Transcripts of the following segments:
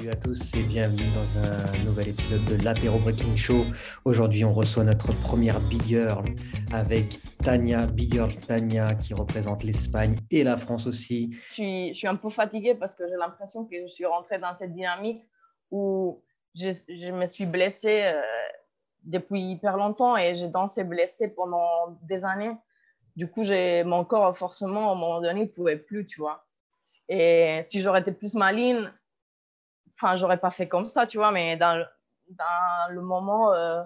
Salut à tous et bienvenue dans un nouvel épisode de l'Apéro Breaking Show. Aujourd'hui, on reçoit notre première Big Girl avec Tania, Big Girl Tania, qui représente l'Espagne et la France aussi. Je suis, un peu fatiguée parce que j'ai l'impression que je suis rentrée dans cette dynamique où je, me suis blessée euh, depuis hyper longtemps et j'ai dansé blessée pendant des années. Du coup, mon corps, forcément, à un moment donné, ne pouvait plus, tu vois. Et si j'aurais été plus maligne, enfin, j'aurais pas fait comme ça, tu vois, mais dans, le moment, euh,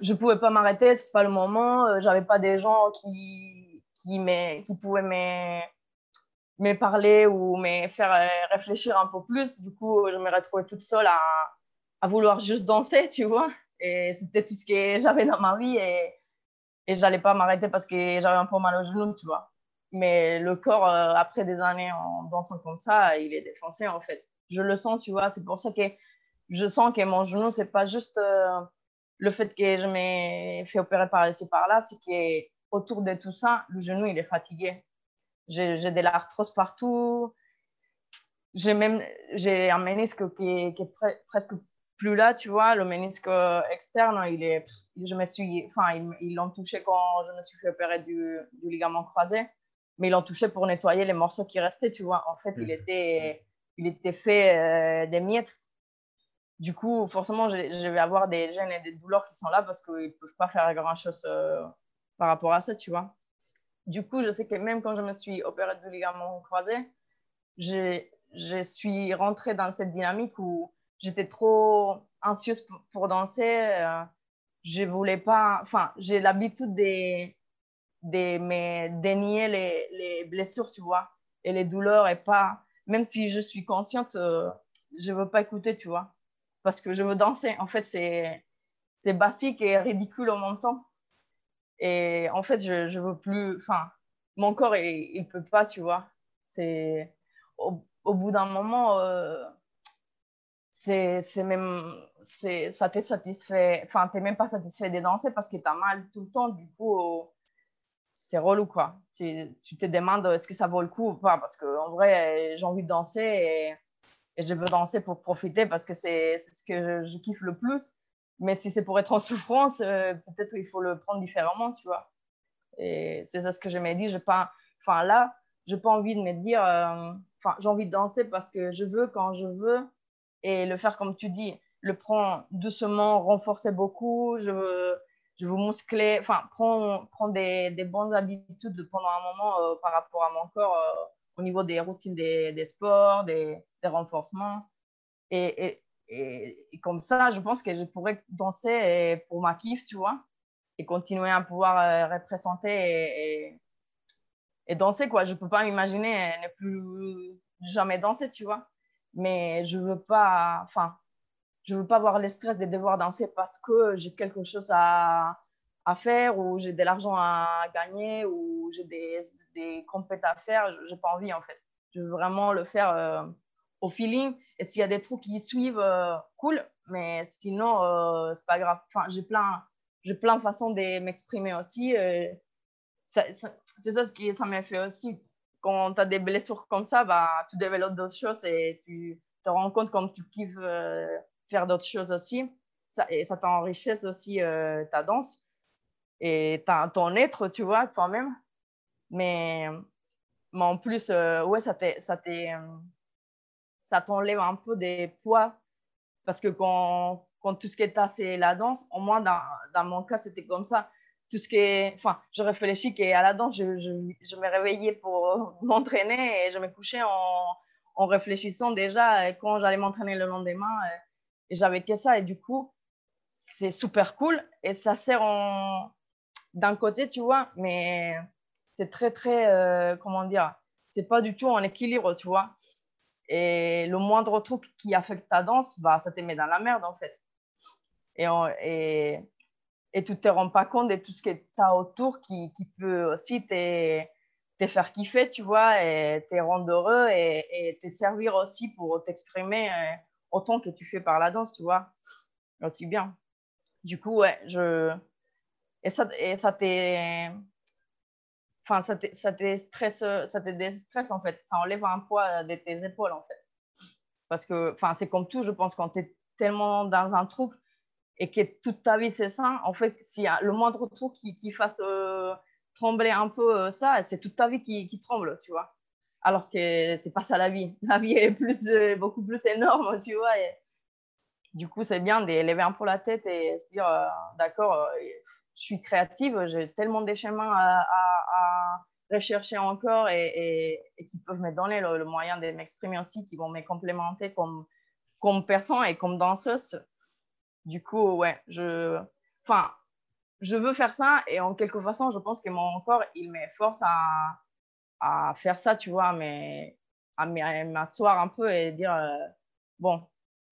je pouvais pas m'arrêter, c'était pas le moment, euh, j'avais pas des gens qui, qui, qui pouvaient me, me parler ou me faire euh, réfléchir un peu plus. Du coup, je me retrouvais toute seule à, à vouloir juste danser, tu vois. Et c'était tout ce que j'avais dans ma vie et, et j'allais pas m'arrêter parce que j'avais un peu mal au genou, tu vois. Mais le corps, euh, après des années en dansant comme ça, il est défoncé en fait. Je le sens, tu vois. C'est pour ça que je sens que mon genou, c'est pas juste euh, le fait que je m'ai fait opérer par ici par-là, c'est qu'autour de tout ça, le genou, il est fatigué. J'ai de l'arthrose partout. J'ai même j'ai un ménisque qui est, qui est presque plus là, tu vois. Le ménisque externe, il est, je me suis, enfin, ils l'ont touché quand je me suis fait opérer du, du ligament croisé mais ils l'ont touché pour nettoyer les morceaux qui restaient, tu vois. En fait, il était, il était fait euh, des miettes. Du coup, forcément, je, vais avoir des gènes et des douleurs qui sont là parce qu'ils ne peuvent pas faire grand-chose euh, par rapport à ça, tu vois. Du coup, je sais que même quand je me suis opérée du ligament croisé, je, je suis rentrée dans cette dynamique où j'étais trop anxieuse pour, danser. Euh, je voulais pas... Enfin, j'ai l'habitude des de me dénier les, les, blessures, tu vois, et les douleurs, et pas, même si je suis consciente, euh, je veux pas écouter, tu vois, parce que je veux danser. En fait, c'est, basique et ridicule en même temps. Et en fait, je, je veux plus, enfin, mon corps, il, il peut pas, tu vois. C'est, au, au bout d'un moment, euh, c'est, c'est même, c'est, ça t'est satisfait, enfin, t'es même pas satisfait de danser parce que tu as mal tout le temps. Du coup, c'est relou, quoi. Tu, tu, te demandes est-ce que ça vaut le coup ou pas, parce qu'en vrai, j'ai envie de danser et, je veux danser pour profiter parce que c'est ce que je, kiffe le plus. Mais si c'est pour être en souffrance, euh, peut-être il faut le prendre différemment, tu vois. Et c'est ça ce que je me dis. Je pas, enfin là, j'ai pas envie de me dire, euh, enfin, j'ai envie de danser parce que je veux quand je veux et le faire comme tu dis, le prendre doucement, renforcer beaucoup. Je veux je veux muscler, enfin, prendre, prendre des, bonnes habitudes pendant un moment euh, par rapport à mon corps euh, au niveau des routines des, des sports, des, des renforcements. Et, et, et, comme ça, je pense que je pourrais danser pour ma kiff, tu vois, et continuer à pouvoir euh, représenter et, danser, quoi. Je ne peux pas m'imaginer ne plus jamais danser, tu vois. Mais je veux pas, enfin, je veux pas avoir l'esprit de devoir danser parce que j'ai quelque chose à, à faire ou j'ai de l'argent à gagner ou j'ai des, des compétences à faire. Je n'ai pas envie, en fait. Je veux vraiment le faire euh, au feeling. Et s'il y a des trucs qui suivent, euh, cool. Mais sinon, euh, c'est pas grave. Enfin, j'ai plein, j'ai plein de façons de m'exprimer aussi. c'est ça ce qui ça m'a fait aussi. Quand tu as des blessures comme ça, bah, tu développes d'autres choses et tu te rends compte comme tu kiffes faire d'autres choses aussi. Ça, et ça t'enrichisse aussi euh, ta danse et ton être, tu vois, toi-même. Mais, mais, en plus, euh, ouais, ça, ça, ça t'enlève un peu des poids parce que quand, quand tout ce qui est as, c'est la danse, au moins dans, mon cas, c'était comme ça. Tout ce qui est, enfin, je réfléchis qu'à la danse, je, je, je, me réveillais pour m'entraîner et je me couchais en, en réfléchissant déjà quand j'allais m'entraîner le lendemain et j'avais que ça. Et du coup, c'est super cool. Et ça sert d'un côté, tu vois, mais c'est très, très, euh, comment dire, c'est pas du tout en équilibre, tu vois. Et le moindre truc qui affecte ta danse, bah, ça te met dans la merde, en fait. Et, et, et tu te rends pas compte de tout ce que tu as autour qui, qui peut aussi te, te, faire kiffer, tu vois, et te rendre heureux et, et te servir aussi pour t'exprimer euh, autant que tu fais par la danse, tu vois, aussi bien. Du coup, ouais, je... Et ça, et ça t'est... Enfin, ça te, ça ça te déstresse, en fait. Ça enlève un poids de tes épaules, en fait. Parce que, enfin, c'est comme tout, je pense, quand tu es tellement dans un truc et que toute ta vie, c'est ça, en fait, s'il y a le moindre truc qui, qui fasse euh, trembler un peu euh, ça, c'est toute ta vie qui, tremble, tu vois. Alors que c'est pas ça la vie. La vie est plus, euh, beaucoup plus énorme, tu vois. Du coup, c'est bien d'élever un peu la tête et se dire, d'accord, je suis créative, j'ai tellement de chemins à, rechercher encore et, qui peuvent me donner le, moyen de m'exprimer aussi, qui vont me complémenter comme, personne et comme danseuse. Du coup, ouais, je, je veux faire ça et en quelque façon, je pense que mon corps, il me force à, à faire ça, tu vois, mais à m'asseoir un peu et dire, euh, bon,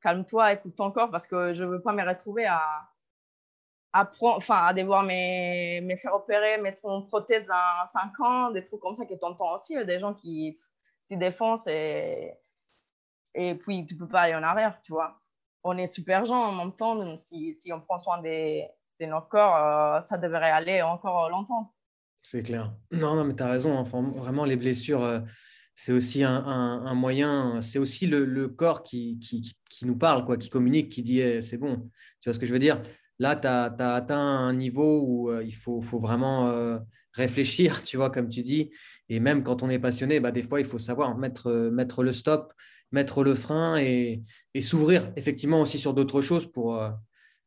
calme-toi, écoute ton corps parce que je ne veux pas me retrouver à, à, enfin, à devoir me, faire opérer, mettre une prothèse dans 5 ans, des trucs comme ça que tu entends aussi, des gens qui s'y défoncent et, et puis tu ne peux pas aller en arrière, tu vois. On est super gens en même temps, si, si on prend soin de, de nos corps, euh, ça devrait aller encore longtemps. C'est clair. Non, non, mais tu as raison. Hein. vraiment, les blessures, euh, c'est aussi un, moyen, c'est aussi le, corps qui, qui, nous parle, quoi, qui communique, qui dit eh, c'est bon. Tu vois ce que je veux dire? Là, tu as, atteint un niveau où euh, il faut, faut vraiment euh, réfléchir, tu vois, comme tu dis. Et même quand on est passionné, bah, des fois, il faut savoir mettre, mettre le stop, mettre le frein et, et s'ouvrir effectivement aussi sur d'autres choses pour,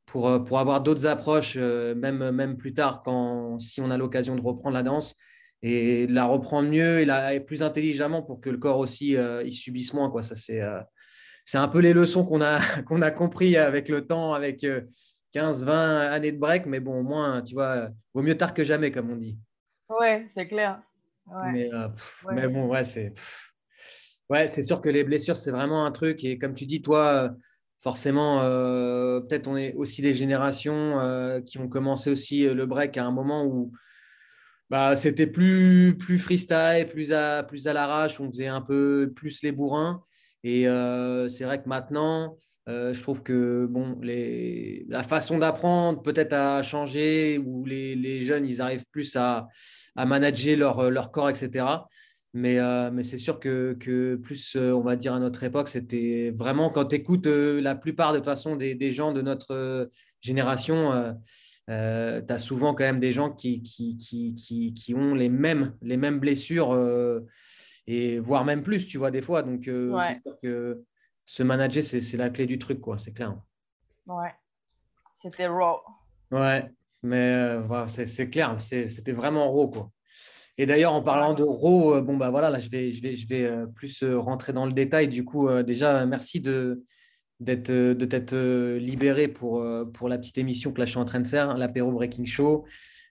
pour, pour avoir d'autres approches, même, même plus tard, quand, si on a l'occasion de reprendre la danse et la reprendre mieux et, la, et plus intelligemment pour que le corps aussi il subisse moins. Quoi. Ça, c'est, c'est un peu les leçons qu'on a, qu'on a compris avec le temps, avec 15, 20 années de break, mais bon, au moins, tu vois, vaut mieux tard que jamais, comme on dit. Ouais, c'est clair. Mais, euh, mais, bon, ouais, c'est ouais, c'est sûr que les blessures, c'est vraiment un truc. Et comme tu dis, toi, forcément, euh, peut-être on est aussi des générations euh, qui ont commencé aussi le break à un moment où bah, c'était plus, plus freestyle, plus à, plus à l'arrache, on faisait un peu plus les bourrins. Et c'est vrai que maintenant, euh, je trouve que bon, la façon d'apprendre peut-être a changé, où les, les, jeunes, ils arrivent plus à, à manager leur, leur, corps, etc. Mais, euh, mais c'est sûr que, que, plus, euh, on va dire, à notre époque, c'était vraiment quand tu écoutes la plupart de toute façon des, des gens de notre génération, tu as souvent quand même des gens qui, qui, qui, qui, qui ont les mêmes, les mêmes blessures, et voire même plus, tu vois, des fois. Donc, c'est sûr que se manager, c'est la clé du truc, quoi, c'est clair. Ouais, c'était raw. Ouais, mais euh, c'est clair, c'était vraiment raw, quoi. Et d'ailleurs, en parlant de raw, euh, bon, bah voilà, là, je vais, je vais, je vais euh, plus rentrer dans le détail. Du coup, déjà, merci de d'être de t'être libéré pour, pour la petite émission que là, je suis en train de faire, l'apéro Breaking Show.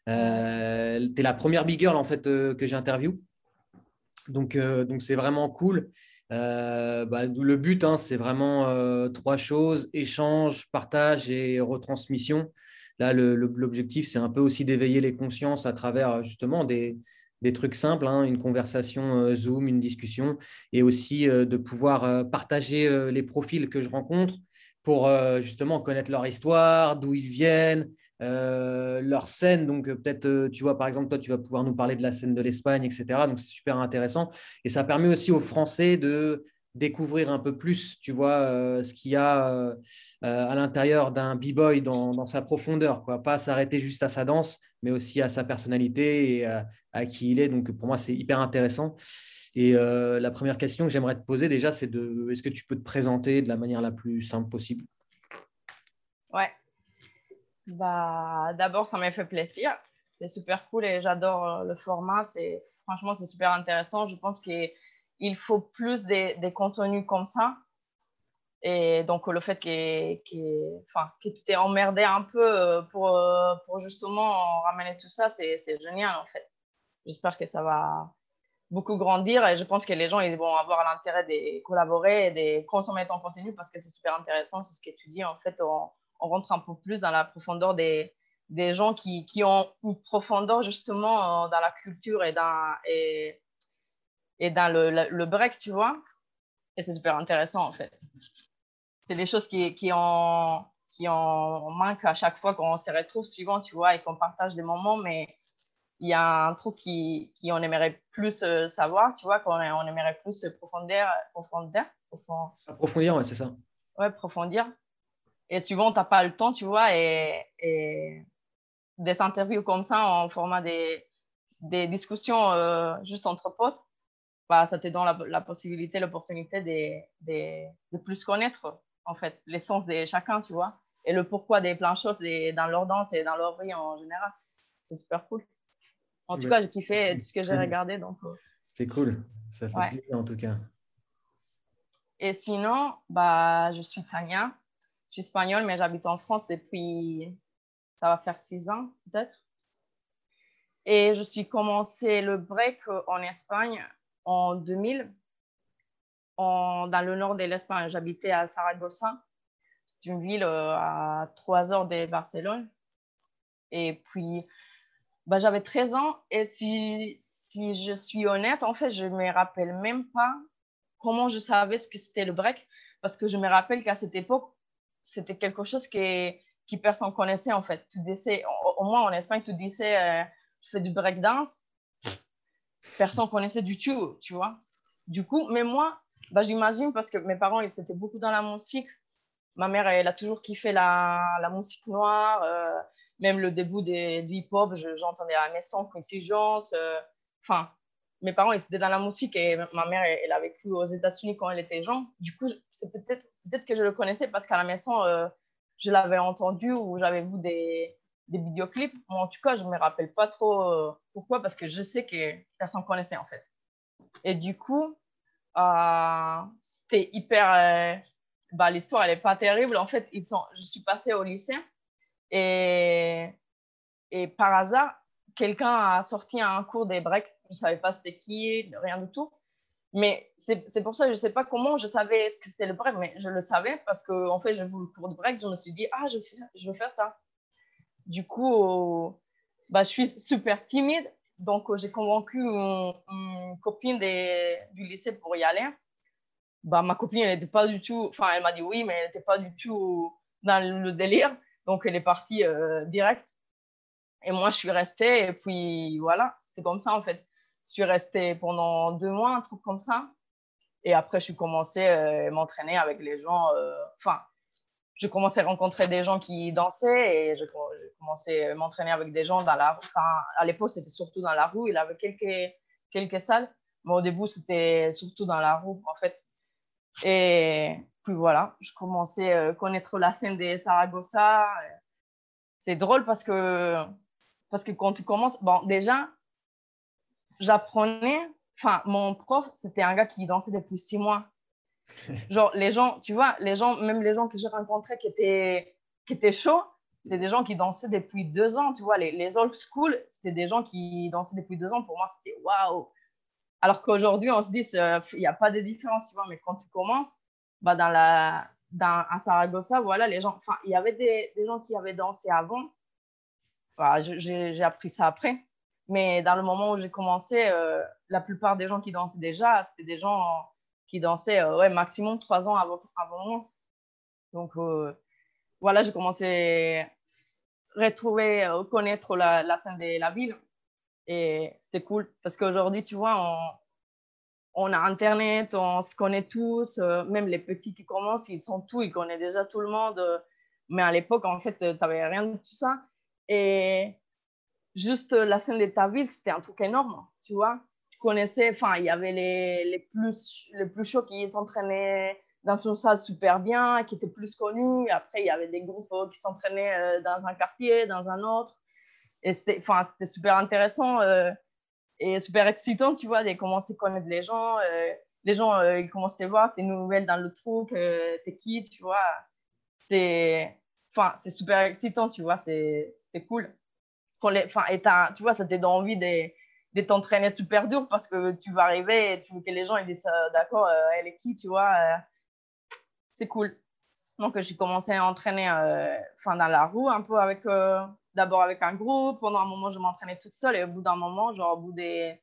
Euh, tu es la première big girl en fait que j'interviewe. Donc, donc c'est vraiment cool. Euh, bah, le but, hein, c'est vraiment euh, trois choses échange, partage et retransmission. Là, l'objectif, c'est un peu aussi d'éveiller les consciences à travers justement des, trucs simples, hein, une conversation euh, Zoom, une discussion, et aussi de pouvoir partager les profils que je rencontre pour justement connaître leur histoire, d'où ils viennent, euh, leur scène. Donc, euh, peut-être, euh, tu vois, par exemple, toi, tu vas pouvoir nous parler de la scène de l'Espagne, etc. Donc, c'est super intéressant. Et ça permet aussi aux Français de découvrir un peu plus, tu vois, ce qu'il y a à l'intérieur d'un b-boy dans, sa profondeur, quoi. Pas s'arrêter juste à sa danse, mais aussi à sa personnalité et à, qui il est. Donc, pour moi, c'est hyper intéressant. Et la première question que j'aimerais te poser déjà, c'est de est-ce que tu peux te présenter de la manière la plus simple possible? Ouais, bah, D'abord, ça m'a fait plaisir. C'est super cool et j'adore euh, le format. C'est, franchement, c'est super intéressant. Je pense qu'il faut plus de, contenus comme ça. Et donc, le fait que, que, enfin, que tu t'es emmerdé un peu euh, pour, euh, pour justement ramener tout ça, c'est, c'est génial en fait. J'espère que ça va beaucoup grandir et je pense que les gens ils vont avoir l'intérêt de collaborer et de consommer ton contenu parce que c'est super intéressant. C'est ce que tu dis en fait. On, on rentre un peu plus dans la profondeur des, des gens qui, qui ont une profondeur justement euh, dans la culture et dans, et, et dans le, le, break, tu vois. Et c'est super intéressant en fait. C'est les choses qui, qui, ont, qui ont manque à chaque fois qu'on se retrouve suivant, tu vois, et qu'on partage des moments, mais il y a un truc qui, qui on aimerait plus euh, savoir, tu vois, qu'on on aimerait plus profondeur, profondeur. Approfondir, ouais, c'est ça. Ouais, approfondir. Et souvent, tu n'as pas le temps, tu vois, et, et, des interviews comme ça en format des, des discussions euh, juste entre potes, bah, ça te donne la, la possibilité, l'opportunité de, de, plus connaître, en fait, l'essence de chacun, tu vois, et le pourquoi des plein de choses dans leur danse et dans leur vie en général. C'est super cool. En tout cas, j'ai kiffé tout ce que j'ai regardé. donc. Euh, c'est cool. Ça fait plaisir en tout cas. Et sinon, bah, je suis Tania. Je suis espagnole, mais j'habite en France depuis, ça va faire six ans peut-être. Et je suis commencé le break en Espagne en 2000, en, dans le nord de l'Espagne. J'habitais à Saragossa. C'est une ville euh, à trois heures de Barcelone. Et puis, bah, j'avais 13 ans. Et si, si je suis honnête, en fait, je ne me rappelle même pas comment je savais ce que c'était le break. Parce que je me rappelle qu'à cette époque, c'était quelque chose qui, qui personne connaissait, en fait. Tu disais, au, moins en Espagne, tu disais, euh, je fais du breakdance. Personne connaissait du tout, tu vois. Du coup, mais moi, bah, j'imagine, parce que mes parents, ils étaient beaucoup dans la musique. Ma mère, elle a toujours kiffé la, la musique noire. Euh, même le début des, hip-hop, j'entendais à la maison, Coincidence. Euh, enfin, mes parents, ils étaient dans la musique et ma mère, elle, a vécu aux États-Unis quand elle était jeune. Du coup, c'est peut-être peut que je le connaissais parce qu'à la maison, euh, je l'avais entendu ou j'avais vu des, des vidéoclips. en tout cas, je ne me rappelle pas trop euh, pourquoi, parce que je sais que personne ne connaissait en fait. Et du coup, euh, c'était hyper. bah, L'histoire, elle n'est pas terrible. En fait, ils sont... je suis passée au lycée et, et par hasard, quelqu'un a sorti un cours des breaks. Je ne savais pas c'était qui, rien du tout. Mais c'est pour ça je ne sais pas comment je savais ce que c'était le break, mais je le savais parce que en fait, j'ai vu le cours de break, je me suis dit, ah, je, je veux faire ça. Du coup, bah, je suis super timide, donc j'ai convaincu une, copine du lycée pour y aller. Bah, ma copine, elle n'était pas du tout, enfin, elle m'a dit oui, mais elle n'était pas du tout dans le délire, donc elle est partie euh, direct. Et moi, je suis restée, et puis voilà, c'était comme ça en fait. Je suis restée pendant deux mois, un truc comme ça. Et après, je suis commencé euh, à m'entraîner avec les gens. Euh, enfin, je commençais à rencontrer des gens qui dansaient et je, commençais à m'entraîner avec des gens dans la rue. Enfin, à l'époque, c'était surtout dans la rue. Il avait quelques, quelques salles, mais au début, c'était surtout dans la rue, en fait. Et puis voilà, je commençais à connaître la scène de Saragossa. C'est drôle parce que parce que quand tu commences, bon, déjà, j'apprenais, enfin, mon prof, c'était un gars qui dansait depuis six mois. Genre, les gens, tu vois, les gens, même les gens que j'ai rencontrés qui étaient, qui étaient chauds, c'était des gens qui dansaient depuis deux ans, tu vois. Les, les old school, c'était des gens qui dansaient depuis deux ans. Pour moi, c'était waouh. Alors qu'aujourd'hui, on se dit, il n'y a pas de différence, tu vois. Mais quand tu commences, bah, dans la, dans, à Saragossa, voilà, les gens, enfin, il y avait des, des gens qui avaient dansé avant j'ai appris ça après. Mais dans le moment où j'ai commencé, euh, la plupart des gens qui dansaient déjà, c'était des gens qui dansaient euh, ouais, maximum trois ans avant, avant moi. Donc euh, voilà, j'ai commencé à retrouver, connaître la, la, scène de la ville. Et c'était cool parce qu'aujourd'hui, tu vois, on, on, a Internet, on se connaît tous, même les petits qui commencent, ils sont tous, ils connaissent déjà tout le monde. mais à l'époque, en fait, tu n'avais rien de tout ça. Et juste la scène de ta ville, c'était un truc énorme, tu vois. Connaissais, enfin, il y avait les, les, plus, les plus chauds qui s'entraînaient dans une salle super bien, qui étaient plus connus. Après, il y avait des groupes qui s'entraînaient euh, dans un quartier, dans un autre. Et c'était, enfin, c'était super intéressant euh, et super excitant, tu vois, de commencer à connaître les gens. Euh, les gens, ils commençaient à voir tes nouvelles dans le truc, t'es qui, tu vois. C'est, c'est super excitant, tu vois, c'est, c'était cool. et tu vois, ça te donne envie de, de t'entraîner super dur parce que tu vas arriver et tu veux que les gens ils disent euh, d'accord, euh, elle est qui, tu vois. Euh, c'est cool. Donc, j'ai commencé à entraîner dans la roue un peu avec, d'abord avec un groupe. Pendant un moment, je m'entraînais toute seule et au bout d'un moment, genre au bout des,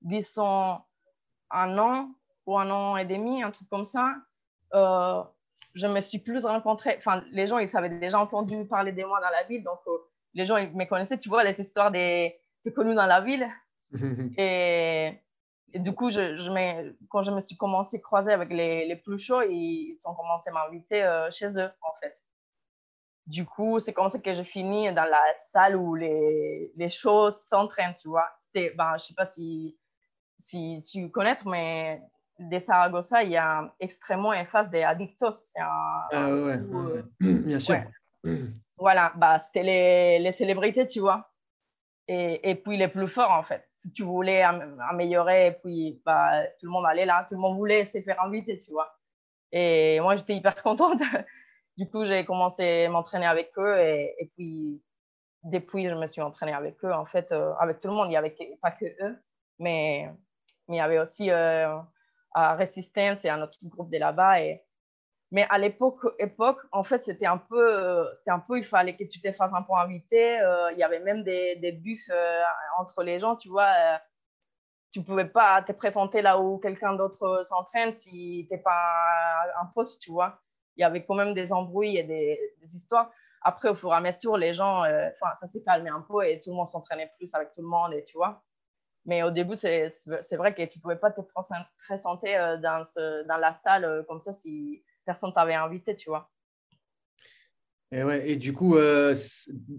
disons, un an ou un an et demi, un truc comme ça, je me suis plus rencontrée. Enfin, les gens, ils avaient déjà entendu parler de moi dans la ville. Donc, les gens, ils me connaissaient. Tu vois, les histoires des. T'es connu dans la ville. et, Et du coup, je, je quand je me suis commencé à croiser avec les, les plus chauds, ils, ont commencé à m'inviter euh, chez eux, en fait. Du coup, c'est comme ça que j'ai fini dans la salle où les, les choses s'entraînent, tu vois. C'était, ben, je sais pas si, si tu connais, mais de Saragossa, il y a extrêmement en face des Addictos. C'est un, ah, ouais, euh, bien sûr. Voilà, bah, c'était les, les célébrités, tu vois et, puis les plus forts en fait. Si tu voulais améliorer, puis bah, tout le monde allait là, tout le monde voulait se faire inviter, tu vois. Et moi j'étais hyper contente. du coup, j'ai commencé à m'entraîner avec eux et, puis depuis, je me suis entraînée avec eux en fait, euh, avec tout le monde. Il n'y avait pas que eux, mais, mais il y avait aussi euh, Resistance et un autre groupe de là-bas. Et, mais à l'époque, époque, en fait, c'était un peu, euh, un peu, il fallait que tu te fasses un peu inviter. Euh, il y avait même des, des buffs euh, entre les gens, tu vois. tu ne pouvais pas te présenter là où quelqu'un d'autre s'entraîne si tu n'es pas un poste, tu vois. Il y avait quand même des embrouilles et des, histoires. Après, au fur et à mesure, les gens, enfin, ça s'est calmé un peu et tout le monde s'entraînait plus avec tout le monde, et tu vois. Mais au début, c'est vrai que tu ne pouvais pas te présenter dans, ce, dans la salle comme ça si personne t'avait invité, tu vois. Et, ouais, et du coup, euh,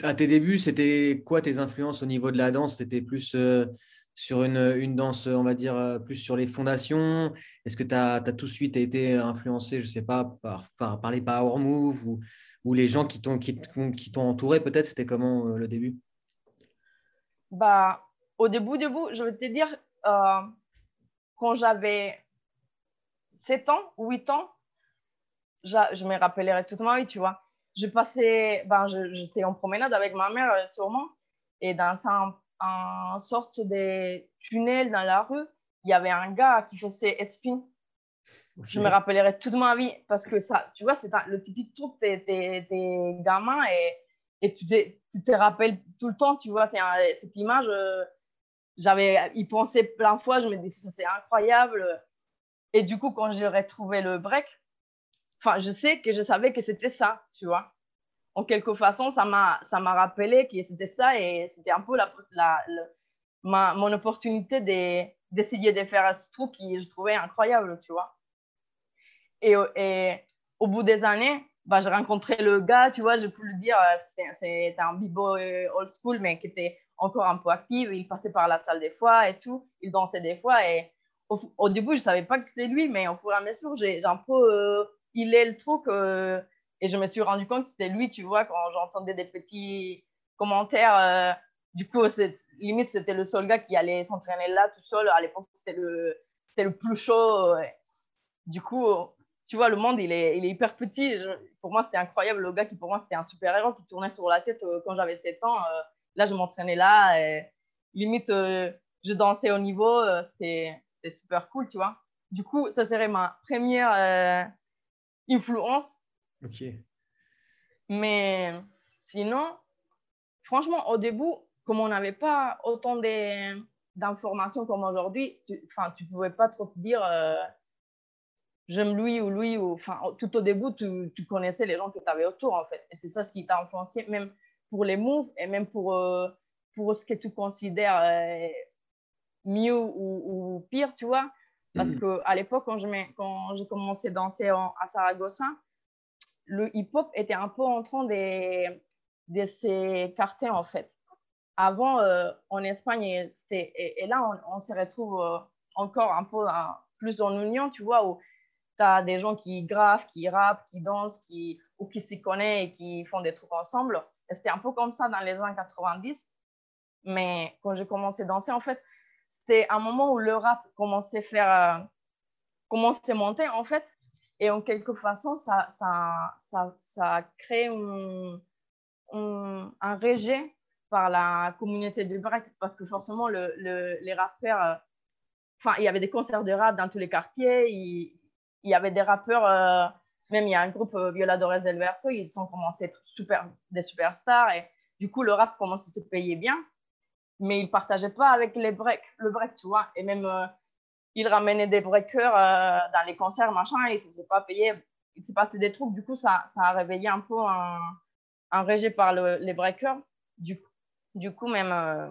à tes débuts, c'était quoi tes influences au niveau de la danse? C'était plus euh, sur une, une, danse, on va dire, euh, plus sur les fondations? Est-ce que tu as, tout de suite été influencé, je ne sais pas, par, par, par, les power moves ou, ou les gens qui t'ont qui, qui entouré peut-être? C'était comment le début? Bah, Au début, début, je vais te dire, quand j'avais 7 ans, 8 ans, je me rappellerai toute ma vie, tu vois. Je passais, ben, j'étais en promenade avec ma mère, euh, sûrement, et dans un, un sorte de tunnel dans la rue, il y avait un gars qui faisait spin. Je me rappellerai toute ma vie parce que ça, tu vois, c'est le typique truc, t'es, t'es, gamin et, et tu, te, rappelles tout le temps, tu vois, c'est cette image, euh, j'avais y pensé plein de fois, je me disais, c'est incroyable. Et du coup, quand j'ai retrouvé le break, enfin, je sais que je savais que c'était ça, tu vois. En quelque façon, ça m'a, rappelé que c'était ça et c'était un peu la, la, ma, mon opportunité de, d'essayer de faire ce truc qui je trouvais incroyable, tu vois. Et, et au bout des années, bah, j'ai rencontré le gars, tu vois, je peux le dire, euh, c'était un b-boy old school, mais qui était encore un peu actif. Il passait par la salle des fois et tout. Il dansait des fois. Et au, début, je ne savais pas que c'était lui, mais au fur et à mesure, j'ai, un peu euh, il est le truc. Euh, et je me suis rendu compte que c'était lui, tu vois, quand j'entendais des petits commentaires. Euh, du coup, limite, c'était le seul gars qui allait s'entraîner là tout seul. À l'époque, c'était le, le plus chaud. Du coup, tu vois, le monde, il est, il est hyper petit. pour moi, c'était incroyable. Le gars qui, pour moi, c'était un super-héros qui tournait sur la tête euh, quand j'avais 7 ans. là, je m'entraînais là. Limite, je dansais au niveau. c'était super cool, tu vois. Du coup, ça serait ma première influence. Ok. Mais sinon, franchement, au début, comme on n'avait pas autant d'informations comme aujourd'hui, tu ne pouvais pas trop te dire euh, j'aime lui ou lui. Ou, tout au début, tu, tu connaissais les gens que tu avais autour, en fait. Et c'est ça ce qui t'a influencé, même pour les moves et même pour, euh, pour ce que tu considères euh, mieux ou, ou, pire, tu vois. Parce mm. qu'à l'époque, quand j'ai commencé à danser à Saragossa, le hip-hop était un peu en train de, de s'écarter, en fait. Avant, euh, en Espagne, et, et, là, on, se retrouve euh, encore un peu plus en union, tu vois, où tu as des gens qui gravent, qui rappent, qui dansent, qui, ou qui s'y connaissent et qui font des trucs ensemble. C'était un peu comme ça dans les années 90. Mais quand j'ai commencé à danser, en fait, c'est un moment où le rap commençait à faire, euh, commençait à monter en fait. Et en quelque façon, ça, ça, ça, ça a créé un, un, rejet par la communauté du break. Parce que forcément, le, les rappeurs, euh, enfin, il y avait des concerts de rap dans tous les quartiers, il, il y avait des rappeurs, euh, même il y a un groupe Violadores del Verso, ils sont commencé à être super, des superstars. Et du coup, le rap commençait à se payer bien mais il partageait pas avec les breaks, le break, tu vois. Et même, euh, il ramenait des breakers euh, dans les concerts, machin, et il se faisait pas payer. Il s'est passé des trucs, du coup, ça, ça a réveillé un peu un, rejet par le, les breakers. Du, du coup, même, euh,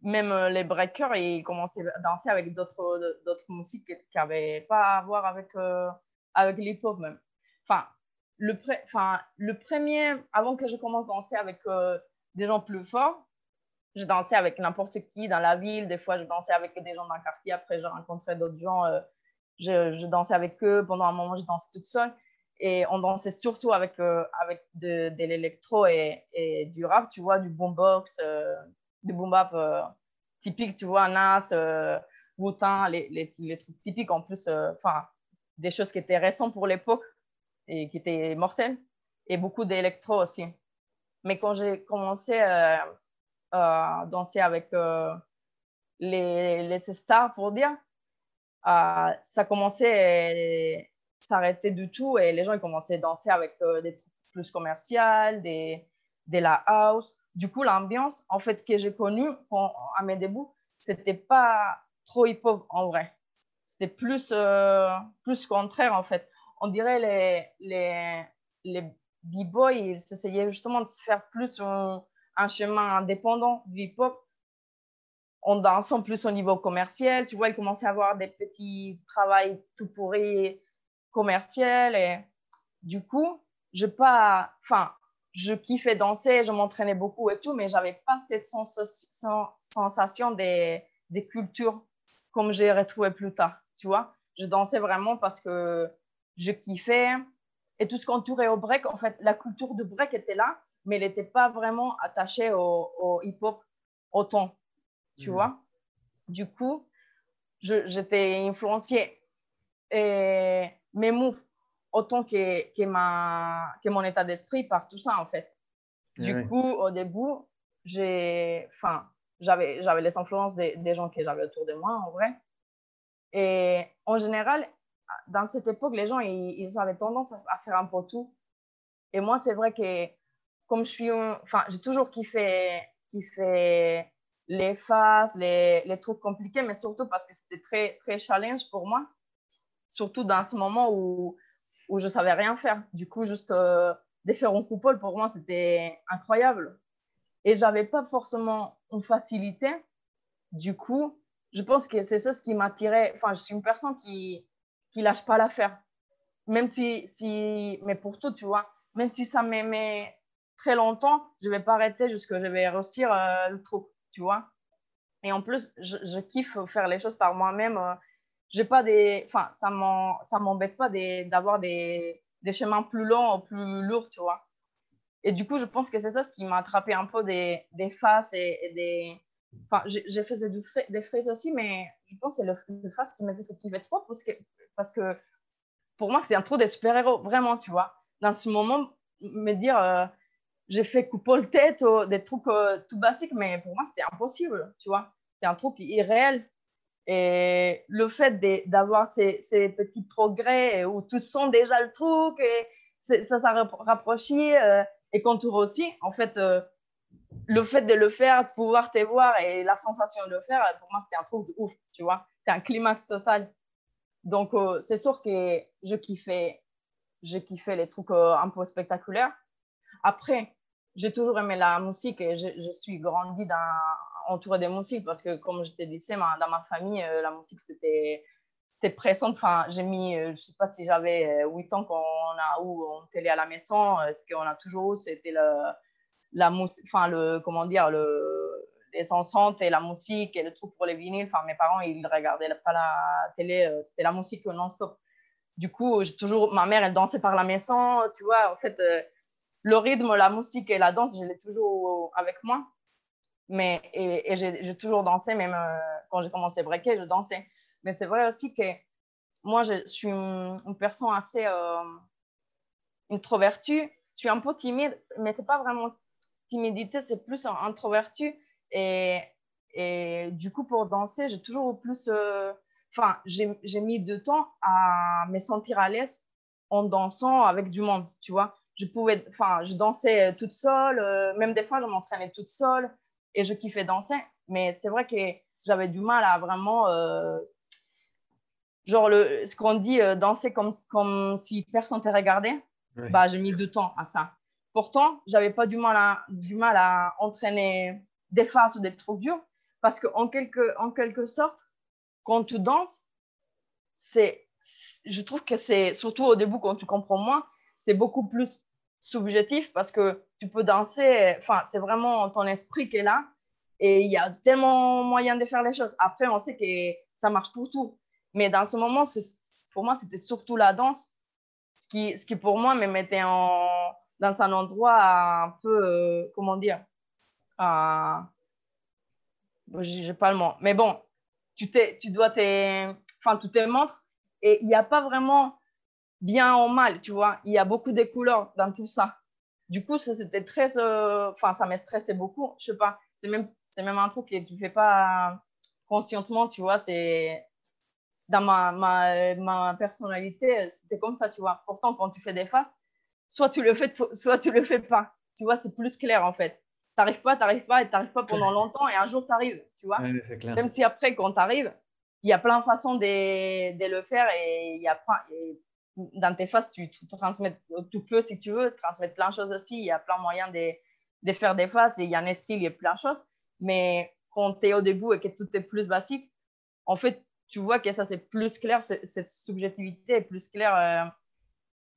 même les breakers, ils commençaient à danser avec d'autres musiques qui n'avaient pas à voir avec, avec l'hip-hop même. Enfin, le, enfin, le premier, avant que je commence à danser avec des gens plus forts, je dansais avec n'importe qui dans la ville. Des fois, je dansais avec des gens le quartier. Après, je rencontrais d'autres gens. Euh, je, dansais avec eux. Pendant un moment, je dansais toute seule. Et on dansait surtout avec, euh, avec de, de l'électro et, et, du rap, tu vois, du boombox, euh, du boom bap typique, tu vois, Nas, Wu-Tang, les, les, les, trucs typiques en plus, enfin, des choses qui étaient récentes pour l'époque et qui étaient mortelles. Et beaucoup d'électro aussi. Mais quand j'ai commencé danser avec euh, les, les, stars, pour dire, euh, ça commençait à s'arrêter du tout et les gens ils commençaient à danser avec des trucs plus commerciaux, des, de la house. Du coup, l'ambiance, en fait, que j'ai connue à mes débuts, c'était pas trop hip-hop en vrai. C'était plus, plus contraire, en fait. On dirait les, les, les b-boys, ils essayaient justement de se faire plus un chemin indépendant du hip-hop en dansant plus au niveau commercial. Tu vois, il commençait à avoir des petits travails tout pourris commerciaux. Et du coup, je pas, enfin, je kiffais danser, je m'entraînais beaucoup et tout, mais j'avais pas cette sensation des, cultures comme j'ai retrouvé plus tard. Tu vois, je dansais vraiment parce que je kiffais et tout ce qu'entourait au break, en fait, la culture de break était là, mais elle n'était pas vraiment attachée au, hip-hop autant, tu mm. vois. Du coup, j'étais influencée et mes moves autant que, que, ma, que mon état d'esprit par tout ça, en fait. Du coup, au début, j'ai, enfin, j'avais, j'avais les influences des, des gens que j'avais autour de moi, en vrai. Et en général, dans cette époque, les gens, ils, ils avaient tendance à faire un peu tout. Et moi, c'est vrai que comme je suis, enfin, j'ai toujours kiffé, kiffé les phases, les, les, trucs compliqués, mais surtout parce que c'était très, très challenge pour moi. Surtout dans ce moment où, où je savais rien faire. Du coup, juste euh, des faire en coupole, pour moi, c'était incroyable. Et j'avais pas forcément une facilité. Du coup, je pense que c'est ça ce qui m'attirait. Enfin, je suis une personne qui, qui lâche pas l'affaire. Même si, si, mais pour tout, tu vois, même si ça m'aimait très longtemps, je vais pas arrêter jusqu'à ce que je vais réussir euh, le truc, tu vois. Et en plus, je, kiffe faire les choses par moi-même. Euh, j'ai pas des, enfin, ça m'embête pas d'avoir des, des, chemins plus longs ou plus lourds, tu vois. Et du coup, je pense que c'est ça ce qui m'a attrapé un peu des, des faces et, des. Enfin, j'ai fait des, des fraises aussi, mais je pense que c'est le, le face qui m'a fait ce kiffer trop parce que, parce que pour moi, c'était un trou des super-héros, vraiment, tu vois. Dans ce moment, me dire, euh, j'ai fait coupole tête, des trucs euh, tout basiques, mais pour moi, c'était impossible, tu vois. C'est un truc irréel. Et le fait d'avoir ces, ces, petits progrès où tu sens déjà le truc, et ça s'est rapproché, euh, et quand tu aussi, en fait, euh, le fait de le faire, de pouvoir te voir et la sensation de le faire, pour moi, c'était un truc de ouf, tu vois. C'est un climax total. Donc, c'est sûr que je kiffais, je kiffais les trucs un peu spectaculaires. Après, j'ai toujours aimé la musique et je, suis grandie entourée de musique parce que, comme je te disais, dans ma famille, euh, la musique, c'était présent. Enfin, j'ai mis, euh, je ne sais pas si j'avais 8 euh, ans quand on a eu on télé à la maison, ce qu'on a toujours eu, c'était la musique, enfin, le, comment dire, le, les enceintes et la musique et le truc pour les vinyles. Enfin, mes parents, ils ne regardaient pas la télé, c'était la musique non-stop. Du coup, toujours, ma mère, elle dansait par la maison, tu vois, en fait le rythme, la musique et la danse, je l'ai toujours avec moi. Mais, et, j'ai toujours dansé, même euh, quand j'ai commencé à breaker, je dansais. Mais c'est vrai aussi que moi, je, suis une, personne assez euh, introvertie. Je suis un peu timide, mais c'est pas vraiment timidité, c'est plus introvertie. Et, et du coup, pour danser, j'ai toujours plus. Euh, enfin, j'ai mis du temps à me sentir à l'aise en dansant avec du monde, tu vois je pouvais, enfin, je dansais euh, toute seule, euh, même des fois, je m'entraînais toute seule et je kiffais danser. Mais c'est vrai que j'avais du mal à vraiment, euh, genre, le, ce qu'on dit, danser comme, comme si personne te regardait. Bah, j'ai mis du temps à ça. Pourtant, j'avais pas du mal à, du mal à entraîner des faces ou des trucs durs Parce qu'en quelque, en quelque sorte, quand tu danses, c'est, je trouve que c'est, surtout au début, quand tu comprends moins, c'est beaucoup plus subjectif parce que tu peux danser, enfin, c'est vraiment ton esprit qui est là et il y a tellement moyen de faire les choses. Après, on sait que ça marche pour tout. Mais dans ce moment, pour moi, c'était surtout la danse, ce qui, ce qui pour moi me mettait en, dans un endroit un peu, euh, comment dire, euh, j'ai pas le mot. Mais bon, tu, tu dois te, enfin, tu te montres et il n'y a pas vraiment bien ou mal, tu vois. Il y a beaucoup de couleurs dans tout ça. Du coup, ça, c'était très, euh, enfin, ça m'a stressé beaucoup. Je sais pas, c'est même, c'est même un truc que tu fais pas conscientement, tu vois. C'est dans ma, ma, ma personnalité, c'était comme ça, tu vois. Pourtant, quand tu fais des faces, soit tu le fais, soit tu le fais pas. Tu vois, c'est plus clair en fait. T'arrives pas, t'arrives pas, et t'arrives pas pendant longtemps, et un jour t'arrives, tu vois. Même si après, quand t'arrives, il y a plein de façons de, de, le faire, et il y a dans tes faces, tu, transmets tout peu si tu veux, transmettre plein de choses aussi. Il y a plein de moyens de, de faire des faces, et il y a un style, il y a plein de choses. Mais quand tu es au début et que tout est plus basique, en fait, tu vois que ça, c'est plus clair, cette subjectivité est plus claire euh,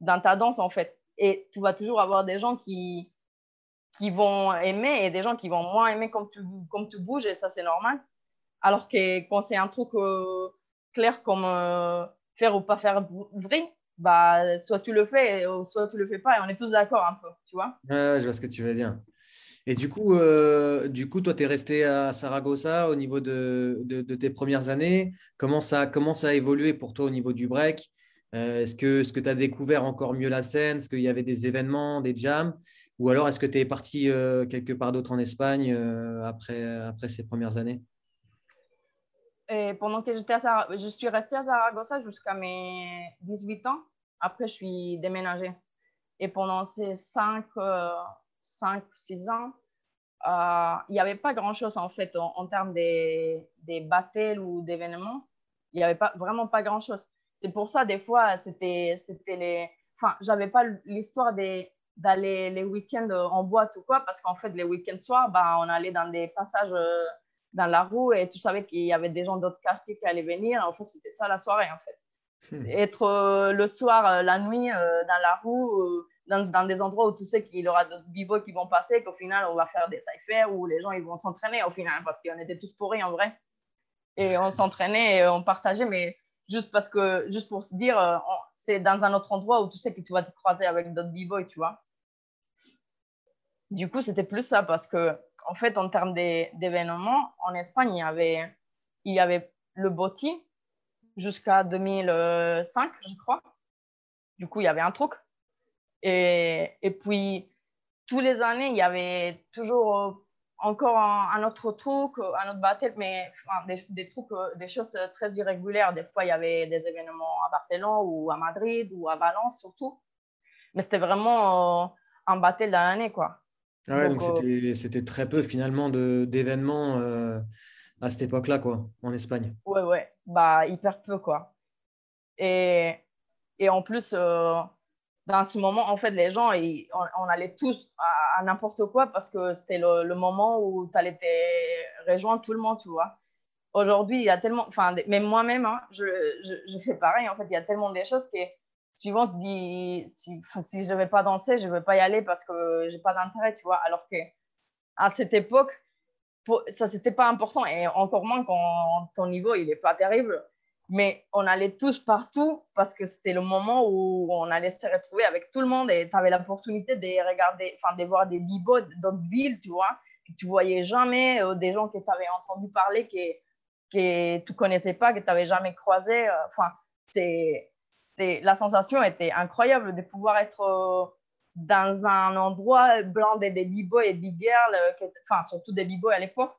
dans ta danse, en fait. Et tu vas toujours avoir des gens qui, qui vont aimer et des gens qui vont moins aimer comme tu, comme tu bouges, et ça, c'est normal. Alors que quand c'est un truc euh, clair comme euh, faire ou pas faire vrai, bah, soit tu le fais, soit tu le fais pas, et on est tous d'accord un peu, tu vois. je vois ce que tu veux dire. Et du coup, euh, du coup toi, tu es resté à Saragossa au niveau de, de, tes premières années. Comment ça, comment ça a évolué pour toi au niveau du break? Euh, Est-ce que tu as découvert encore mieux la scène? Est-ce qu'il y avait des événements, des jams? Ou alors est-ce que tu es parti euh, quelque part d'autre en Espagne après, après ces premières années? Et pendant que j'étais à je suis restée à Saragossa jusqu'à mes 18 ans. Après, je suis déménagée. Et pendant ces 5, 5, 6 ans, euh, il n'y avait pas grand-chose en fait en, termes des, des battles ou d'événements. Il n'y avait pas, vraiment pas grand-chose. C'est pour ça, des fois, c'était les. Enfin, j'avais pas l'histoire d'aller les week-ends en boîte ou quoi, parce qu'en fait, les week-ends soirs, bah, on allait dans des passages euh, dans la rue et tu savais qu'il y avait des gens d'autres quartiers qui allaient venir. En fait, c'était ça la soirée, en fait. Hmm. Être euh, le soir, la nuit, dans la rue dans, des endroits où tu sais qu'il y aura d'autres b qui vont passer, qu'au final, on va faire des cyphers où les gens ils vont s'entraîner au final, parce qu'on était tous pourris en vrai. Et on s'entraînait et on partageait, mais juste parce que, juste pour se dire, euh, c'est dans un autre endroit où tu sais que tu vas te croiser avec d'autres b tu vois. Du coup, c'était plus ça, parce que, en fait, en termes d'événements, en Espagne, il y avait, le Boti jusqu'à 2005, je crois. Du coup, il y avait un truc et, puis, tous les années, il y avait toujours euh, encore un, autre truc, un autre battle, mais des, trucs, euh, des choses très irrégulières. Des fois, il y avait des événements à Barcelone ou à Madrid ou à Valence surtout. Mais c'était vraiment euh, un battle dans l'année, quoi. Ah ouais, donc, c'était très peu finalement d'événements à cette époque-là, quoi, en Espagne. Ouais, ouais, bah hyper peu, quoi. Et, et en plus, dans ce moment, en fait, les gens, on, allait tous à, n'importe quoi parce que c'était le, moment où tu allais te rejoindre tout le monde, tu vois. Aujourd'hui, il y a tellement, enfin, même moi-même, hein, je, je, fais pareil, en fait, il y a tellement de choses que suivant dit si, si je ne vais pas danser, je ne vais pas y aller parce que j'ai pas d'intérêt, tu vois. Alors que à cette époque, ça, c'était pas important et encore moins quand ton niveau, il est pas terrible mais on allait tous partout parce que c'était le moment où on allait se retrouver avec tout le monde et tu avais l'opportunité de regarder, enfin, de voir des bibos d'autres villes, tu vois, que tu voyais jamais, euh, des gens que tu avais entendu parler, que, que tu connaissais pas, que tu n'avais jamais croisé. Euh, enfin, c'est, la sensation était incroyable de pouvoir être euh, dans un endroit blindé des b-boys et big girls, enfin, surtout des b-boys à l'époque,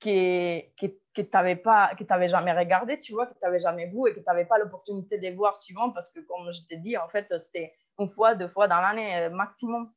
qui, qui que tu n'avais que jamais regardé, tu vois, que tu n'avais jamais vu et que tu n'avais pas l'opportunité de les voir suivant parce que, comme je t'ai dit, en fait, c'était une fois, deux fois dans l'année euh, maximum.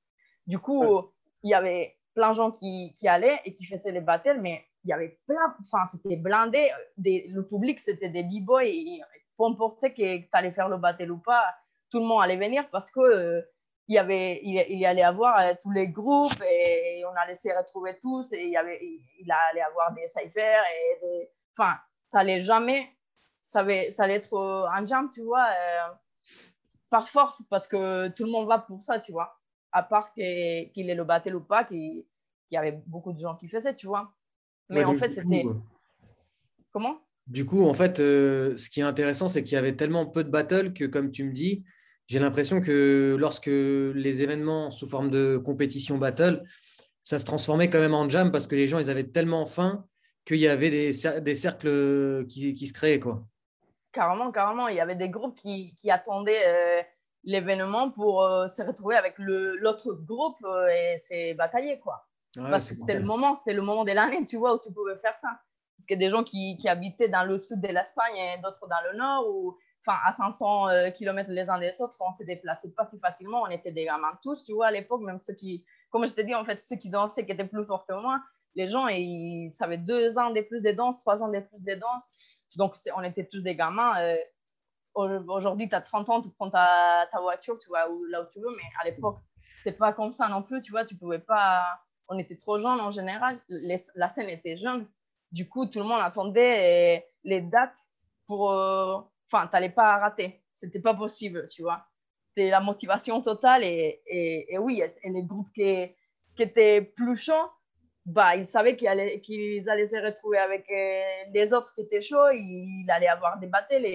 Du coup, il y avait plein de gens qui, qui, allaient et qui faisaient les battles, mais il y avait plein, enfin, c'était blindé. Des, le public, c'était des b-boys et peu importe que tu allais faire le battle ou pas, tout le monde allait venir parce que euh, il y avait, il, il allait avoir euh, tous les groupes et, on allait se retrouver tous et il, y avait, il, allait avoir des cyphers et des, enfin, ça allait jamais, ça allait, ça allait être un jam, tu vois, euh, par force parce que tout le monde va pour ça, tu vois, à part qu'il ait le battle ou pas, qu'il y avait beaucoup de gens qui faisaient, tu vois. Mais en fait, c'était. Comment? Du coup, en fait, euh, ce qui est intéressant, c'est qu'il y avait tellement peu de battles que, comme tu me dis, j'ai l'impression que lorsque les événements sous forme de compétition battle, ça se transformait quand même en jam parce que les gens, ils avaient tellement faim qu'il y avait des, des cercles qui, qui, se créaient. Quoi. Carrément, carrément. Il y avait des groupes qui, qui attendaient euh, l'événement pour euh, se retrouver avec l'autre groupe et se batailler. Quoi. parce que c'était le moment, c'était le moment de l'année, tu vois, où tu pouvais faire ça. Que des gens qui, habitaient dans le sud de l'Espagne et d'autres dans le nord, ou enfin, à 500 euh, km les uns des autres, on s'est déplacé pas si facilement. On était des gamins tous, tu vois, à l'époque, même ceux qui, comme je t'ai dit, en fait, ceux qui dansaient, qui étaient plus forts que moi, les gens, ils savaient deux ans de plus de danse, trois ans de plus de danse. Donc, on était tous des gamins. Euh, aujourd'hui, tu as 30 ans, tu prends ta, voiture, tu vois, là où tu veux, mais à l'époque, c'est pas comme ça non plus, tu vois, tu pouvais pas. On était trop jeunes en général, la scène était jeune. Du coup, tout le monde attendait les dates pour, euh, enfin, tu n'allais pas rater. C'était pas possible, tu vois. C'était la motivation totale et, et, oui, et les groupes qui, qui étaient plus chauds, bah, ils savaient qu'ils allaient, allaient se retrouver avec euh, les autres qui étaient chauds, il allait avoir des battles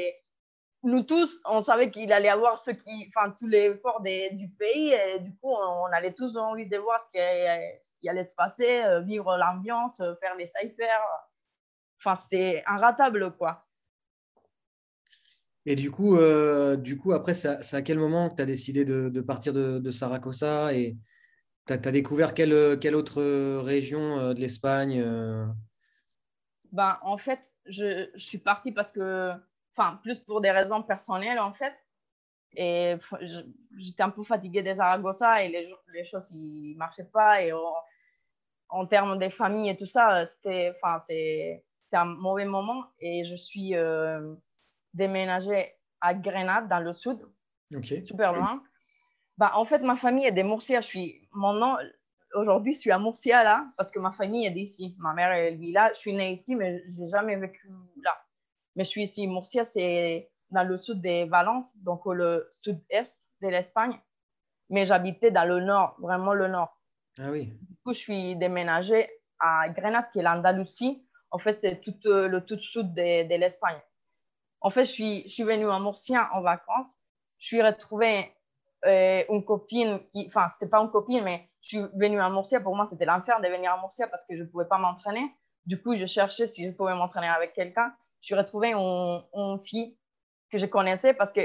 nous tous, on savait qu'il allait avoir ceux qui, enfin, tous les forts du pays et du coup, on, allait tous envie de voir ce qui, ce qui allait se passer, euh, vivre l'ambiance, euh, faire les cyphers. Enfin, c'était inratable, quoi. Et du coup, euh, du coup après, c'est à quel moment que tu as décidé de, partir de, de, Saragossa et tu as, découvert quelle, quelle, autre région de l'Espagne ben, En fait, je, je, suis partie parce que, enfin, plus pour des raisons personnelles, en fait. Et j'étais un peu fatiguée de Saragossa et les, les choses ne marchaient pas. Et en termes de famille et tout ça, c'était un mauvais moment. Et je suis déménager à Grenade, dans le sud. Super loin. Bah, en fait, ma famille est de Murcia. Je suis, mon nom, aujourd'hui, je suis à Murcia, là, parce que ma famille est d'ici. Ma mère, elle vit là. Je suis née ici, mais je n'ai jamais vécu là. Mais je suis ici. Murcia, c'est dans le sud de Valence, donc le sud-est de l'Espagne. Mais j'habitais dans le nord, vraiment le nord. Ah oui. Du coup, je suis déménagée à Grenade, qui est l'Andalousie. En fait, c'est tout euh, le tout sud de, de l'Espagne. En fait, je suis, je suis venue à Murcia en vacances. Je suis retrouvée euh, une copine qui, enfin, c'était pas une copine, mais je suis venue à Murcia. Pour moi, c'était l'enfer de venir à Murcia parce que je pouvais pas m'entraîner. Du coup, je cherchais si je pouvais m'entraîner avec quelqu'un. Je suis retrouvée une, une, fille que je connaissais parce que,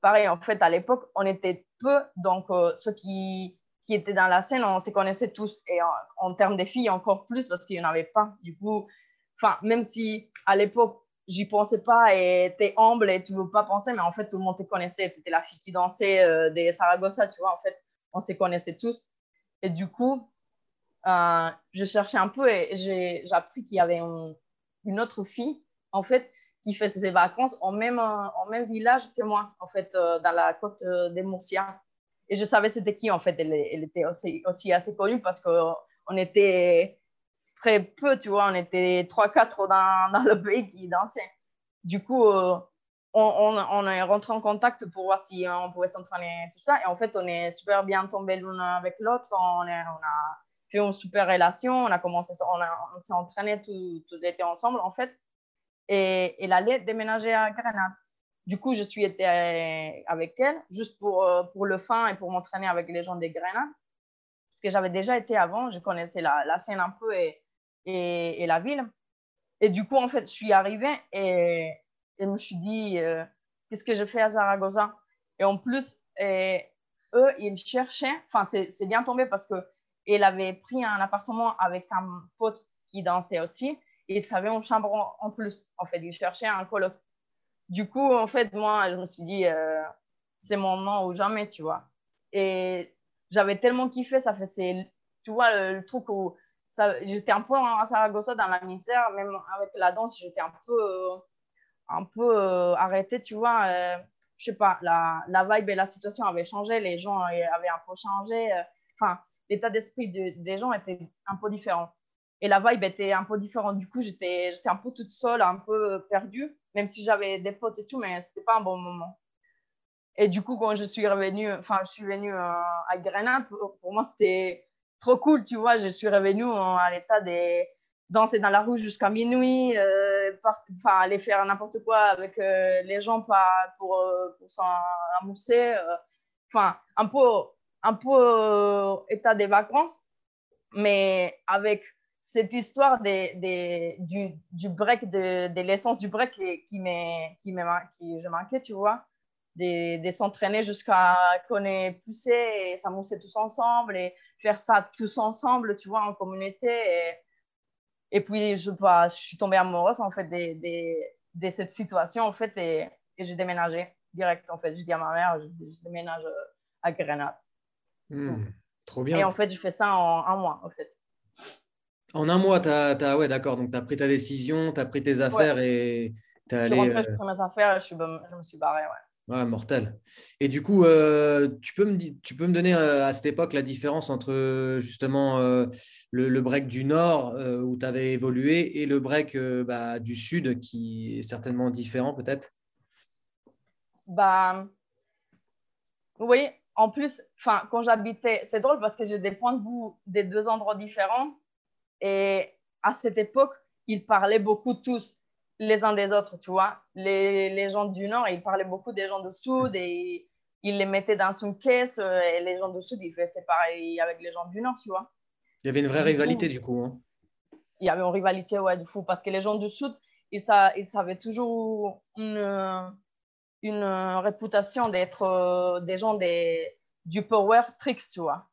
pareil, en fait, à l'époque, on était peu. Donc, euh, ceux qui, qui étaient dans la scène, on se connaissait tous. Et en, termes de filles, encore plus parce qu'il n'y en avait pas. Du coup, même si à l'époque, j'y pensais pas et t'es humble et tu veux pas penser, mais en fait, tout le monde te connaissait. Tu étais la fille qui dansait euh, des Saragossa, tu vois. En fait, on se connaissait tous. Et du coup, euh, je cherchais un peu et j'ai appris qu'il y avait une autre fille, en fait, qui faisait ses vacances en même, en même village que moi, en fait, euh, dans la côte des Murcia. Et je savais c'était qui, en fait. Elle, était aussi, aussi assez connue parce qu'on était très peu, tu vois. On était 3-4 dans, dans, le pays qui dansaient. Du coup, euh, on, on, est rentré en contact pour voir si on pouvait s'entraîner, tout ça. Et en fait, on est super bien tombés l'une avec l'autre. On, on, a fait une super relation. On a commencé, on, s'est entraîné tout, tout l'été ensemble, en fait. Et elle allait déménager à Grenade. Du coup, je suis été euh, avec elle, juste pour, euh, pour le fun et pour m'entraîner avec les gens des Grenades. Parce que j'avais déjà été avant, je connaissais la, la scène un peu et et, la ville. Et du coup, en fait, je suis arrivée et, je me suis dit, euh, qu'est-ce que je fais à Zaragoza? Et en plus, eux, ils cherchaient, enfin, c'est bien tombé parce qu'elle avait pris un appartement avec un pote qui dansait aussi et ils avaient une chambre en, plus. En fait, ils cherchaient un coloc. Du coup, en fait, moi, je me suis dit, euh, c'est mon nom ou jamais, tu vois. Et j'avais tellement kiffé, ça fait, tu vois, le truc où j'étais un peu à Saragossa dans la misère, même avec la danse, j'étais un peu, euh, un peu euh, arrêtée, tu vois. Euh, je sais pas, la, la vibe et la situation avaient changé, les gens avaient un peu changé. Enfin, l'état d'esprit des gens était un peu différent. Et la vibe était un peu différente. Du coup, j'étais un peu toute seule, un peu perdue, même si j'avais des potes et tout, mais c'était pas un bon moment. Et du coup, quand je suis revenue, enfin, je suis venue euh, à Grenade, pour, moi, c'était trop cool, tu vois. Je suis revenue à l'état de danser dans la rue jusqu'à minuit, euh, aller faire n'importe quoi avec euh, les gens pas pour, pour s'amuser. Enfin, un peu, un peu état des vacances, mais avec cette histoire des, des, du, du break, de, de l'essence du break qui, qui, qui, qui je manquais, tu vois de, s'entraîner jusqu'à qu'on ait poussé et s'amuser tous ensemble et faire ça tous ensemble, tu vois, en communauté. Et, et puis, je, bah, je suis tombée amoureuse, en fait, de, de, cette situation, en fait, et, et j'ai déménagé direct, en fait. J'ai dit à ma mère, je, déménage à Grenade. Hmm, trop bien. Et en fait, je fais ça en un mois, en fait. En un mois, tu as, ouais, d'accord. Donc, tu as pris ta décision, tu as pris tes affaires et tu as allé. Je suis rentrée, euh, mes affaires, je, je me suis barrée, ouais. Ouais, mortel. Et du coup, euh, tu, peux me, tu peux me donner euh, à cette époque la différence entre justement euh, le, break du Nord où tu avais évolué et le break bah, du Sud qui est certainement différent peut-être? Bah, Oui, en plus, quand j'habitais, c'est drôle parce que j'ai des points de vue des deux endroits différents. Et à cette époque, ils parlaient beaucoup tous les uns des autres, tu vois. Les, les, gens du Nord, ils parlaient beaucoup des gens du Sud et ils les mettaient dans une caisse euh, et les gens du Sud, ils faisaient pareil avec les gens du Nord, tu vois. Il y avait une vraie rivalité du coup. Hein. Il y avait une rivalité, ouais, du fou, parce que les gens du Sud, ils, ils avaient toujours une, une réputation d'être euh, des gens des, du power tricks, tu vois.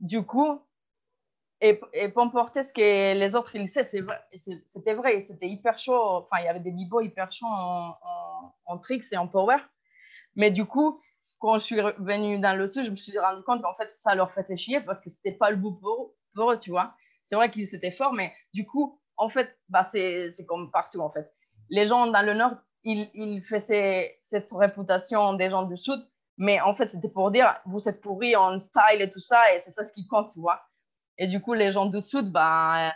Du coup, et, et pour emporter ce que les autres ils disaient, c'était vrai, c'était hyper chaud. Enfin, il y avait des niveaux hyper chauds en, en, tricks et en power. Mais du coup, quand je suis venue dans le sud, je me suis rendu compte qu'en fait, ça leur faisait chier parce que c'était pas le bout pour, pour eux, tu vois. C'est vrai qu'ils étaient forts, mais du coup, en fait, bah, c'est comme partout, en fait. Les gens dans le nord, ils, ils faisaient cette réputation des gens du sud, mais en fait, c'était pour dire, vous êtes pourris en style et tout ça, et c'est ça ce qui compte, tu vois. Et du coup, les gens du Sud, bah,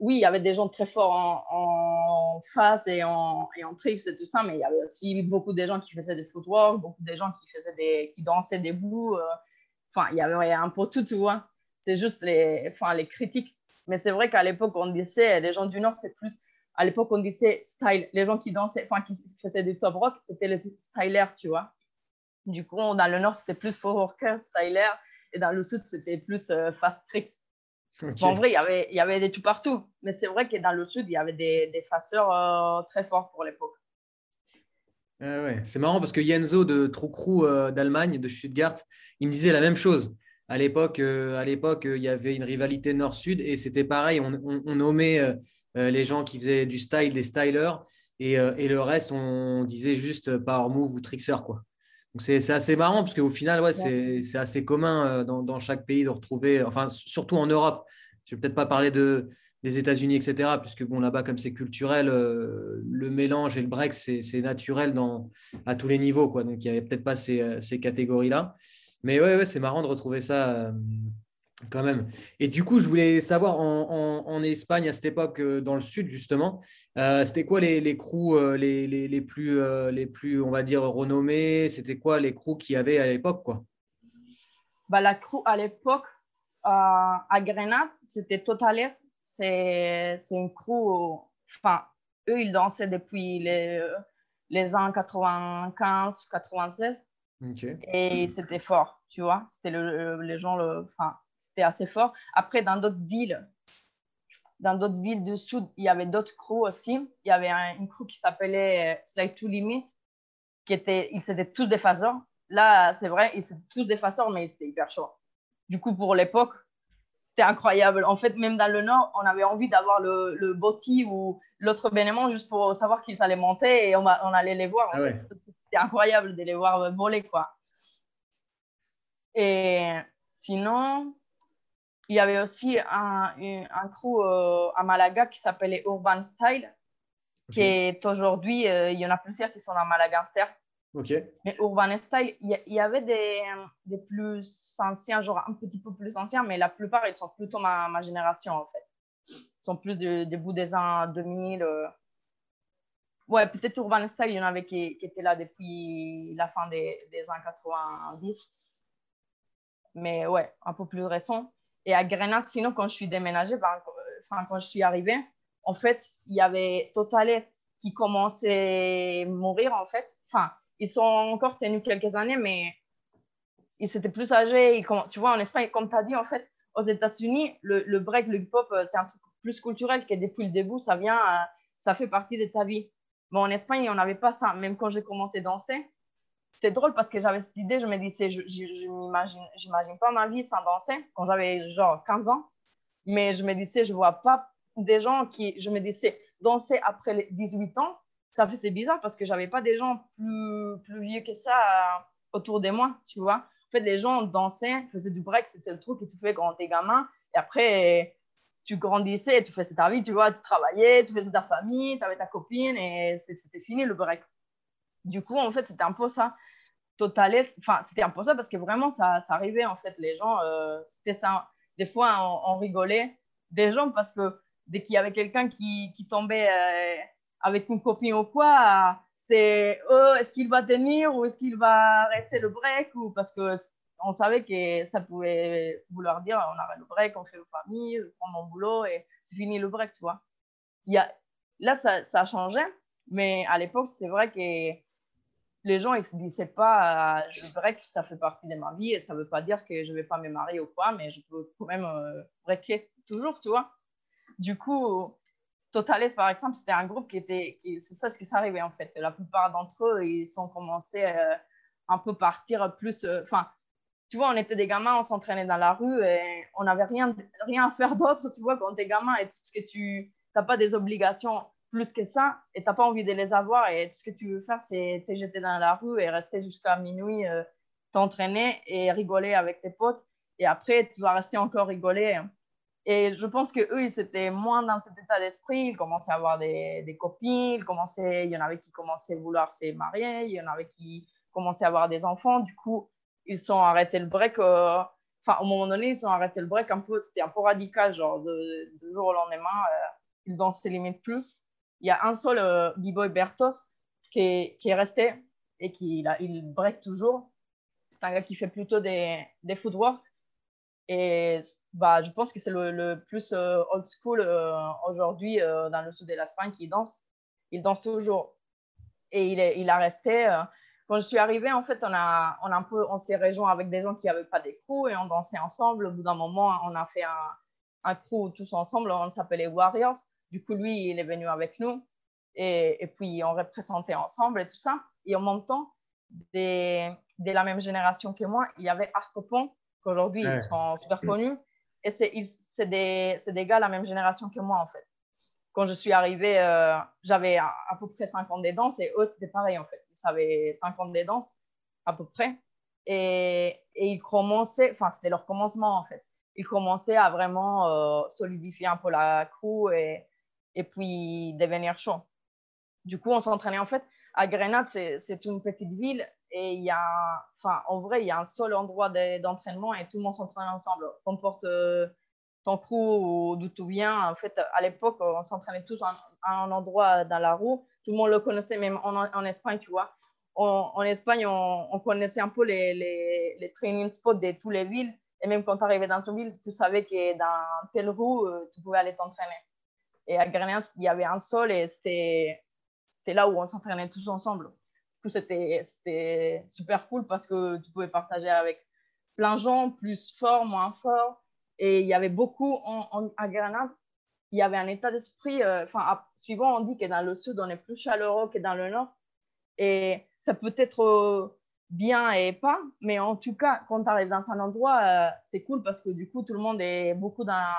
oui, il y avait des gens très forts en, face et en, et en tricks et tout ça, mais il y avait aussi beaucoup de gens qui faisaient des footwork, beaucoup de gens qui, faisaient des, qui dansaient debout. Euh. Enfin, il y avait un peu tout, tu vois. C'est juste les, enfin, les critiques. Mais c'est vrai qu'à l'époque, on disait, les gens du Nord, c'est plus. À l'époque, on disait style. Les gens qui dansaient, enfin, qui faisaient du top rock, c'était les stylers, tu vois. Du coup, dans le Nord, c'était plus footworker, styler. Et dans le Sud, c'était plus euh, fast tricks en vrai, il y, avait, il y avait des tout partout. Mais c'est vrai que dans le sud, il y avait des, des faceurs euh, très forts pour l'époque. ouais. C'est marrant parce que Yenzo de Troucrou euh, d'Allemagne, de Stuttgart, il me disait la même chose. À l'époque, euh, à l'époque, il y avait une rivalité nord-sud et c'était pareil. On, on, nommait les gens qui faisaient du style des stylers et, et, le reste, on disait juste power move ou trickster. Quoi. C'est assez marrant parce qu'au final, ouais, c'est assez commun euh, dans, dans, chaque pays de retrouver, enfin surtout en Europe. Je ne vais peut-être pas parler de, des États-Unis, etc. Puisque bon, là-bas, comme c'est culturel, euh, le mélange et le break, c'est naturel dans, à tous les niveaux. Quoi. Donc il n'y avait peut-être pas ces, euh, ces catégories-là. Mais ouais, ouais c'est marrant de retrouver ça quand même. Et du coup, je voulais savoir en, Espagne à cette époque, euh, dans le sud justement, euh, c'était quoi les, les crews euh, les, les, plus, les plus, on va dire, renommés? C'était quoi les crews qu'il y avait à l'époque quoi? Bah, La crew à l'époque, à Grenade, c'était Totales. C'est une crew, enfin, eux, ils dansaient depuis les, les ans 95, 96. Et c'était fort, tu vois. C'était le, les gens, le, enfin, c'était assez fort. Après, dans d'autres villes, dans d'autres villes du sud, il y avait d'autres crews aussi. Il y avait une crew qui s'appelait euh, Slide to Limit, qui était, ils étaient tous des phaseurs. Là, c'est vrai, ils étaient tous des phaseurs, mais c'était hyper chaud. Du coup, pour l'époque, c'était incroyable. En fait, même dans le Nord, on avait envie d'avoir le, le Botti ou l'autre Bénément juste pour savoir qu'ils allaient monter et on, on allait les voir. Ah parce que c'était incroyable de les voir voler, quoi. Et sinon, il y avait aussi un, un, crew euh, à Malaga qui s'appelait Urban Style, qui est aujourd'hui, euh, il y en a plusieurs qui sont dans Malagaster. Ok. Mais Urban Style, il y, avait des, des, plus anciens, genre un petit peu plus anciens, mais la plupart, ils sont plutôt ma, ma génération, en fait. Ils sont plus du de, bout des ans 2000. Euh. Ouais, peut-être Urban Style, il y en avait qui, qui étaient là depuis la fin des, des ans 90. Mais ouais, un peu plus récent. Et à Grenade, sinon, quand je suis déménagée, enfin, quand je suis arrivée, en fait, il y avait Totales qui commençait à mourir, en fait. Enfin, ils sont encore tenus quelques années, mais ils étaient plus âgés. tu vois, en Espagne, comme tu as dit, en fait, aux États-Unis, le, break, le hip-hop, euh, c'est un truc plus culturel que depuis le début, ça vient, ça fait partie de ta vie. Mais en Espagne, on n'avait pas ça. Même quand j'ai commencé à danser, c'était drôle parce que j'avais cette idée, je me disais, je, je, m'imagine pas ma vie sans danser quand j'avais genre 15 ans. Mais je me disais, je vois pas des gens qui, je me disais, danser après les 18 ans, ça faisait bizarre parce que j'avais pas des gens plus, plus vieux que ça euh, autour de moi, tu vois. En fait, les gens dansaient, faisaient du break, c'était le truc que tu fais quand t'es gamin. Et après, tu grandissais, tu faisais ta vie, tu vois, tu travaillais, tu faisais ta famille, tu avais ta copine et c'était fini le break. Du coup, en fait, c'était un peu ça. Total, enfin, c'était un peu ça parce que vraiment, ça, arrivait, en fait, les gens, euh, c'était ça. Des fois, on, rigolait des gens parce que dès qu'il y avait quelqu'un qui, qui, tombait euh, avec une copine ou quoi, c'était oh, est-ce qu'il va tenir ou est-ce qu'il va arrêter le break ou parce que on savait que ça pouvait vouloir dire on arrête le break, on fait une famille, je prends mon boulot et c'est fini le break, tu vois. Il y a, là, ça, ça a changé, mais à l'époque, c'était vrai que les gens, ils se disaient pas, je break, ça fait partie de ma vie et ça veut pas dire que je vais pas me marier ou quoi, mais je peux quand même euh, toujours, tu vois. Du coup, Totales, par exemple, c'était un groupe qui était, c'est ça ce qui s'est arrivé en fait. La plupart d'entre eux, ils sont commencés euh, un peu partir plus, euh, enfin, tu vois, on était des gamins, on s'entraînait dans la rue et on n'avait rien, rien à faire d'autre, tu vois, quand tu es gamin et tout ce que tu n'as pas des obligations plus que ça et tu n'as pas envie de les avoir et ce que tu veux faire, c'est te jeter dans la rue et rester jusqu'à minuit, euh, t'entraîner et rigoler avec tes potes. Et après, tu vas rester encore rigoler. Et je pense qu'eux, ils étaient moins dans cet état d'esprit. Ils commençaient à avoir des, copines. Ils commençaient, il y en avait qui commençaient à vouloir se marier. Il y en avait qui commençaient à avoir des enfants. Du coup, ils sont arrêtés le break. Euh, enfin, au moment donné, ils ont arrêté le break un peu. C'était un peu radical, genre de, jour au lendemain, euh, ils dansaient limite plus il y a un seul euh, B-Boy Bertos qui est, resté et qui il, break toujours. C'est un gars qui fait plutôt des, des footwork. Et bah, je pense que c'est le, plus euh, old school euh, aujourd'hui dans le sud de l'Espagne qui danse. Il danse toujours. Et il, a resté. quand je suis arrivée, en fait, on, a, on, s'est rejoint avec des gens qui n'avaient pas d'écrou et on dansait ensemble. Au bout d'un moment, on a fait un crew tous ensemble. On s'appelait Warriors. Du coup, lui, il est venu avec nous et, et, puis on représentait ensemble et tout ça. Et en même temps, de la même génération que moi, il y avait Arcopon, qu'aujourd'hui ils sont super connus. Et c'est des, des, gars de la même génération que moi en fait. Quand je suis arrivée, euh, j'avais à, peu près 50 des danses et eux c'était pareil en fait. Ils avaient 50 des danses à peu près. Et, et ils commençaient, enfin c'était leur commencement en fait. Ils commençaient à vraiment euh, solidifier un peu la crew et, et puis devenir chaud. Du coup, on s'entraînait en fait à Grenade, c'est une petite ville et il y a, en vrai, il y a un seul endroit d'entraînement et tout le monde s'entraîne ensemble. Qu'importe euh, ton crew ou d'où tu viens, en fait, à l'époque, on s'entraînait tous un endroit dans la roue. Tout le monde le connaissait, même en, Espagne, tu vois. en Espagne, on, connaissait un peu les, les, les, training spots de toutes les villes. Et même quand tu arrivais dans une ville, tu savais que dans telle roue, euh, tu pouvais aller t'entraîner. Et à Grenade, il y avait un sol et c'était là où on s'entraînait tous ensemble. Du coup, c'était super cool parce que tu pouvais partager avec plein de gens, plus forts, moins forts. Et il y avait beaucoup en, à Grenade, il y avait un état d'esprit. Euh, enfin, suivant, on dit que dans le sud, on est plus chaleureux que dans le nord. Et ça peut être euh, bien et pas, mais en tout cas, quand tu arrives dans un endroit, euh, c'est cool parce que du coup, tout le monde est beaucoup dans,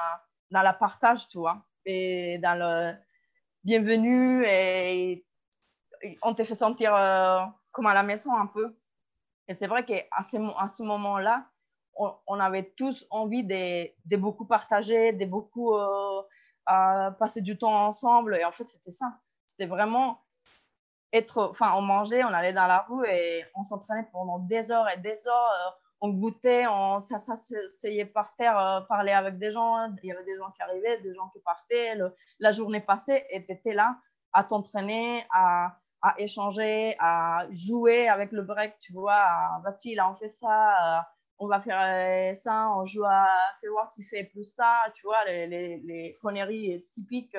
dans la partage, tu vois et dans le bienvenue et on te fait sentir euh, comme à la maison un peu. Et c'est vrai qu'à ce, à ce moment-là, on, avait tous envie de, de, beaucoup partager, de beaucoup euh, passer du temps ensemble. Et en fait, c'était ça. C'était vraiment être, enfin, on mangeait, on allait dans la rue et on s'entraînait pendant des heures et des heures. On goûtait, on s'asseyait par terre, euh, parlait avec des gens. Il y avait des gens qui arrivaient, des gens qui partaient. la journée passée et tu étais là à t'entraîner, à, à, échanger, à jouer avec le break, tu vois. Vas-y, là, on fait ça. Euh, on va faire euh, ça, on joue à Fais voir qui fait plus ça, tu vois, les, conneries typiques.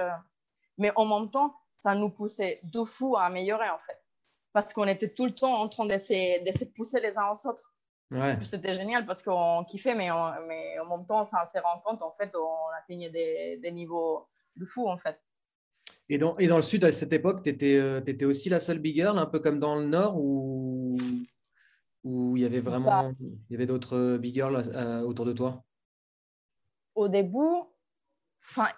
Mais en même temps, ça nous poussait de fou à améliorer en fait. Parce qu'on était tout le temps en train de se, pousser les uns aux autres. Ouais. C'était génial parce qu'on kiffait, mais, mais en même temps, sans se rendre compte, en fait, on atteignait des, des niveaux de fou en fait. Et dans, et dans le sud, à cette époque, tu étais, euh, étais, aussi la seule big girl, un peu comme dans le nord, ou où il y avait vraiment bah. il y avait d'autres big girls euh, autour de toi? Au début,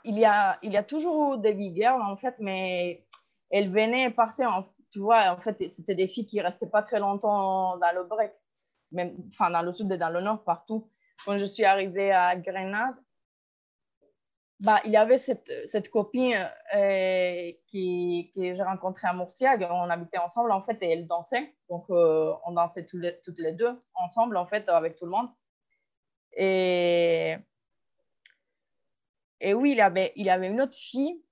il y a, il y a toujours des big girls en fait, mais elles venaient et partaient. tu vois, en fait, c'était des filles qui restaient pas très longtemps dans le break, même, enfin, dans le sud et dans le nord, partout. Quand je suis arrivée à Grenade, bah, il y avait cette, cette copine euh, qui, que j'ai rencontrée à Moursiag. On habitait ensemble, en fait, et elle dansait. Donc, euh, on dansait toutes les deux ensemble, en fait, avec tout le monde. Et et oui, il y avait, il avait une autre fille,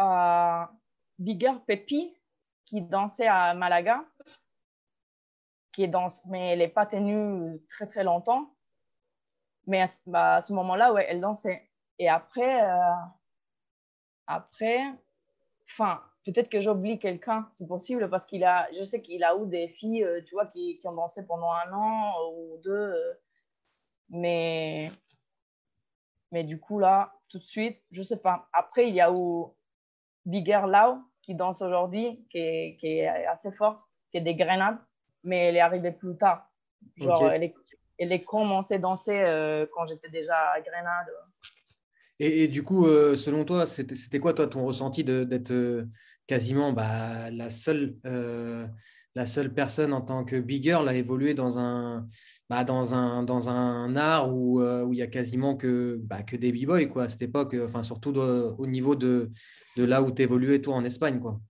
euh, Bigger Pepi, qui dansait à Malaga, qui danse, mais elle n'est pas tenue très très longtemps. Mais à, bah, ce moment-là, ouais, elle dansait. Et après, euh, après, enfin, peut-être que j'oublie quelqu'un, c'est possible parce qu'il a, je sais qu'il a eu des filles, euh, tu vois, qui, qui, ont dansé pendant un an ou deux, euh, mais mais du coup, là, tout de suite, je sais pas. Après, il y a eu Bigger Lau qui danse aujourd'hui, qui est, qui est, assez forte, qui est des grenades, mais elle est arrivée plus tard. Genre, elle, est, elle est commencée à danser euh, quand j'étais déjà à Grenade. Et, du coup, euh, selon toi, c'était quoi toi, ton ressenti d'être euh, quasiment bah, la seule la seule personne en tant que big girl a évolué dans un, bah, dans un, dans un art où, euh, où il y a quasiment que, bah, que des b-boys à cette époque, enfin, surtout au niveau de, de là où tu évoluais toi en Espagne. Quoi.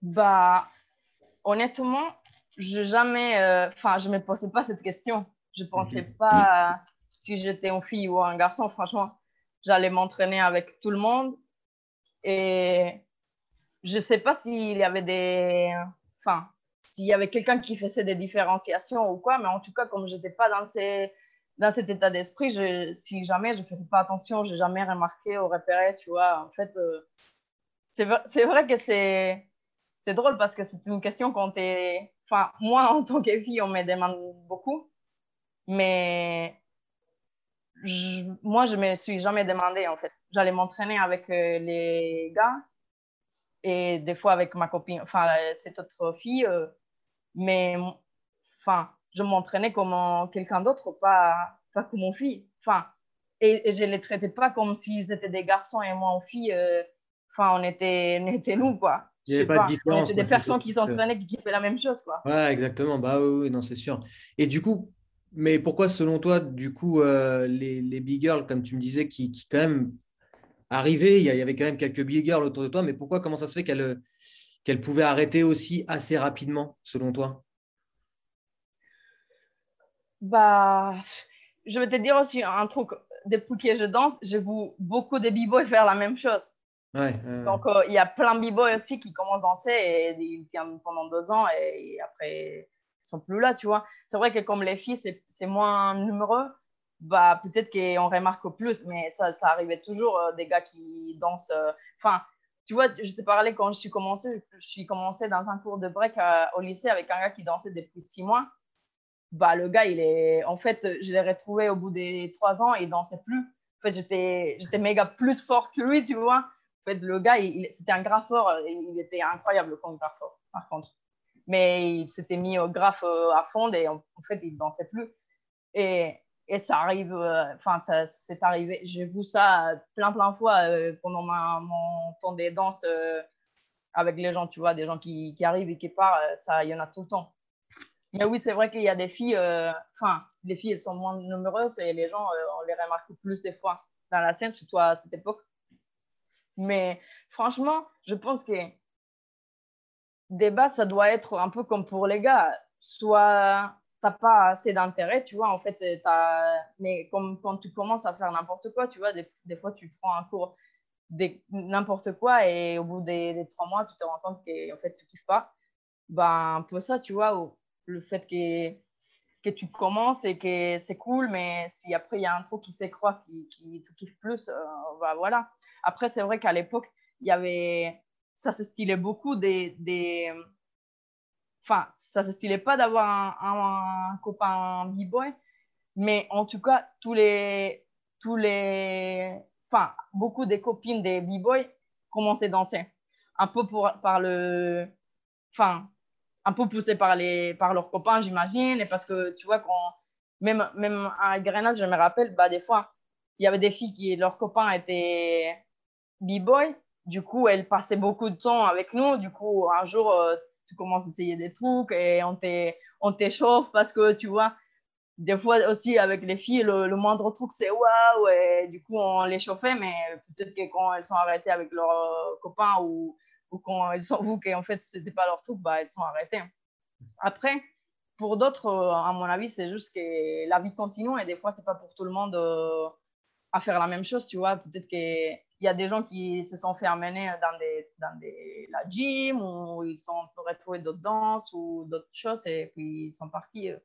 Bah, honnêtement, je jamais, euh, enfin, je me posais pas cette question. Je pensais pas si j'étais une fille ou un garçon, franchement. J'allais m'entraîner avec tout le monde et je sais pas s'il y avait des. Enfin, s'il y avait quelqu'un qui faisait des différenciations ou quoi, mais en tout cas, comme je n'étais pas dans, ces, dans cet état d'esprit, si jamais je ne faisais pas attention, je n'ai jamais remarqué ou repéré, tu vois. En fait, euh, c'est vrai que c'est drôle parce que c'est une question quand tu es. Enfin, moi, en tant que fille, on me demande beaucoup, mais moi, je me suis jamais demandé, en fait. J'allais m'entraîner avec euh, les gars et des fois avec ma copine, enfin cette autre fille, euh, mais enfin je m'entraînais comme quelqu'un d'autre, pas, pas comme mon fille. Enfin, et, je ne les traitais pas comme s'ils étaient des garçons et moi en fille, euh, enfin on était, on était nous quoi. Il n'y avait pas, de différence. Des personnes qui s'entraînaient qui faisaient la même chose quoi. Ouais, exactement. Bah oui, non, c'est sûr. Et du coup, mais pourquoi selon toi, du coup, euh, les, les big girls, comme tu me disais, qui, qui quand même arrivée, il y avait quand même quelques big girls autour de toi, mais pourquoi, comment ça se fait qu'elle qu'elle pouvait arrêter aussi assez rapidement, selon toi? Bah, je vais te dire aussi un truc. Depuis que je danse, je vois beaucoup de b-boys faire la même chose. Ouais, Donc, euh, il y a plein de b-boys aussi qui commencent à danser et ils tiennent pendant deux ans et, après, ils sont plus là, tu vois. C'est vrai que comme les filles, c'est moins numereux, bah, peut-être qu'on remarque plus, mais ça, ça arrivait toujours euh, des gars qui dansent. Euh, enfin, tu vois, je te parlais quand je suis commencé, je suis commencé dans un cours de break au lycée avec un gars qui dansait depuis six mois. Bah, le gars, il est. En fait, je l'ai retrouvé au bout des trois ans et il dansait plus. En fait, j'étais, j'étais méga plus fort que lui, tu vois. En fait, le gars, c'était un graffeur. Il était incroyable comme graffeur, par contre. Mais il s'était mis au graphe à fond et en, fait, il dansait plus. Et et ça arrive, euh, enfin, ça c'est arrivé. J'ai vu ça plein, plein de fois euh, pendant mon temps des danses euh, avec les gens, tu vois, des gens qui, qui arrivent et qui partent, ça, il y en a tout le temps. Mais oui, c'est vrai qu'il y a des filles, enfin, les filles, elles sont moins nombreuses et les gens, on les remarque plus des fois dans la scène, surtout à cette époque. Mais franchement, je pense que des bases, ça doit être un peu comme pour les gars. Soit tu n'as pas assez d'intérêt, tu vois, en fait, as... mais comme quand tu commences à faire n'importe quoi, tu vois, des, des, fois, tu prends un cours n'importe quoi et au bout des, trois mois, tu te rends compte que en fait, tu kiffes pas. Ben, peu ça, tu vois, le fait que, que tu commences et que c'est cool, mais si après il y a un truc qui s'écroise, qui, qui te kiffe plus, euh, ben, voilà. Après, c'est vrai qu'à l'époque, il y avait, ça se stylait beaucoup des, des... enfin, ça se stylait pas d'avoir un, un, copain b-boy, mais en tout cas, tous les, tous les, enfin, beaucoup des copines des b-boys commençaient à danser. Un peu pour, par le, enfin, un peu poussé par, les, par leurs copains, j'imagine, et parce que tu vois, quand, même, même à Grenade, je me rappelle, bah, des fois, il y avait des filles qui, leurs copains étaient b-boy, du coup, elles passaient beaucoup de temps avec nous, du coup, un jour, euh, tu commences à essayer des trucs et on t'échauffe parce que, tu vois, des fois aussi avec les filles, le, moindre truc c'est waouh, et du coup on les chauffait, mais peut-être que quand elles sont arrêtées avec leurs copains ou, ou quand elles sont vous qu'en fait c'était pas leur truc, bah elles sont arrêtées. Après, pour d'autres, à mon avis, c'est juste que la vie continue et des fois c'est pas pour tout le monde euh, à faire la même chose, tu vois. Peut-être qu'il y a des gens qui se sont fait amener dans, des, dans des, la gym ou ils sont retrouvés d'autres danses ou d'autres choses et puis ils sont partis. Euh,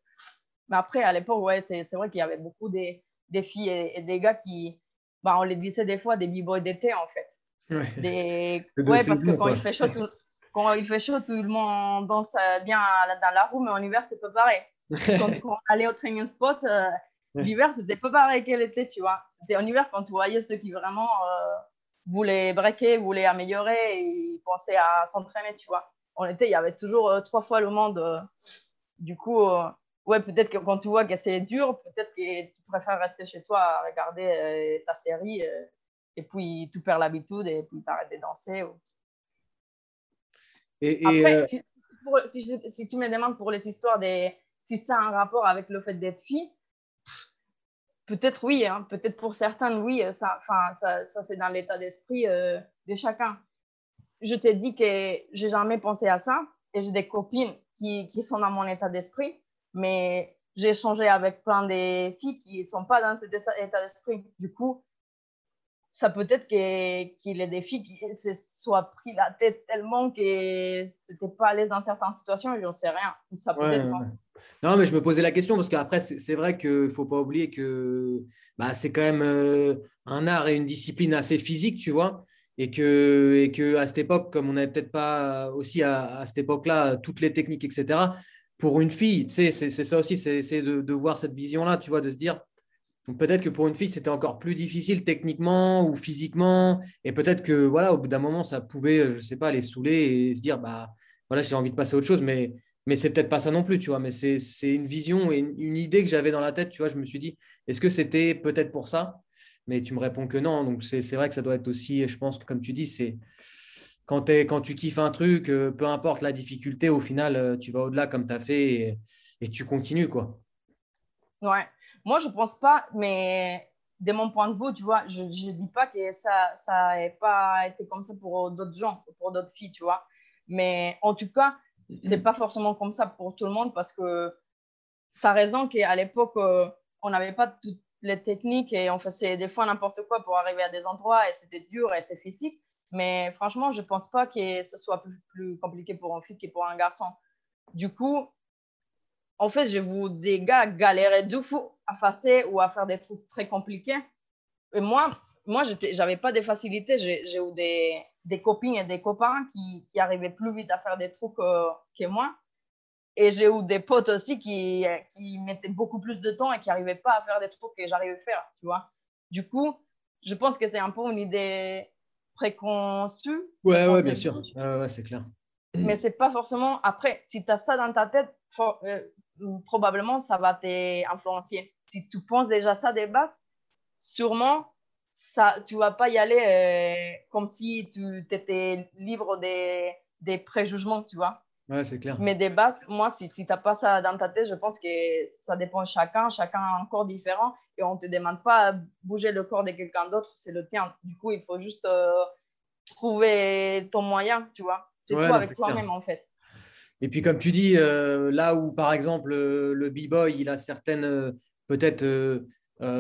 mais après, à l'époque, ouais, c'est vrai qu'il y avait beaucoup des, des filles et, des gars qui, bah, on les disait des fois des b-boys d'été, en fait. Ouais, des... ouais parce que quand il, fait chaud, tout... quand il fait chaud, tout le monde danse bien dans la roue, mais en hiver, c'est pas pareil. quand, on allait au training spot, euh, l'hiver, c'était pas pareil qu'elle était, tu vois. C'était en hiver quand tu voyais ceux qui vraiment euh, voulaient breaker, voulaient améliorer et pensaient à s'entraîner, tu vois. En été, il y avait toujours euh, trois fois le monde. du coup, ouais, peut-être que quand tu vois que c'est dur, peut-être que tu préfères rester chez toi à regarder euh, ta série euh, et puis tu perds l'habitude et puis tu arrêtes de danser. Et, Après, euh, si, tu me demandes pour les histoires des, si ça a un rapport avec le fait d'être fille, peut-être oui, hein. peut-être pour certains, oui, ça, ça, ça c'est dans l'état d'esprit de chacun. Je t'ai dit que j'ai jamais pensé à ça et j'ai des copines qui, qui sont dans mon état d'esprit mais j'ai échangé avec plein de filles qui ne sont pas dans cet état, d'esprit. Du coup, ça peut être qu'il y ait des filles qui se soient pris la tête tellement que c'était pas à l'aise dans certaines situations j'en sais rien. Ça peut être. Hein. Non, mais je me posais la question parce qu'après, c'est vrai qu'il ne faut pas oublier que bah, c'est quand même euh, un art et une discipline assez physique, tu vois. Et que, et que à cette époque, comme on n'avait peut-être pas aussi à, à cette époque-là toutes les techniques, etc., pour une fille, tu sais, c'est ça aussi, c'est de, de, voir cette vision-là, tu vois, de se dire, peut-être que pour une fille, c'était encore plus difficile techniquement ou physiquement, et peut-être que, voilà, au bout d'un moment, ça pouvait, je sais pas, les saouler et se dire, bah, voilà, j'ai envie de passer à autre chose, mais, mais c'est peut-être pas ça non plus, tu vois, mais c'est une vision et une, idée que j'avais dans la tête, tu vois, je me suis dit, est-ce que c'était peut-être pour ça? Mais tu me réponds que non, donc c'est vrai que ça doit être aussi, je pense que comme tu dis, c'est quand, quand tu kiffes un truc, euh, peu importe la difficulté, au final, euh, tu vas au-delà comme tu as fait et, tu continues. quoi. Ouais, moi, je pense pas, mais de mon point de vue, tu vois, je ne dis pas que ça ça pas été comme ça pour d'autres gens, pour d'autres filles, tu vois. Mais en tout cas, c'est pas forcément comme ça pour tout le monde parce que tu as raison qu'à l'époque, euh, on n'avait pas toutes les techniques et on faisait des fois n'importe quoi pour arriver à des endroits et c'était dur et c'est physique. Mais franchement, je ne pense pas que ce soit plus, compliqué pour un fille que pour un garçon. Du coup, en fait, je vous des gars galérer de fou à faire ou à faire des trucs très compliqués. Et moi, moi je n'avais pas de facilité. J'ai eu des, des, copines et des copains qui, qui, arrivaient plus vite à faire des trucs euh, que moi. Et j'ai eu des potes aussi qui, qui mettaient beaucoup plus de temps et qui n'arrivaient pas à faire des trucs que j'arrivais à faire, tu vois. Du coup, je pense que c'est un peu une idée préconçu. Ouais, ouais, bien sûr. ouais, c'est clair. Mais c'est pas forcément. Après, si tu as ça dans ta tête, euh, probablement ça va t'influencer. Si tu penses déjà ça des bases, sûrement ça, tu vas pas y aller euh, comme si tu étais libre des, des préjugements, tu vois. Ouais, c'est clair. Mais des bases, moi, si, si tu n'as pas ça dans ta tête, je pense que ça dépend de chacun. Chacun a un corps différent et on ne te demande pas de bouger le corps de quelqu'un d'autre, c'est le tien. Du coup, il faut juste euh, trouver ton moyen, tu vois. C'est toi avec toi-même, en fait. Et puis, comme tu dis, euh, là où, par exemple, le b-boy, il a certaines, peut-être,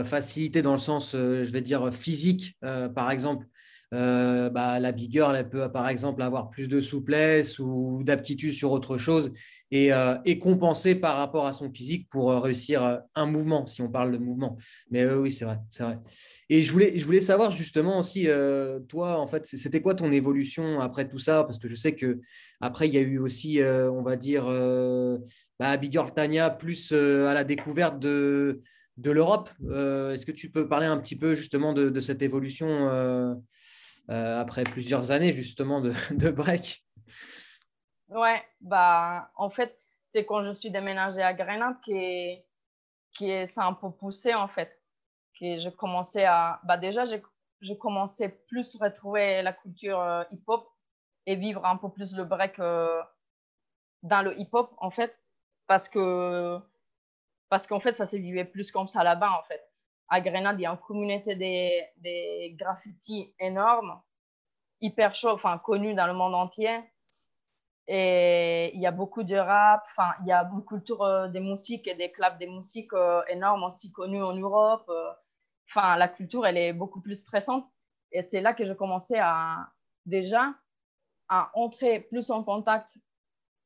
facilités dans le sens, je vais dire, physique, par exemple. Bah, la big girl, elle peut, par exemple, avoir plus de souplesse ou d'aptitude sur autre chose euh, et, compenser par rapport à son physique pour euh, réussir euh, un mouvement, si on parle de mouvement. Mais oui, c'est vrai. Et je voulais, je voulais savoir justement aussi, toi, en fait, c'était quoi ton évolution après tout ça? Parce que je sais que après, il y a eu aussi, on va dire, bah, Big Girl Tania plus à la découverte de, de l'Europe. Est-ce que tu peux parler un petit peu justement de, cette évolution après plusieurs années justement de, de break? Ouais, bah, en fait, c'est quand je suis déménagée à Grenade qui, qui ça un peu poussé, en fait. Que je commençais à. Bah, déjà, je commençais plus à retrouver la culture euh, hip-hop et vivre un peu plus le break euh, dans le hip-hop, en fait. Parce que. Parce qu'en fait, ça s'est vécu plus comme ça là-bas, en fait. À Grenade, il y a une communauté des, des graffitis énormes, hyper chaud, enfin, connus dans le monde entier et il y a beaucoup de rap, enfin, il y a de culture euh, des musiques et des clubs des musiques euh, énormes aussi connus en Europe. Euh. Enfin, la culture, elle est beaucoup plus présente. Et c'est là que je commençais à déjà à entrer plus en contact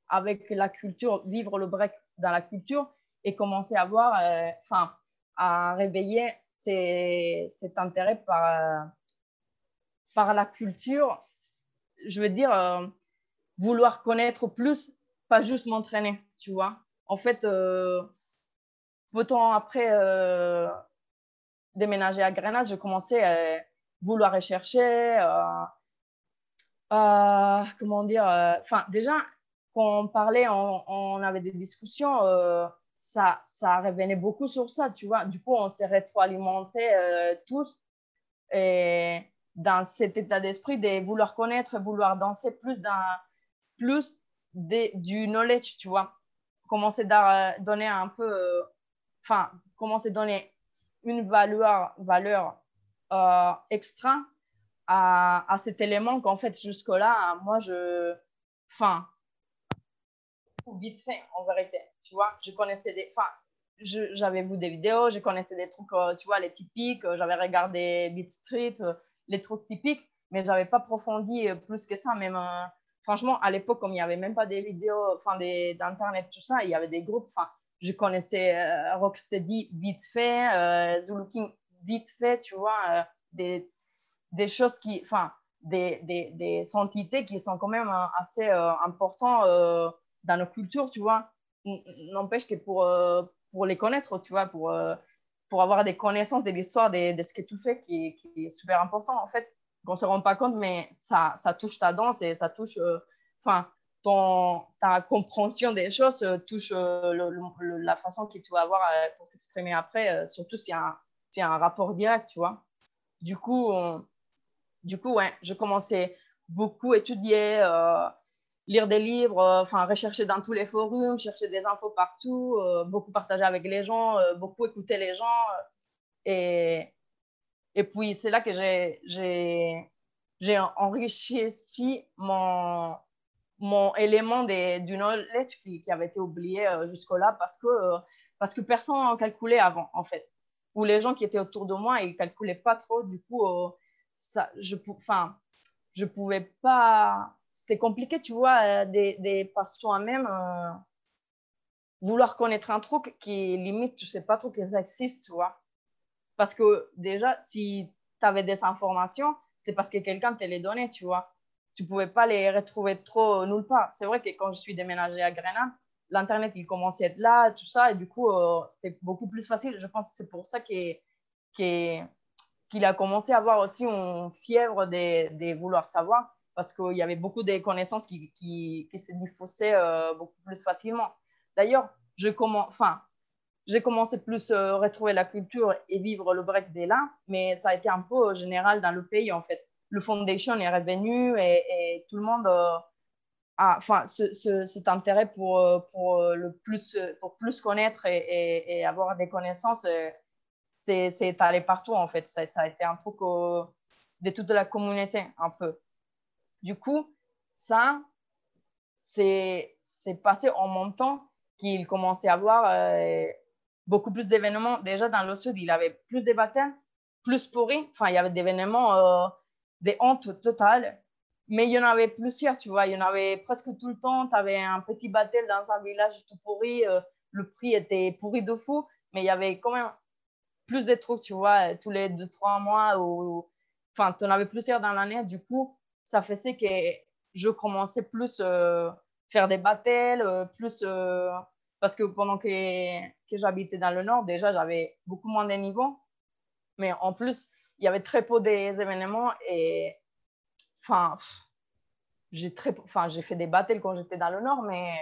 avec la culture, vivre le break dans la culture et commencer à voir, enfin, à réveiller cet intérêt par, par la culture. Je veux dire, vouloir connaître plus, pas juste m'entraîner, tu vois. En fait, euh, peu de temps après euh, déménager à Grenade, je commençais à vouloir rechercher, euh, comment dire, enfin déjà, quand on parlait, on, avait des discussions, ça, ça revenait beaucoup sur ça, tu vois. Du coup, on s'est rétroalimentés tous. Dans cet état d'esprit de vouloir connaître, vouloir danser plus dans, plus du knowledge, tu vois. Commencer à donner un peu, euh, enfin, commencer à donner une valeur, valeur euh, extra à, cet élément qu'en fait, jusque-là, moi, je. Enfin, vite fait, en vérité. Tu vois, je connaissais des. Enfin, j'avais vu des vidéos, je connaissais des trucs, euh, tu vois, les typiques, j'avais regardé Beat Street, les trucs typiques, mais j'avais pas approfondi plus que ça, même franchement, à l'époque, comme il n'y avait même pas des vidéos, enfin, d'Internet, tout ça, il y avait des groupes, enfin, je connaissais euh, Rocksteady vite fait, euh, Zulu King vite fait, tu vois, euh, des, des choses qui, enfin, des, des, des, entités qui sont quand même assez importantes dans nos cultures, tu vois. N'empêche que pour, pour les connaître, tu vois, pour, pour avoir des connaissances de l'histoire de, de, ce que tu fais, qui, qui est super important, en fait qu'on ne se rend pas compte, mais ça, ça touche ta danse et ça touche, euh, enfin, ton ta compréhension des choses euh, touche euh, la façon que tu vas avoir pour t'exprimer après, surtout s'il y, a un, a un rapport direct, tu vois. Du coup, du coup, ouais, je commençais beaucoup à étudier, lire des livres, enfin, rechercher dans tous les forums, chercher des infos partout, beaucoup partager avec les gens, beaucoup écouter les gens. et, et puis, c'est là que j'ai enrichi mon, mon élément de, du knowledge qui, avait été oublié euh, jusque-là parce que, euh, parce que personne ne calculait avant, en fait. Ou les gens qui étaient autour de moi, ils ne calculaient pas trop. Du coup, euh, ça, je ne je pouvais pas... C'était compliqué, tu vois, des, des par soi-même, vouloir connaître un truc qui limite, tu ne sais pas trop qu'ils existent, tu vois. Parce que déjà, si tu avais des informations, c'est parce que quelqu'un te les donnait, tu vois. Tu ne pouvais pas les retrouver trop nulle part. C'est vrai que quand je suis déménagée à Grenade, l'Internet, il commençait à être là, tout ça, et du coup, euh, c'était beaucoup plus facile. Je pense que c'est pour ça qu'il a commencé à avoir aussi une fièvre de, vouloir savoir, parce qu'il y avait beaucoup de connaissances qui, se diffusaient euh, beaucoup plus facilement. D'ailleurs, je commence, j'ai commencé plus à euh, retrouver la culture et vivre le break dès là, mais ça a été un peu général dans le pays en fait. Le foundation est revenu et, tout le monde euh, a enfin, cet intérêt pour, euh, pour, le plus, pour plus connaître et, avoir des connaissances, c'est allé partout en fait. Ça, a été un truc de toute la communauté un peu. Du coup, ça, c'est passé en mon temps qu'il commençait à avoir euh, beaucoup plus d'événements. Déjà, dans le sud, il avait plus de baptêmes, plus pourris. Enfin, il y avait des événements, euh, des hontes totales. Mais il y en avait plusieurs, tu vois. Il y en avait presque tout le temps. Tu avais un petit baptême dans un village tout pourri. Euh, le prix était pourri de fou. Mais il y avait quand même plus de trucs, tu vois, tous les deux, trois mois. Ou... Enfin, tu en avais plusieurs dans l'année. Du coup, ça faisait que je commençais plus à faire des baptêmes, plus parce que pendant que, que j'habitais dans le nord, déjà, j'avais beaucoup moins de niveaux. Mais en plus, il y avait très peu d'événements et enfin, j'ai fait des battles quand j'étais dans le nord, mais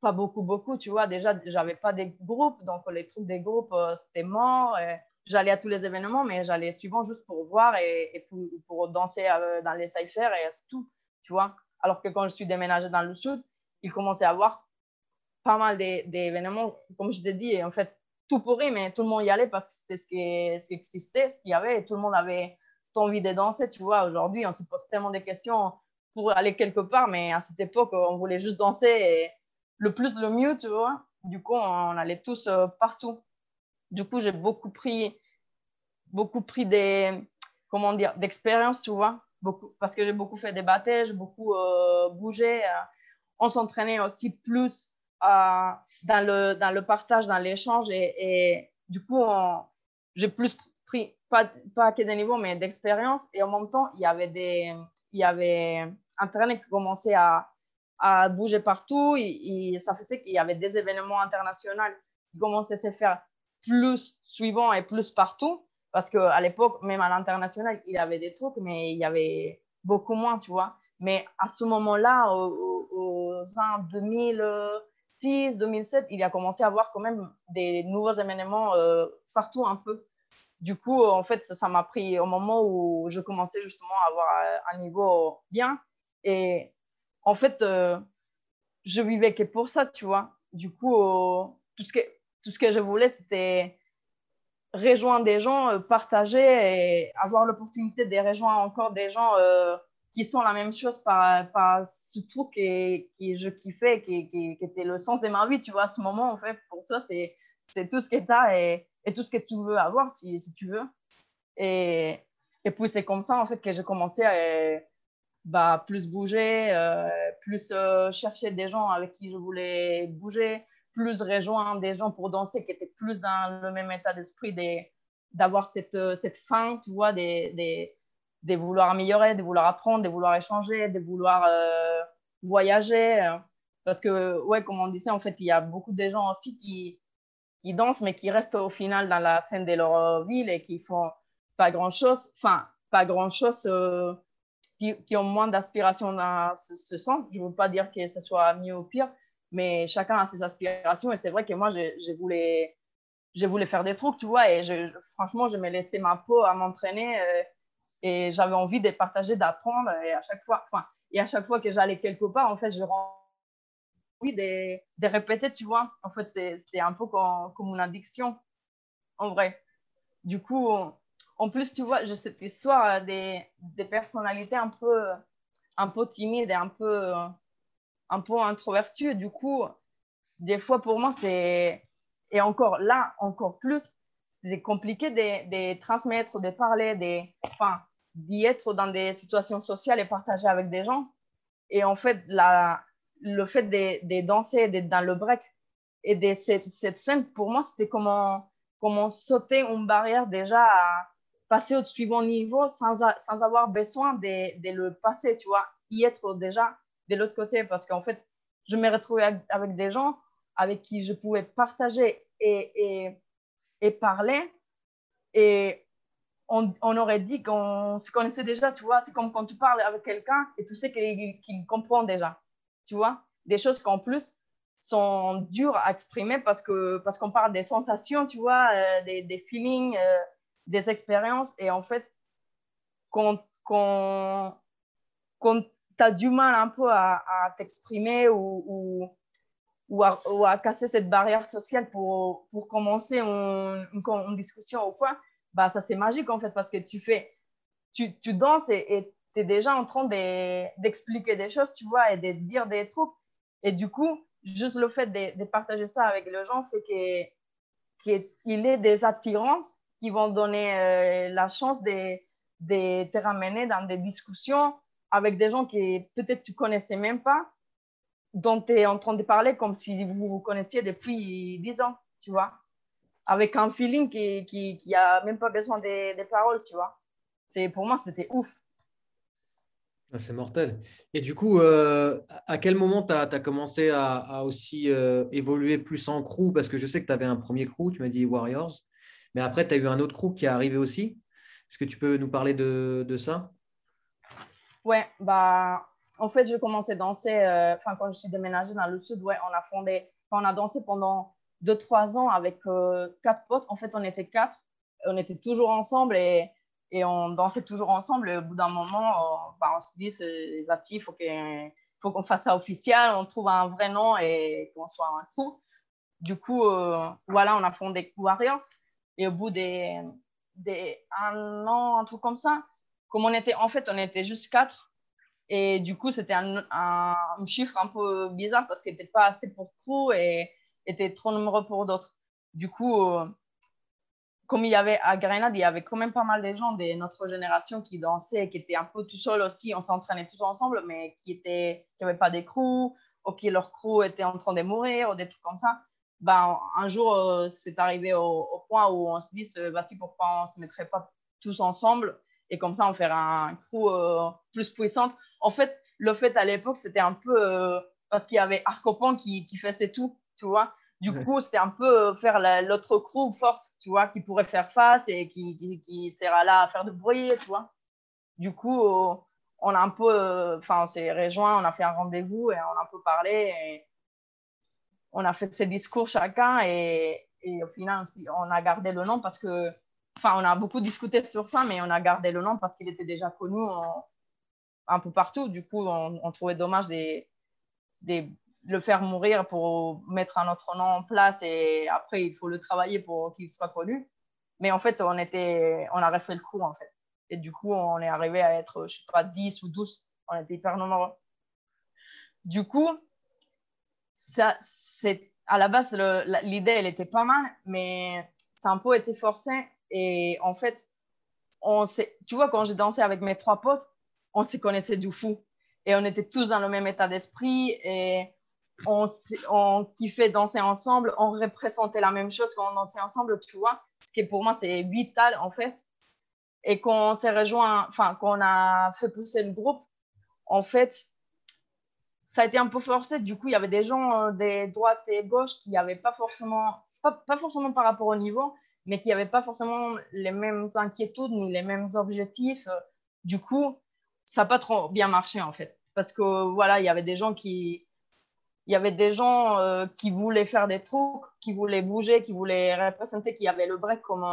pas beaucoup, beaucoup, tu vois. Déjà, j'avais pas des groupes, donc les trucs des groupes, euh, c'était mort. J'allais à tous les événements, mais j'allais souvent juste pour voir et, pour, pour, danser euh, dans les cyphers et c'est tout, tu vois. Alors que quand je suis déménagée dans le sud, il commençait à avoir pas mal d'événements, comme je t'ai dit, en fait, tout pourri, mais tout le monde y allait parce que c'était ce qui, existait, ce qu'il y avait, et tout le monde avait cette envie de danser, tu vois. Aujourd'hui, on se pose tellement de questions pour aller quelque part, mais à cette époque, on voulait juste danser le plus, le mieux, tu vois. Du coup, on allait tous euh, partout. Du coup, j'ai beaucoup pris, beaucoup pris des, comment dire, d'expérience, tu vois, beaucoup, parce que j'ai beaucoup fait des baptêmes, beaucoup euh, bougé. On s'entraînait aussi plus dans, le, dans le partage, dans l'échange. Et, du coup, j'ai plus pris, pas, pas que des niveaux, mais d'expérience. Et en même temps, il y avait, des, il y avait un terrain qui commençait à, à bouger partout. Et, ça faisait qu'il y avait des événements internationaux qui commençaient à se faire plus suivants et plus partout. Parce qu'à l'époque, même à l'international, il y avait des trucs, mais il y avait beaucoup moins, tu vois. Mais à ce moment-là, aux, aux, 2000, 2007, il a commencé à avoir quand même des nouveaux événements euh, partout un peu. Du coup, en fait, ça m'a pris au moment où je commençais justement à avoir un niveau bien. Et en fait, euh, je vivais que pour ça, tu vois. Du coup, euh, tout, ce que, tout ce que je voulais, c'était rejoindre des gens, partager et avoir l'opportunité de rejoindre encore des gens qui sont la même chose par, par ce truc que, que je kiffais, qui, qui, était le sens de ma vie, tu vois, à ce moment, en fait, pour toi, c'est, c'est tout ce que tu as et, et, tout ce que tu veux avoir, si, si tu veux. Et, et puis, c'est comme ça, en fait, que j'ai commencé à bah, plus bouger, euh, plus euh, chercher des gens avec qui je voulais bouger, plus rejoindre des gens pour danser qui étaient plus dans le même état d'esprit, d'avoir cette, cette faim, tu vois, des, des de vouloir améliorer, de vouloir apprendre, de vouloir échanger, de vouloir euh, voyager. Euh. Parce que, ouais, comme on disait, en fait, il y a beaucoup de gens aussi qui, qui dansent, mais qui restent au final dans la scène de leur euh, ville et qui font pas grand-chose, enfin, pas grand-chose, qui, qui, ont moins d'aspiration dans ce, sens. Je ne veux pas dire que ce soit mieux ou pire, mais chacun a ses aspirations. Et c'est vrai que moi, j'ai voulu, voulu faire des trucs, tu vois, et je, franchement, je me laissais ma peau à m'entraîner et j'avais envie de partager, d'apprendre. Et à chaque fois, enfin, et à chaque fois que j'allais quelque part, en fait, je envie de, de répéter, tu vois. En fait, c'était un peu comme, une addiction, en vrai. Du coup, en plus, tu vois, j'ai cette histoire des, des personnalités un peu, un peu timides et un peu, un peu introverties. Du coup, des fois, pour moi, c'est. Et encore là, encore plus, c'est compliqué de, de, transmettre, de parler, de. Enfin, d'y être dans des situations sociales et partager avec des gens. Et en fait, la, le fait de, de danser, d'être dans le break et de cette, cette scène, pour moi, c'était comment, comment sauter une barrière déjà à passer au suivant niveau sans, sans avoir besoin de, de, le passer, tu vois, y être déjà de l'autre côté. Parce qu'en fait, je me retrouvais avec des gens avec qui je pouvais partager et, et, et parler. Et on, aurait dit qu'on se connaissait déjà, tu vois. C'est comme quand tu parles avec quelqu'un et tu sais qu'il comprend déjà, tu vois. Des choses qu'en plus sont dures à exprimer parce qu'on parce parle des sensations, tu vois, euh, des, feelings, euh, des expériences. Et en fait, quand, quand, quand tu as du mal un peu à, t'exprimer ou, ou, à, casser cette barrière sociale pour, pour commencer une, une discussion ou quoi, bah, ça c'est magique en fait parce que tu fais, tu, tu danses et tu es déjà en train d'expliquer des choses, tu vois, et de dire des trucs. Et du coup, juste le fait de, partager ça avec les gens fait qu'il y ait des attirances qui vont donner euh, la chance de, de te ramener dans des discussions avec des gens que peut-être tu connaissais même pas, dont tu es en train de parler comme si vous vous connaissiez depuis 10 ans, tu vois, avec un feeling qui, qui, qui a même pas besoin des, des paroles, tu vois. C'est, pour moi, c'était ouf. Ah, c'est mortel. Et du coup, euh, à quel moment tu as, commencé à, aussi euh, évoluer plus en crew? Parce que je sais que tu avais un premier crew, tu m'as dit Warriors, mais après, tu as eu un autre crew qui est arrivé aussi. Est-ce que tu peux nous parler de, de ça? Ouais, bah, en fait, j'ai commencé à danser, euh, quand je suis déménagée dans le sud, ouais, on a fondé, on a dansé pendant 2-3 ans avec quatre potes. En fait, on était quatre, on était toujours ensemble et et on dansait toujours ensemble. au bout d'un moment, on, bah, on se dit, il faut qu'on faut fasse ça officiel, on trouve un vrai nom et qu'on soit un coup. Du coup, euh, voilà, on a fondé Warriors. Et au bout des, des an, un truc comme ça, comme on était, en fait, on était juste quatre. Et du coup, c'était un, un, chiffre un peu bizarre parce qu'il n'était pas assez pour crew et était trop nombreux pour d'autres. Du coup, euh, comme il y avait à Grenade, il y avait quand même pas mal de gens de notre génération qui dansaient, qui étaient un peu tout seuls aussi. On s'entraînait tous ensemble, mais qui n'avaient qui pas des crews, ou qui leur crew était en train de mourir, ou des trucs comme ça. Ben, un jour, euh, c'est arrivé au, point où on se dit, voici pourquoi on ne se mettrait pas tous ensemble et comme ça, on ferait un crew euh, plus puissant. En fait, le fait à l'époque, c'était un peu euh, parce qu'il y avait Arcopan qui, qui faisait tout, tu vois. Du coup, c'était un peu euh, faire l'autre crew forte, tu vois, qui pourrait faire face et qui, qui, sera là à faire du bruit, tu vois. Du coup, euh, on a un peu, euh, enfin, on s'est rejoint, on a fait un rendez-vous et on a un peu parlé. Et on a fait ses discours chacun et, et au final, on a gardé le nom parce que, enfin, on a beaucoup discuté sur ça, mais on a gardé le nom parce qu'il était déjà connu un peu partout. Du coup, on, on trouvait dommage des, des le faire mourir pour mettre un autre nom en place et après il faut le travailler pour qu'il soit connu. Mais en fait, on, était, on a refait le coup en fait. Et du coup, on est arrivé à être, je sais pas, 10 ou 12. On était hyper nombreux. Du coup, ça, c'est, à la base, l'idée, elle était pas mal, mais ça un peu forcé. Et en fait, on tu vois, quand j'ai dansé avec mes trois potes, on se connaissait du fou. Et on était tous dans le même état d'esprit. On, on kiffait danser ensemble, on représentait la même chose quand on dansait ensemble, tu vois. Ce qui pour moi, c'est vital en fait. Et qu'on s'est rejoint, enfin, qu'on a fait pousser le groupe, en fait, ça a été un peu forcé. Du coup, il y avait des gens euh, des droites et gauches qui n'avaient pas forcément, pas, pas, forcément par rapport au niveau, mais qui n'avaient pas forcément les mêmes inquiétudes ni les mêmes objectifs. Du coup, ça n'a pas trop bien marché en fait. Parce que voilà, il y avait des gens qui, il y avait des gens euh, qui voulaient faire des trucs, qui voulaient bouger, qui voulaient représenter, qui avaient le break comme,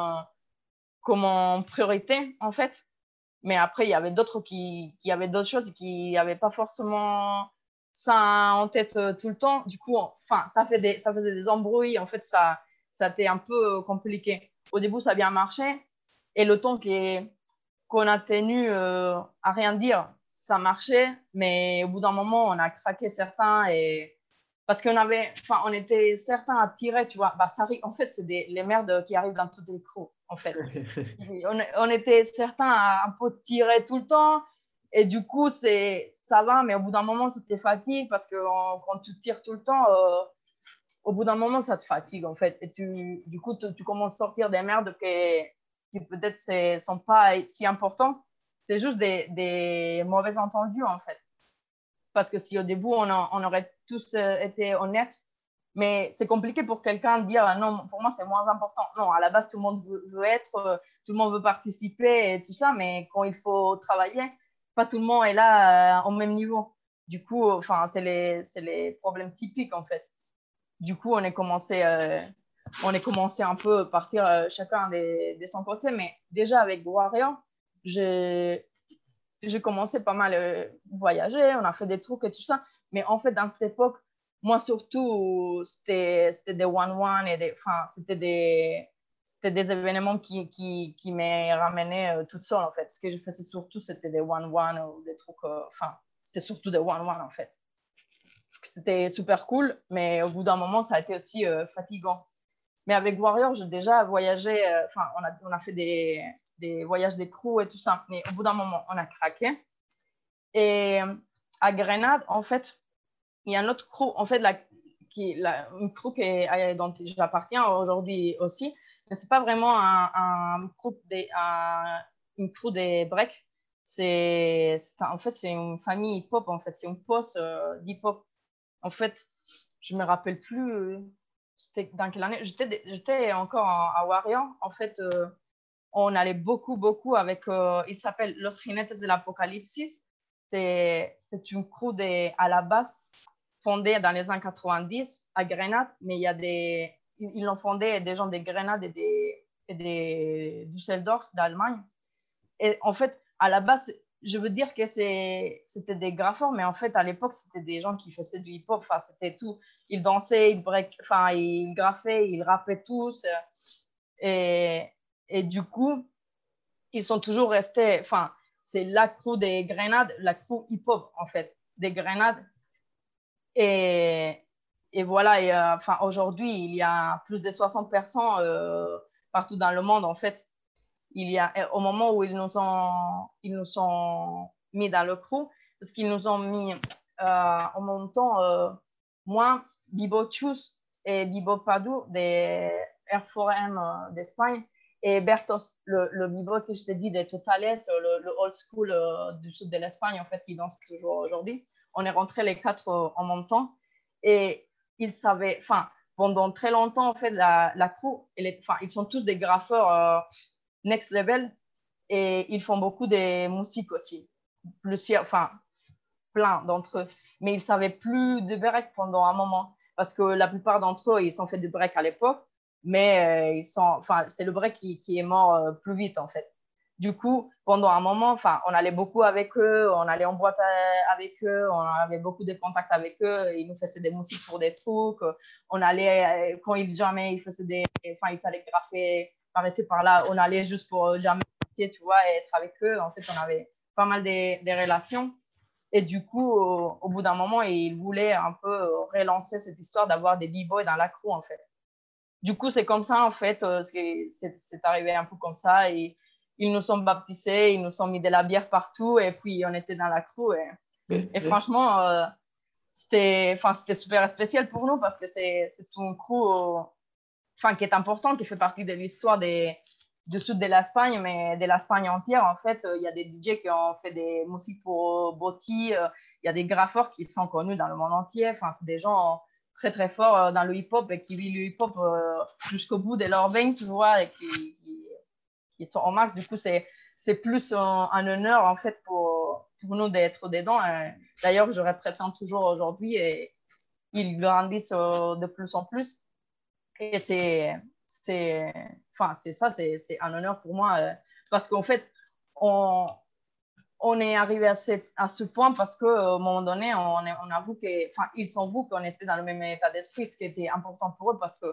comme priorité, en fait. Mais après, il y avait d'autres qui, qui avaient d'autres choses qui n'avaient pas forcément ça en tête euh, tout le temps. Du coup, enfin, ça, fait des, ça faisait des embrouilles. En fait, ça, ça été un peu euh, compliqué. Au début, ça a bien marché. Et le temps qu'on a tenu à rien dire, ça marchait. Mais au bout d'un moment, on a craqué certains parce qu'on avait, enfin, on était certains à tirer, tu vois. Bah, ça, en fait, c'est les merdes qui arrivent dans toutes les crews, en fait. on, était certains à un peu tirer tout le temps. Et du coup, c'est, ça va, mais au bout d'un moment, c'était fatigue parce que quand tu tires tout le temps, euh, au bout d'un moment, ça te fatigue, en fait. Et tu, du coup, tu, commences à sortir des merdes qui, qui peut-être ne sont pas si importantes. C'est juste des, des mauvais entendus, en fait. Parce que si au début, on, aurait tous euh, été honnêtes, mais c'est compliqué pour quelqu'un de dire non, pour moi, c'est moins important. Non, à la base, tout le monde veut, être, euh, tout le monde veut participer et tout ça, mais quand il faut travailler, pas tout le monde est là euh, au même niveau. Du coup, enfin, c'est les, problèmes typiques en fait. Du coup, on est commencé, on est commencé un peu à partir chacun de, son côté, mais déjà avec Warrior, j'ai j'ai commencé pas mal à euh, voyager, on a fait des trucs et tout ça. Mais en fait, dans cette époque, moi surtout, c'était des one-one et des, enfin, c'était des, des événements qui, qui, qui m'ont ramené euh, toute seule en fait. Ce que je faisais surtout, c'était des one-one ou des trucs, euh, enfin, c'était surtout des one-one en fait. c'était super cool, mais au bout d'un moment, ça a été aussi fatigant. Mais avec Warrior, j'ai déjà voyagé, enfin, on, a, on a fait des, des voyages des crews et tout ça, mais au bout d'un moment, on a craqué. Et à Grenade, en fait, il y a un autre crew, en fait, la, qui, la, une crew qui est, dont j'appartiens aujourd'hui aussi, mais c'est pas vraiment un, un des, une crew des breaks. C'est, en fait, c'est une famille hip-hop, en fait, c'est une poste euh, d'hip-hop. En fait, je me rappelle plus, euh, c'était dans quelle année. J'étais, encore à Warrior. En fait, euh, on allait beaucoup, beaucoup avec, il s'appelle Los Jinetes de l'Apocalypsis. C'est, une crew de, à la base fondée dans les années 90 à Grenade, mais il y a des, ils l'ont fondé des gens de Grenade et des, et Düsseldorf d'Allemagne. Et en fait, à la base, je veux dire que c'était des graffeurs, mais en fait, à l'époque, c'était des gens qui faisaient du hip-hop. Enfin, c'était tout. Ils dansaient, ils, break, enfin, ils graffaient, ils rappaient tous. Et, et du coup, ils sont toujours restés. Enfin, c'est la crew des Grenades, la crew hip-hop, en fait, des Grenades. Et, et voilà, et, euh, enfin, aujourd'hui, il y a plus de 60 personnes euh, partout dans le monde, en fait. Il y a, au moment où ils nous ont, ils nous ont mis dans le crew, parce qu'ils nous ont mis euh, en même temps, moi, Bibo Chus et Bibo Padu des Air 4M d'Espagne, et Bertos, le, le que je t'ai dit des Totales, le, old school du sud de l'Espagne, en fait, qui danse toujours aujourd'hui. On est rentrés les quatre en même temps. Et ils savaient, enfin, pendant très longtemps, en fait, la, la crew, enfin, ils sont tous des graffeurs euh, next level et ils font beaucoup de musique aussi. Plusieurs, enfin, plein d'entre eux. Mais ils savaient plus de break pendant un moment parce que la plupart d'entre eux, ils sont fait du break à l'époque, mais euh, ils sont, c'est le break qui, qui est mort euh, plus vite, en fait. Du coup, pendant un moment, on allait beaucoup avec eux, on allait en boîte euh, avec eux, on avait beaucoup de contacts avec eux. Ils nous faisaient des musiques pour des trucs. On allait, quand ils jamais, ils faisaient des, enfin, ils allaient graffer par ici, par là. On allait juste pour jamais, tu vois, être avec eux. En fait, on avait pas mal des, relations. Et du coup, au, bout d'un moment, ils voulaient un peu relancer cette histoire d'avoir des b-boys dans la crew, en fait. Du coup, c'est comme ça, en fait, euh, c'est arrivé un peu comme ça. Et ils nous ont baptisés, ils nous ont mis de la bière partout et puis on était dans la crew. Et, et franchement, euh, c'était super spécial pour nous parce que c'est une crew enfin, qui est important, qui fait partie de l'histoire du sud de l'Espagne, mais de l'Espagne entière. En fait, il y a des DJ qui ont fait des musiques pour Botti, euh, il y a des graffeurs qui sont connus dans le monde entier. Enfin, c'est des gens très très forts euh, dans le hip-hop et qui vivent le hip-hop jusqu'au bout de leur veine, tu vois, et qui, ils sont en max. Du coup, c'est, c'est plus un, honneur en fait pour, pour nous d'être dedans. D'ailleurs, je représente toujours aujourd'hui et ils grandissent euh, de plus en plus. Et c'est, c'est, enfin, c'est ça, c'est, c'est un honneur pour moi euh, parce qu'en fait, on, on est arrivé à, à ce point parce qu'à un moment donné, on, avoue que, ils sont vous qu'on était dans le même état d'esprit, ce qui était important pour eux parce que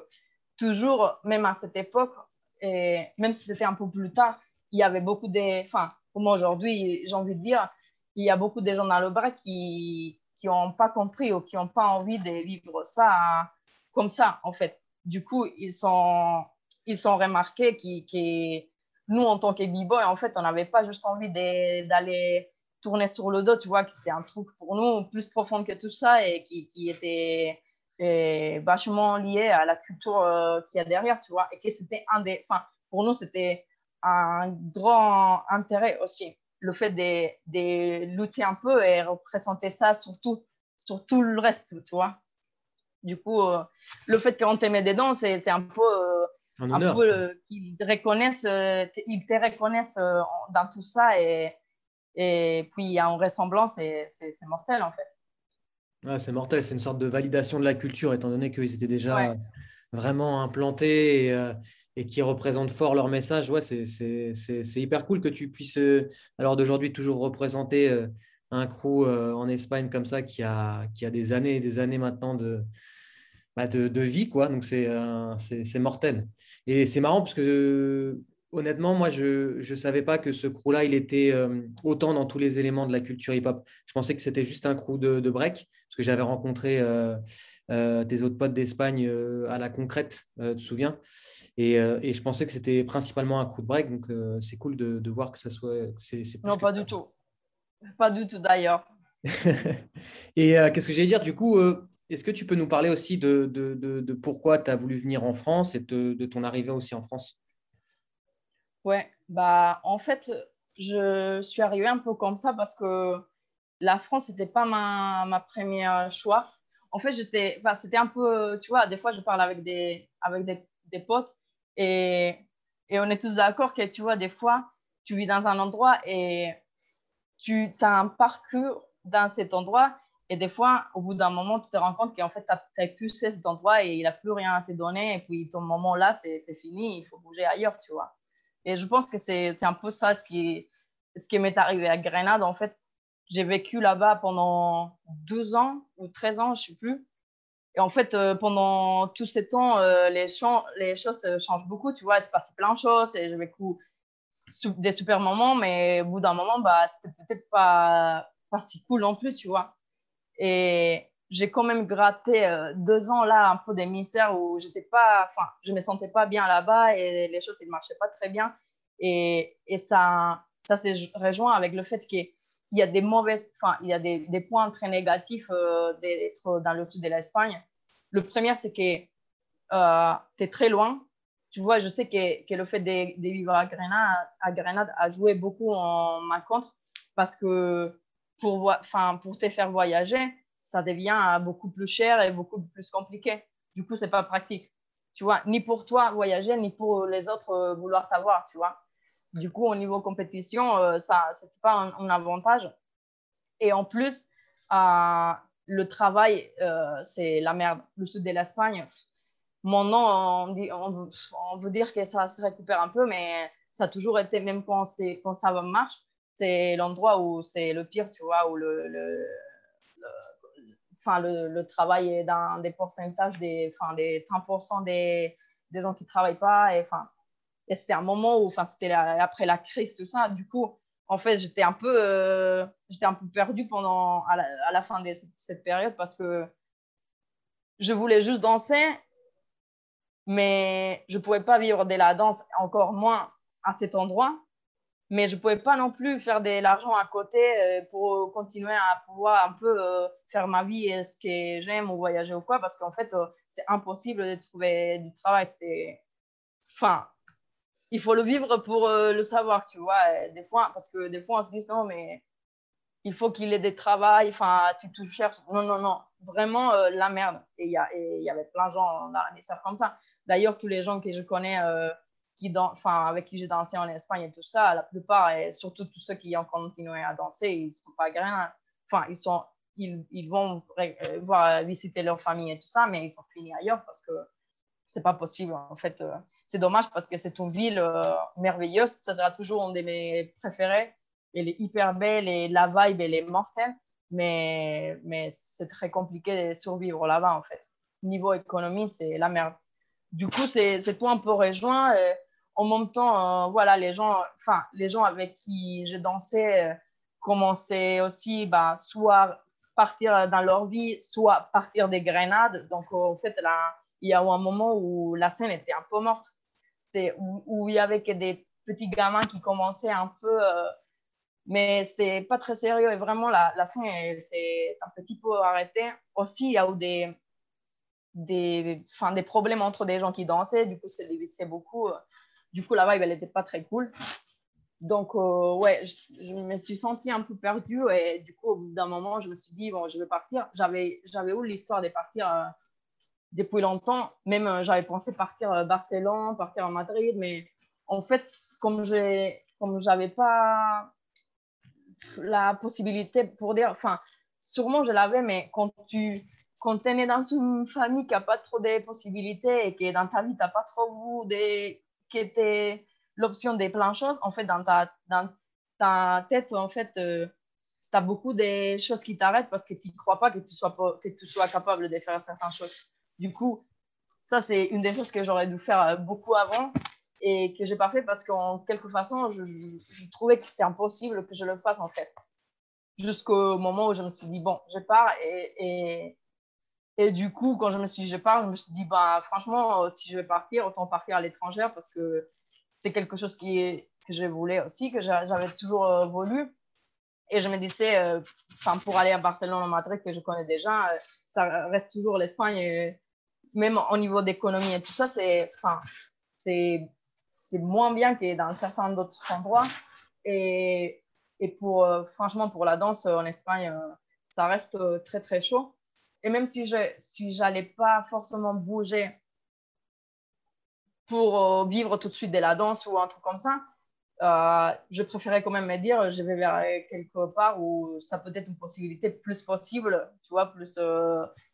toujours, même à cette époque, et même si c'était un peu plus tard, il y avait beaucoup de. Enfin, moi aujourd'hui, j'ai envie de dire, il y a beaucoup de gens dans le bras qui n'ont pas compris ou qui n'ont pas envie de vivre ça comme ça, en fait. Du coup, ils sont, ils sont remarqués que nous, en tant que b-boy, en fait, on n'avait pas juste envie d'aller tourner sur le dos, tu vois, que c'était un truc pour nous plus profond que tout ça et qui, était est vachement lié à la culture euh, qu'il y a derrière, tu vois, et que c'était un des, enfin, pour nous, c'était un grand intérêt aussi, le fait de, de, lutter un peu et représenter ça surtout sur tout le reste, tu vois. Du coup, euh, le fait qu'on met dedans, c'est un peu, euh, un peu qu'ils reconnaissent, ils te reconnaissent dans tout ça et, et puis il y a une ressemblance et c'est mortel en fait. C'est mortel, c'est une sorte de validation de la culture, étant donné qu'ils étaient déjà vraiment implantés euh, et, qui représentent fort leur message. Ouais, c'est hyper cool que tu puisses, euh, alors d'aujourd'hui, toujours représenter euh, un crew en Espagne comme ça qui a, qui a des années et des années maintenant de, bah, de, vie. Quoi. Donc, c'est mortel. Et c'est marrant parce que honnêtement, moi, je ne savais pas que ce crew-là, il était euh, autant dans tous les éléments de la culture hip-hop. Je pensais que c'était juste un crew de, break, parce que j'avais rencontré euh, euh, tes autres potes d'Espagne à la concrète, tu te souviens? Et, je pensais que c'était principalement un crew de break, donc c'est cool de, voir que ça soit. non, pas du tout. Pas du tout d'ailleurs. et qu'est-ce que j'allais dire? Du coup, est-ce que tu peux nous parler aussi de, de pourquoi tu as voulu venir en France et de, ton arrivée aussi en France? Ouais, bah en fait, je suis arrivée un peu comme ça parce que la France, n'était pas ma, ma première choix. En fait, j'étais, c'était un peu, tu vois, des fois, je parle avec des, avec des, des potes et, et, on est tous d'accord que, tu vois, des fois, tu vis dans un endroit et tu as un parcours dans cet endroit et des fois, au bout d'un moment, tu te rends compte qu'en fait, tu n'as plus cet endroit et il n'a plus rien à te donner. Et puis, ton moment là, c'est fini, il faut bouger ailleurs, tu vois. Et je pense que c'est un peu ça ce qui, m'est arrivé à Grenade. En fait, j'ai vécu là-bas pendant 12 ans ou 13 ans, je ne sais plus. Et en fait, euh, pendant tous ces temps, euh, les, choses changent beaucoup, tu vois. Il se passe plein de choses et j'ai vécu des super moments, mais au bout d'un moment, bah, c'était peut-être pas si cool non plus, tu vois. Et j'ai quand même gratté euh, deux ans là un peu des ministères où j'étais pas, enfin, je me sentais pas bien là-bas et les choses ne marchaient pas très bien. Et, et ça, ça s'est rejoint avec le fait qu'il y a des mauvaises, enfin, il y a des, des points très négatifs euh, d'être dans le sud de l'Espagne. Le premier, c'est que euh, tu es très loin. Tu vois, je sais que, que le fait de, de, vivre à Grenade, à Grenade a joué beaucoup en ma contre parce que pour, enfin, pour te faire voyager, ça devient beaucoup plus cher et beaucoup plus compliqué. Du coup, c'est pas pratique. Tu vois, ni pour toi voyager, ni pour les autres euh, vouloir t'avoir, tu vois. Du coup, au niveau compétition, euh, ça, c'est pas un, avantage. Et en plus, euh, le travail, c'est la merde. Le sud de l'Espagne, mon nom, on, dit, on, veut dire que ça se récupère un peu, mais ça a toujours été, même quand, quand ça marche, c'est l'endroit où c'est le pire, tu vois, où le, le, le, le, travail est dans des pourcentages, des, enfin, des 30% des, des gens qui ne travaillent pas. Et, et c'était un moment où, c'était après la crise, tout ça. Du coup, en fait, j'étais un peu, euh, un peu perdue pendant, à la, à la fin de cette période parce que je voulais juste danser, mais je ne pouvais pas vivre de la danse, encore moins à cet endroit mais je ne pouvais pas non plus faire de l'argent à côté euh, pour continuer à pouvoir un peu euh, faire ma vie et ce que j'aime ou voyager ou quoi, parce qu'en fait, euh, c'est impossible de trouver du travail. Enfin, il faut le vivre pour le savoir, tu vois. des fois, parce que des fois, on se dit non, mais il faut qu'il ait des travails, enfin, tu te cherches. Non, non, non, vraiment la merde. Et il y, y avait plein de gens dans la comme ça. D'ailleurs, tous les gens que je connais qui enfin, avec qui j'ai dansé en Espagne et tout ça, la plupart, et surtout tous ceux qui ont continué à danser, ils sont pas grains. Enfin, ils, sont, ils, ils vont euh, voir, visiter leur famille et tout ça, mais ils sont finis ailleurs parce que c'est pas possible. En fait, euh, c'est dommage parce que c'est une ville euh, merveilleuse. Ça sera toujours une de mes préférées. Elle est hyper belle et la vibe, est mortelle. Mais, mais c'est très compliqué de survivre là-bas, en fait. Niveau économie, c'est la merde. Du coup, c'est tout un peu rejoint en même temps, euh, voilà, les gens, enfin, les gens avec qui j'ai dansé euh, commençaient aussi, bah, soit partir dans leur vie, soit partir des grenades. Donc, en fait, là, il y a eu un moment où la scène était un peu morte. C'était où, il y avait que des petits gamins qui commençaient un peu, euh, mais c'était pas très sérieux. Et vraiment, la, scène s'est un petit peu arrêtée. Aussi, il y a eu des, des, des problèmes entre des gens qui dansaient. Du coup, c'est beaucoup. Du coup, la vibe, elle n'était pas très cool. Donc, euh, ouais, je, me suis sentie un peu perdue et du coup, au bout d'un moment, je me suis dit, bon, je vais partir. J'avais, eu l'histoire de partir euh, depuis longtemps. Même, euh, j'avais pensé partir à Barcelone, partir à Madrid, mais en fait, comme je j'avais pas la possibilité pour dire, enfin, sûrement je l'avais, mais quand tu quand es né dans une famille qui n'a pas trop de possibilités et que dans ta vie, tu n'as pas trop vu des qui était l'option des plein choses, en fait, dans ta, dans ta tête, en fait, euh, tu as beaucoup de choses qui t'arrêtent parce que tu ne crois pas que tu, sois, que tu sois capable de faire certaines choses. Du coup, ça, c'est une des choses que j'aurais dû faire euh, beaucoup avant. et que j'ai pas fait parce qu'en quelque façon, je, je, trouvais que c'était impossible que je le fasse en fait. Jusqu'au moment où je me suis dit, bon, je pars et, et, du coup, quand je me suis dit, je pars, je me suis dit, bah, franchement, euh, si je vais partir, autant partir à l'étranger parce que c'est quelque chose qui, que je voulais aussi, que j'avais toujours euh, voulu. Et je me disais, euh, pour aller à Barcelone ou Madrid, que je connais déjà, ça reste toujours l'Espagne. Même au niveau d'économie et tout ça, c'est, moins bien que dans certains d'autres endroits. Et, et pour, euh, franchement, pour la danse en Espagne, euh, ça reste euh, très, très chaud. Et même si je si j'allais pas forcément bouger pour vivre tout de suite de la danse ou un truc comme ça, je préférais quand même me dire, je vais vers quelque part où ça peut être une possibilité plus possible, tu vois, plus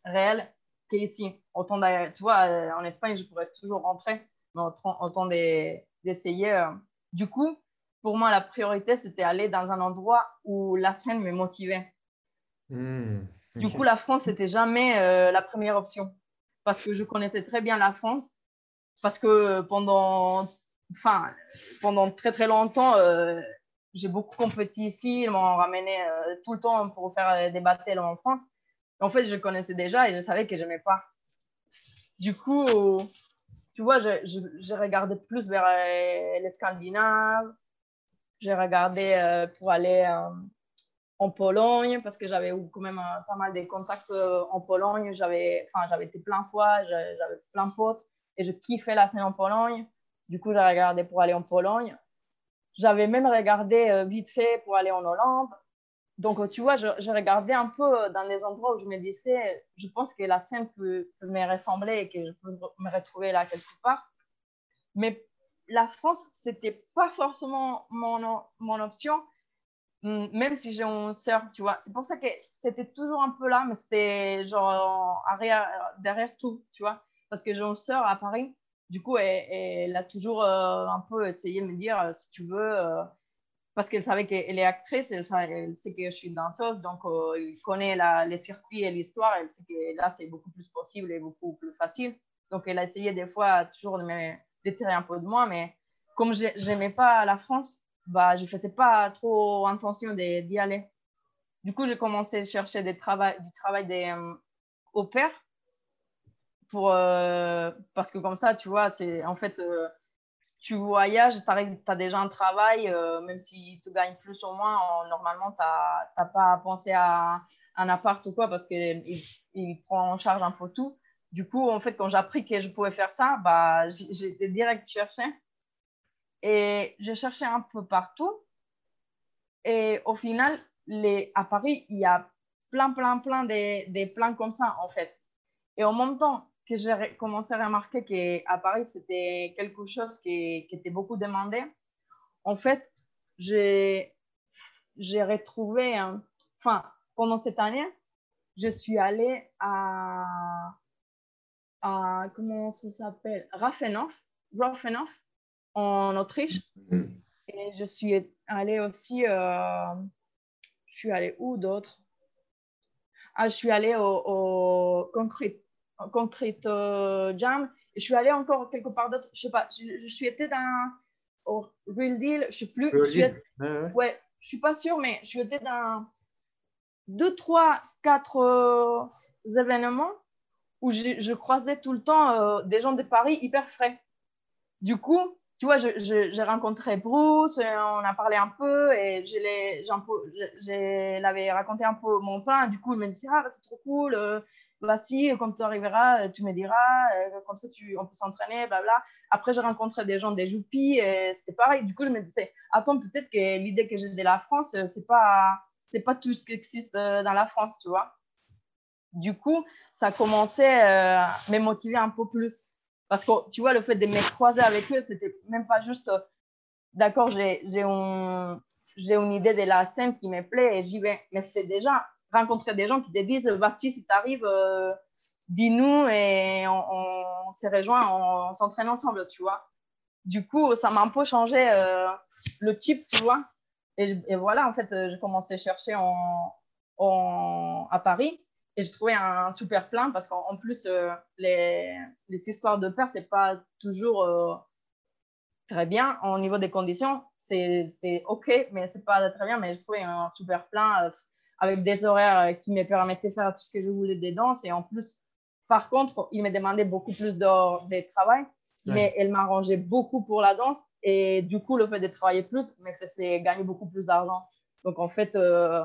réelle qu'ici. Autant, tu vois, en Espagne, je pourrais toujours rentrer autant d'essayer. Euh. Du coup, pour moi, la priorité, c'était aller dans un endroit où la scène me motivait. Hmm, du coup, la France, n'était jamais euh, la première option parce que je connaissais très bien la France, parce que pendant, enfin, pendant très très longtemps, euh, j'ai beaucoup compétit ici, ils m'ont ramené tout le temps pour faire des battles en France. En fait, je connaissais déjà et je savais que je n'aimais pas. Du coup, tu vois, j'ai regardé plus vers euh, les Scandinaves. J'ai regardé euh, pour aller euh, en Pologne parce que j'avais eu quand même pas mal de contacts en Pologne. J'avais été plein de fois, j'avais plein de potes et je kiffais la scène en Pologne. Du coup, j'ai regardé pour aller en Pologne. J'avais même regardé vite fait pour aller en Hollande. Donc, tu vois, je, regardais un peu dans les endroits où je me disais, je pense que la scène peut, me ressembler et que je peux me retrouver là quelque part. Mais la France, c'était pas forcément mon, mon option, même si j'ai une sœur, tu vois. C'est pour ça que c'était toujours un peu là, mais c'était genre arrière, derrière tout, tu vois. Parce que j'ai une sœur à Paris, du coup, elle, a toujours euh, un peu essayé de me dire, euh, si tu veux, euh, parce qu'elle savait qu'elle est actrice, elle, sait que je suis danseuse, donc elle connaît les circuits et l'histoire, elle sait que là, c'est beaucoup plus possible et beaucoup plus facile. Donc, elle a essayé des fois toujours de me déterrer un peu de moi, mais comme je n'aimais pas la France, bah, je ne faisais pas trop intention d'y aller. Du coup, j'ai commencé à chercher des travail, du travail des, euh, au père, pour, euh, parce que comme ça, tu vois, en fait tu voyages, tu as déjà un travail, euh, même si tu gagnes plus ou moins, normalement, tu n'as pas à penser à un appart ou quoi parce qu'il il prend en charge un peu tout. Du coup, en fait, quand j'ai appris que je pouvais faire ça, bah, été direct chercher. Et j'ai cherché un peu partout. Et au final, les, à Paris, il y a plein, plein, plein des, des plans comme ça, en fait. Et en même temps, que j'ai commencé à remarquer qu'à Paris, c'était quelque chose qui, qui, était beaucoup demandé. En fait, j'ai retrouvé, enfin, pendant cette année, je suis allée à, à comment ça s'appelle, Raffenhof, Raffenhof, en Autriche. Mm-hmm. Et je suis allée aussi, euh, je suis allée où d'autre? Ah, Je suis allée au, au Concrete Concrete euh, Jam. Et je suis allée encore quelque part d'autre. Je sais pas, je, suis été dans au Real Deal, je sais plus. je suis, ouais, je suis pas sûre, mais je suis été dans deux, trois, quatre euh, événements où je, je, croisais tout le temps euh, des gens de Paris hyper frais. Du coup, tu vois, j'ai rencontré Bruce, on a parlé un peu et je l'avais raconté un peu mon plan. Du coup, il me dit Ah, c'est trop cool, voici, quand tu arriveras, tu me diras, euh, comme ça, tu, on peut s'entraîner, blabla. Après, j'ai rencontré des gens des Joupi, et c'était pareil. Du coup, je me disais, attends, peut-être que l'idée que j'ai de la France, euh, c'est pas, pas tout ce qui existe euh, dans la France, tu vois. Du coup, ça commençait à me motiver un peu plus. Parce que, tu vois, le fait de me croiser avec eux, c'était même pas juste, d'accord, j'ai, j'ai une idée de la scène qui me plaît et j'y vais. Mais c'est déjà rencontrer des gens qui te disent voici si tu arrives euh, dis-nous et on, s'est rejoint on, s'entraîne ensemble tu vois. Du coup ça m'a un peu changé euh, le type tu vois. Et, voilà en fait euh, j'ai commencé à chercher en, à Paris et j'ai trouvé un super plan parce qu'en plus les, les, histoires de père c'est pas toujours très bien. Au niveau des conditions, c'est OK, mais c'est pas très bien. Mais je trouvais un super plein avec des horaires qui me permettaient de faire tout ce que je voulais des danses. Et en plus, par contre, il me demandait beaucoup plus d'heures de travail, mais elle m'arrangeait beaucoup pour la danse. Et du coup, le fait de travailler plus me faisait gagner beaucoup plus d'argent. Donc, en fait, euh,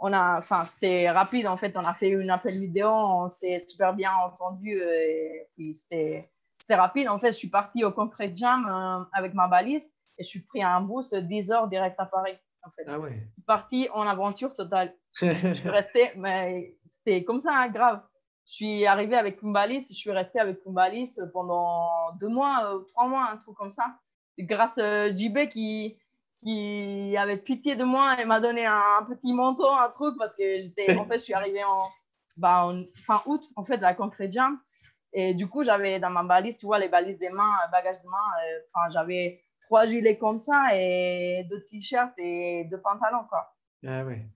on a, enfin, c'était rapide. En fait, on a fait une appel vidéo, on s'est super bien entendu. Euh, et puis, c'était rapide. En fait, je suis partie au Concrete Jam euh, avec ma balise et je suis pris un bus 10 heures direct à Paris. En fait. Ah ouais. Je suis partie en aventure totale. je suis restée, mais c'était comme ça, hein, grave. Je suis arrivée avec une balise, je suis restée avec une balise pendant deux mois, euh, trois mois, un truc comme ça. C'est grâce à JB qui, qui avait pitié de moi et m'a donné un, petit manteau, un truc, parce que j'étais, en fait, je suis arrivée en, bah, fin août, en fait, de la Concrete Jam. Et du coup, j'avais dans ma balise, tu vois, les balises des mains, bagages de main, euh, enfin, j'avais trois gilets comme ça et deux t-shirts et deux pantalons, quoi. Ah ouais.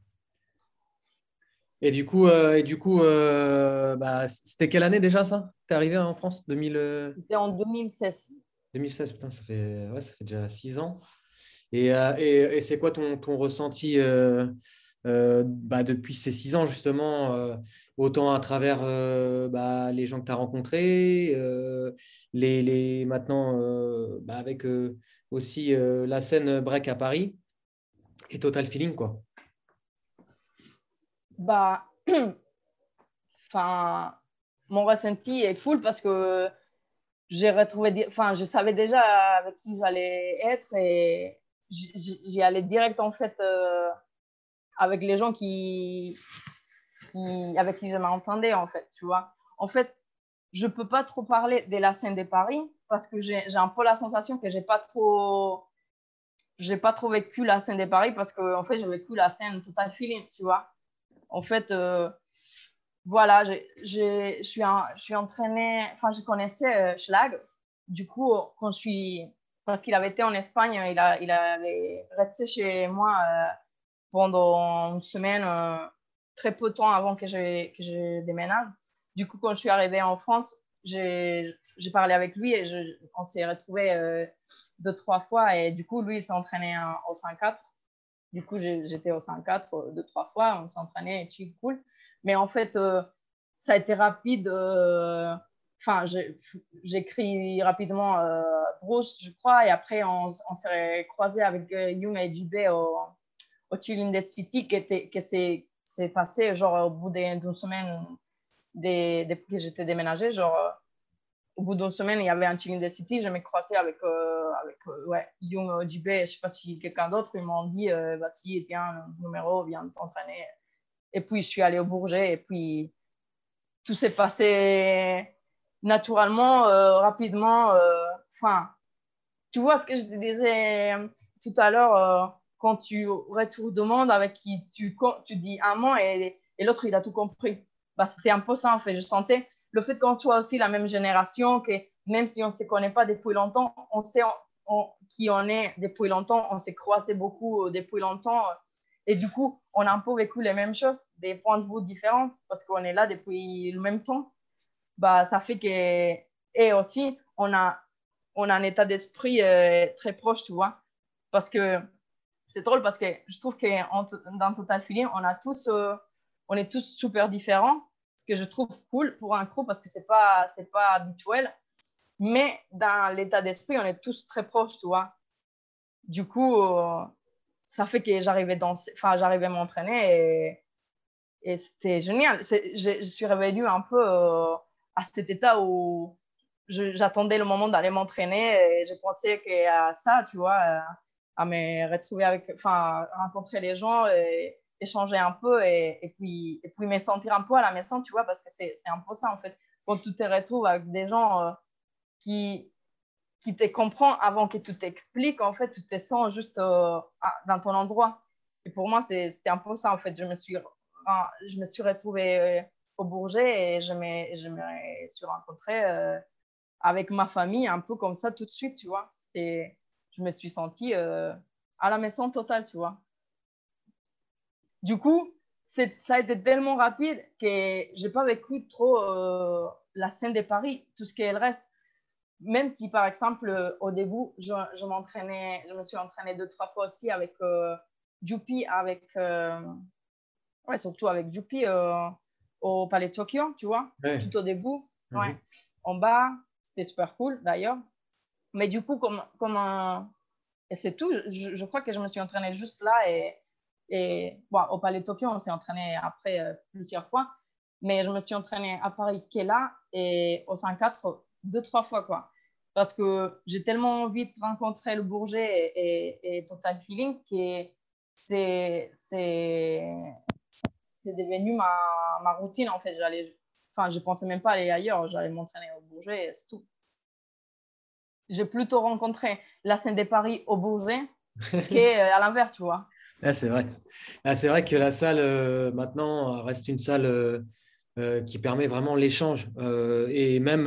Et du coup, euh, et du coup euh, bah, c'était quelle année déjà ça? Tu es arrivé en France? 2000... C'était en 2016. 2016, putain, ça fait, ouais, ça fait déjà six ans. Et, et, et c'est quoi ton, ton ressenti bah, depuis ces six ans, justement autant à travers euh, bah, les gens que tu as rencontrés, euh, les, les, maintenant euh, bah, avec aussi la scène break à Paris et Total Feeling. Quoi? Bah, enfin, mon ressenti est cool parce que j'ai retrouvé, enfin, je savais déjà avec qui j'allais être et j'y allais direct en fait avec les gens qui, avec qui je m'entendais, en fait, tu vois. En fait, je peux pas trop parler de la scène de Paris parce que j'ai un peu la sensation que j'ai pas trop j'ai pas trop vécu la scène de Paris parce que fait j'ai vécu la scène total feeling tu vois en fait euh, voilà je suis je suis entraînée enfin je connaissais euh, Schlag du coup quand je suis parce qu'il avait été en Espagne il a il avait resté chez moi euh, pendant une semaine très peu de temps avant que je, que je déménage. Du coup, quand je suis arrivée en France, j'ai parlé avec lui et on s'est retrouvés euh, deux, trois fois. Et du coup, lui, il s'est entraîné au 5-4. Du coup, j'étais au 5-4 euh, deux, trois fois. On s'est entraîné, chill, cool. Mais en fait, euh, ça a été rapide. Enfin, j'ai rapidement Bruce, je crois. Et après, on, s'est croisé avec Young et JB au, au Chilling Dead City, qui, s'est passé, genre, au bout d'une semaine depuis que j'étais déménagée, genre, au bout d'une semaine, il y avait un Chilling the City, je me croisé avec, euh, avec euh, Young JB, je sais pas si quelqu'un d'autre, ils m'ont dit, euh, vas-y, tiens, numéro, viens t'entraîner. Et puis, je suis allée au Bourget, et puis, tout s'est passé naturellement, rapidement. Enfin, tu vois ce que je disais tout à l'heure quand tu retournes monde avec qui tu, tu dis un mot et, et l'autre, il a tout compris. Bah, C'était un peu ça, en fait. Je sentais le fait qu'on soit aussi la même génération, que même si on ne se connaît pas depuis longtemps, on sait qui on est depuis longtemps, on s'est croisé beaucoup depuis longtemps. Et du coup, on a un peu vécu les mêmes choses, des points de vue différents, parce qu'on est là depuis le même temps. Bah, ça fait que, et aussi, on a, on a un état d'esprit euh, très proche, tu vois. Parce que c'est drôle parce que je trouve que dans Total Feeling, on a tous, euh, on est tous super différents, ce que je trouve cool pour un crew parce que c'est pas, c'est pas habituel. Mais dans l'état d'esprit, on est tous très proches, tu vois. Du coup, euh, ça fait que j'arrivais enfin, j'arrivais à m'entraîner et, c'était génial. Je, suis revenue un peu à cet état où j'attendais le moment d'aller m'entraîner et je pensais qu'à ça, tu vois à me retrouver avec, enfin, rencontrer les gens et échanger un peu et, et, puis, et puis me sentir un peu à la maison, tu vois, parce que c'est un peu ça en fait. Quand tu te retrouves avec des gens euh, qui, qui te comprennent avant que tu t'expliques, en fait, tu te sens juste euh, dans ton endroit. Et pour moi, c'était un peu ça en fait. Je me suis, je me suis retrouvée euh, au Bourget et je me, je me suis rencontrée avec ma famille un peu comme ça tout de suite, tu vois. Je me suis sentie euh, à la maison totale, tu vois. Du coup, ça a été tellement rapide que j'ai pas vécu trop euh, la scène de Paris, tout ce qui est le reste. même si par exemple au début, je, je m'entraînais, je me suis entraînée deux, trois fois aussi avec euh, avec, ouais, surtout avec Jupi au Palais Tokyo, tu vois, tout au début. Mhm. Ouais. En bas, c'était super cool d'ailleurs. Mais du coup, comme, comme et c'est tout, je, crois que je me suis entraînée juste là et, et bon, au Palais Tokyo, on s'est entraîné après euh, plusieurs fois. Mais je me suis entraînée à Paris là et au 104 deux, trois fois quoi. Parce que j'ai tellement envie de rencontrer le Bourget et, et Total Feeling que c'est c'est devenu ma, ma, routine en fait. J'allais, enfin, je pensais même pas aller ailleurs. J'allais m'entraîner au Bourget, c'est tout. J'ai plutôt rencontré la scène des paris au Bourget qu'à l'inverse, tu vois. Ah, c'est vrai. Ah, c'est vrai que la salle euh, maintenant reste une salle euh, euh, qui permet vraiment l'échange et même,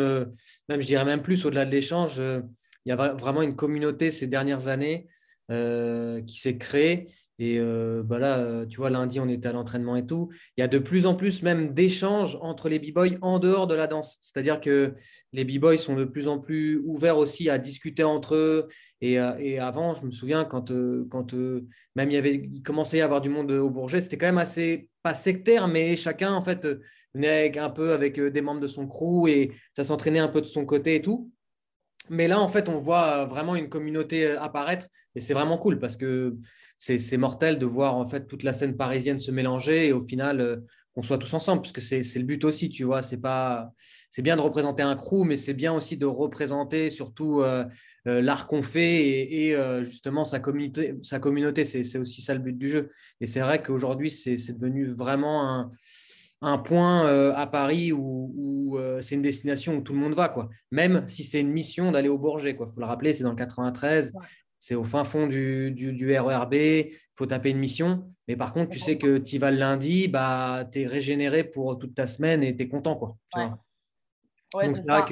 même, je dirais même plus au-delà de l'échange, il y a vraiment une communauté ces dernières années qui s'est créée et euh, bah là, euh, tu vois, lundi, on était à l'entraînement et tout. Il y a de plus en plus même d'échanges entre les b-boys en dehors de la danse. C'est-à-dire que les b-boys sont de plus en plus ouverts aussi à discuter entre eux. Et, euh, avant, je me souviens, quand, quand même il, y avait, il commençait à y avoir du monde au Bourget, c'était quand même assez, pas sectaire, mais chacun, en fait, venait un peu avec des membres de son crew et ça s'entraînait un peu de son côté et tout. Mais là, en fait, on voit vraiment une communauté apparaître et c'est vraiment cool parce que c'est mortel de voir en fait toute la scène parisienne se mélanger et au final euh, qu'on soit tous ensemble, parce que c'est le but aussi, tu vois. C'est pas, c'est bien de représenter un crew, mais c'est bien aussi de représenter surtout euh, euh, l'art qu'on fait et, justement sa communauté. Sa communauté, c'est aussi ça le but du jeu. Et c'est vrai qu'aujourd'hui, c'est devenu vraiment un, point à Paris où, c'est une destination où tout le monde va, quoi. Même si c'est une mission d'aller au Bourget, quoi. Faut le rappeler, c'est dans le 93 c'est au fin fond du, du, RERB, il faut taper une mission. Mais par contre, tu sais que tu vas le lundi, bah, tu es régénéré pour toute ta semaine et tu es content. Quoi, ouais, c'est ça.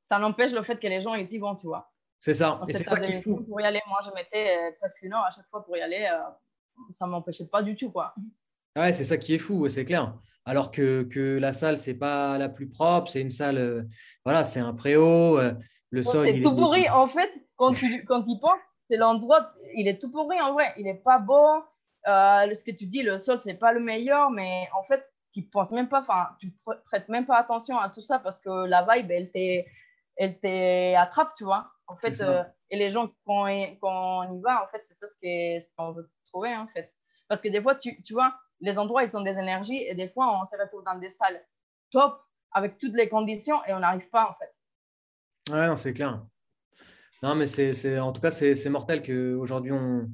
Ça n'empêche le fait que les gens ils y vont, tu vois. C'est ça. Et c'est ça qui fou. Pour y aller, moi, je mettais euh, presque une heure à chaque fois pour y aller. Euh, ça ne m'empêchait pas du tout. quoi. Ouais, c'est ça qui est fou, c'est clair. Alors que, que la salle, c'est pas la plus propre, c'est une salle, euh, voilà, c'est un préau. le sol. C'est tout pourri. En fait, quand tu quand penses, c'est l'endroit, il est tout pourri en vrai. Il n'est pas beau. Euh, ce que tu dis, le sol, c'est pas le meilleur, mais en fait, tu penses même pas, enfin, tu prêtes même pas attention à tout ça parce que la vibe, elle t'attrape, tu vois. En fait, euh, et les gens, quand, quand, on y va, en fait, c'est ça ce qu'on veut trouver, en fait. Parce que des fois, tu, tu vois, les endroits, ils ont des énergies et des fois, on se retrouve dans des salles top avec toutes les conditions et on n'arrive pas, en fait. Ouais, c'est clair. Non, mais c'est, en tout cas, c'est, mortel qu'aujourd'hui, on,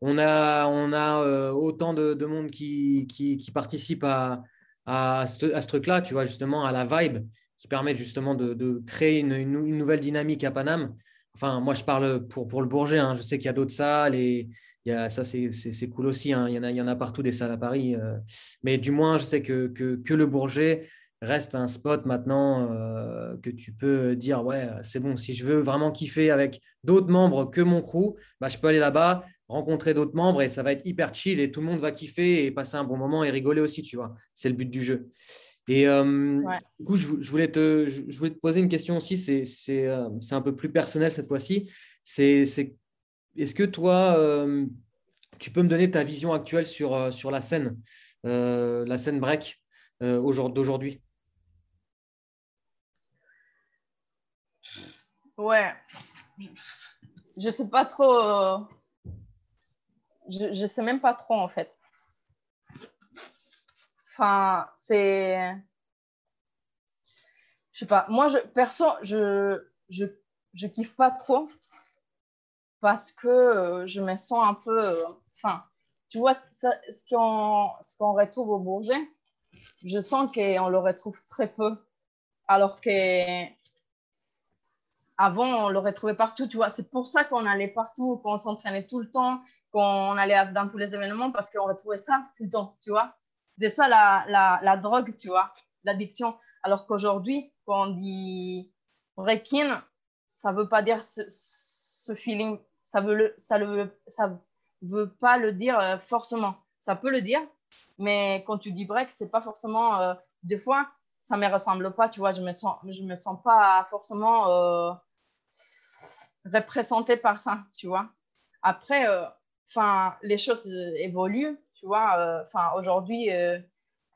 on a, euh, autant de, monde qui, qui, participe à, à, ce, truc-là, tu vois, justement, à la vibe qui permet justement de, créer une, nouvelle dynamique à Paname. Enfin, moi, je parle pour, le Bourget. Hein. Je sais qu'il y a d'autres salles et il y a, ça, c'est, cool aussi. Hein. Il, y en a, il y en a partout des salles à Paris. Euh. Mais du moins, je sais que, que, que le Bourget reste un spot maintenant euh, que tu peux dire ouais c'est bon si je veux vraiment kiffer avec d'autres membres que mon crew bah, je peux aller là-bas rencontrer d'autres membres et ça va être hyper chill et tout le monde va kiffer et passer un bon moment et rigoler aussi tu vois. C'est le but du jeu. Et euh, du coup je, voulais te je voulais te poser une question aussi c'est c'est euh, un peu plus personnel cette fois-ci. C'est est-ce que toi tu peux me donner ta vision actuelle sur sur la scène la scène break d'aujourd'hui? Ouais. Je sais pas trop. Euh, je, je sais même pas trop en fait. Enfin, c'est. Je sais pas. Moi, je, perso, je, je, je kiffe pas trop parce que euh, je me sens un peu. Euh, enfin, tu vois, ce qu'on qu'on retrouve au Bourget, je sens qu'on le retrouve très peu. Alors que avant, on le retrouvait partout, tu vois. C'est pour ça qu'on allait partout, qu'on s'entraînait tout le temps, qu'on allait dans tous les événements parce qu'on retrouvait ça tout le temps, tu vois. C'était ça la, la, la, drogue, tu vois, l'addiction. Alors qu'aujourd'hui, quand on dit break-in, ça veut pas dire ce, feeling, ça veut ça le, ça veut pas le dire euh, forcément. Ça peut le dire, mais quand tu dis break, c'est pas forcément. Euh, des fois, ça me ressemble pas, tu vois, je me me sens pas forcément euh, représentée par ça, tu vois. Après, euh, enfin, les choses évoluent, tu vois. Euh, enfin, aujourd'hui,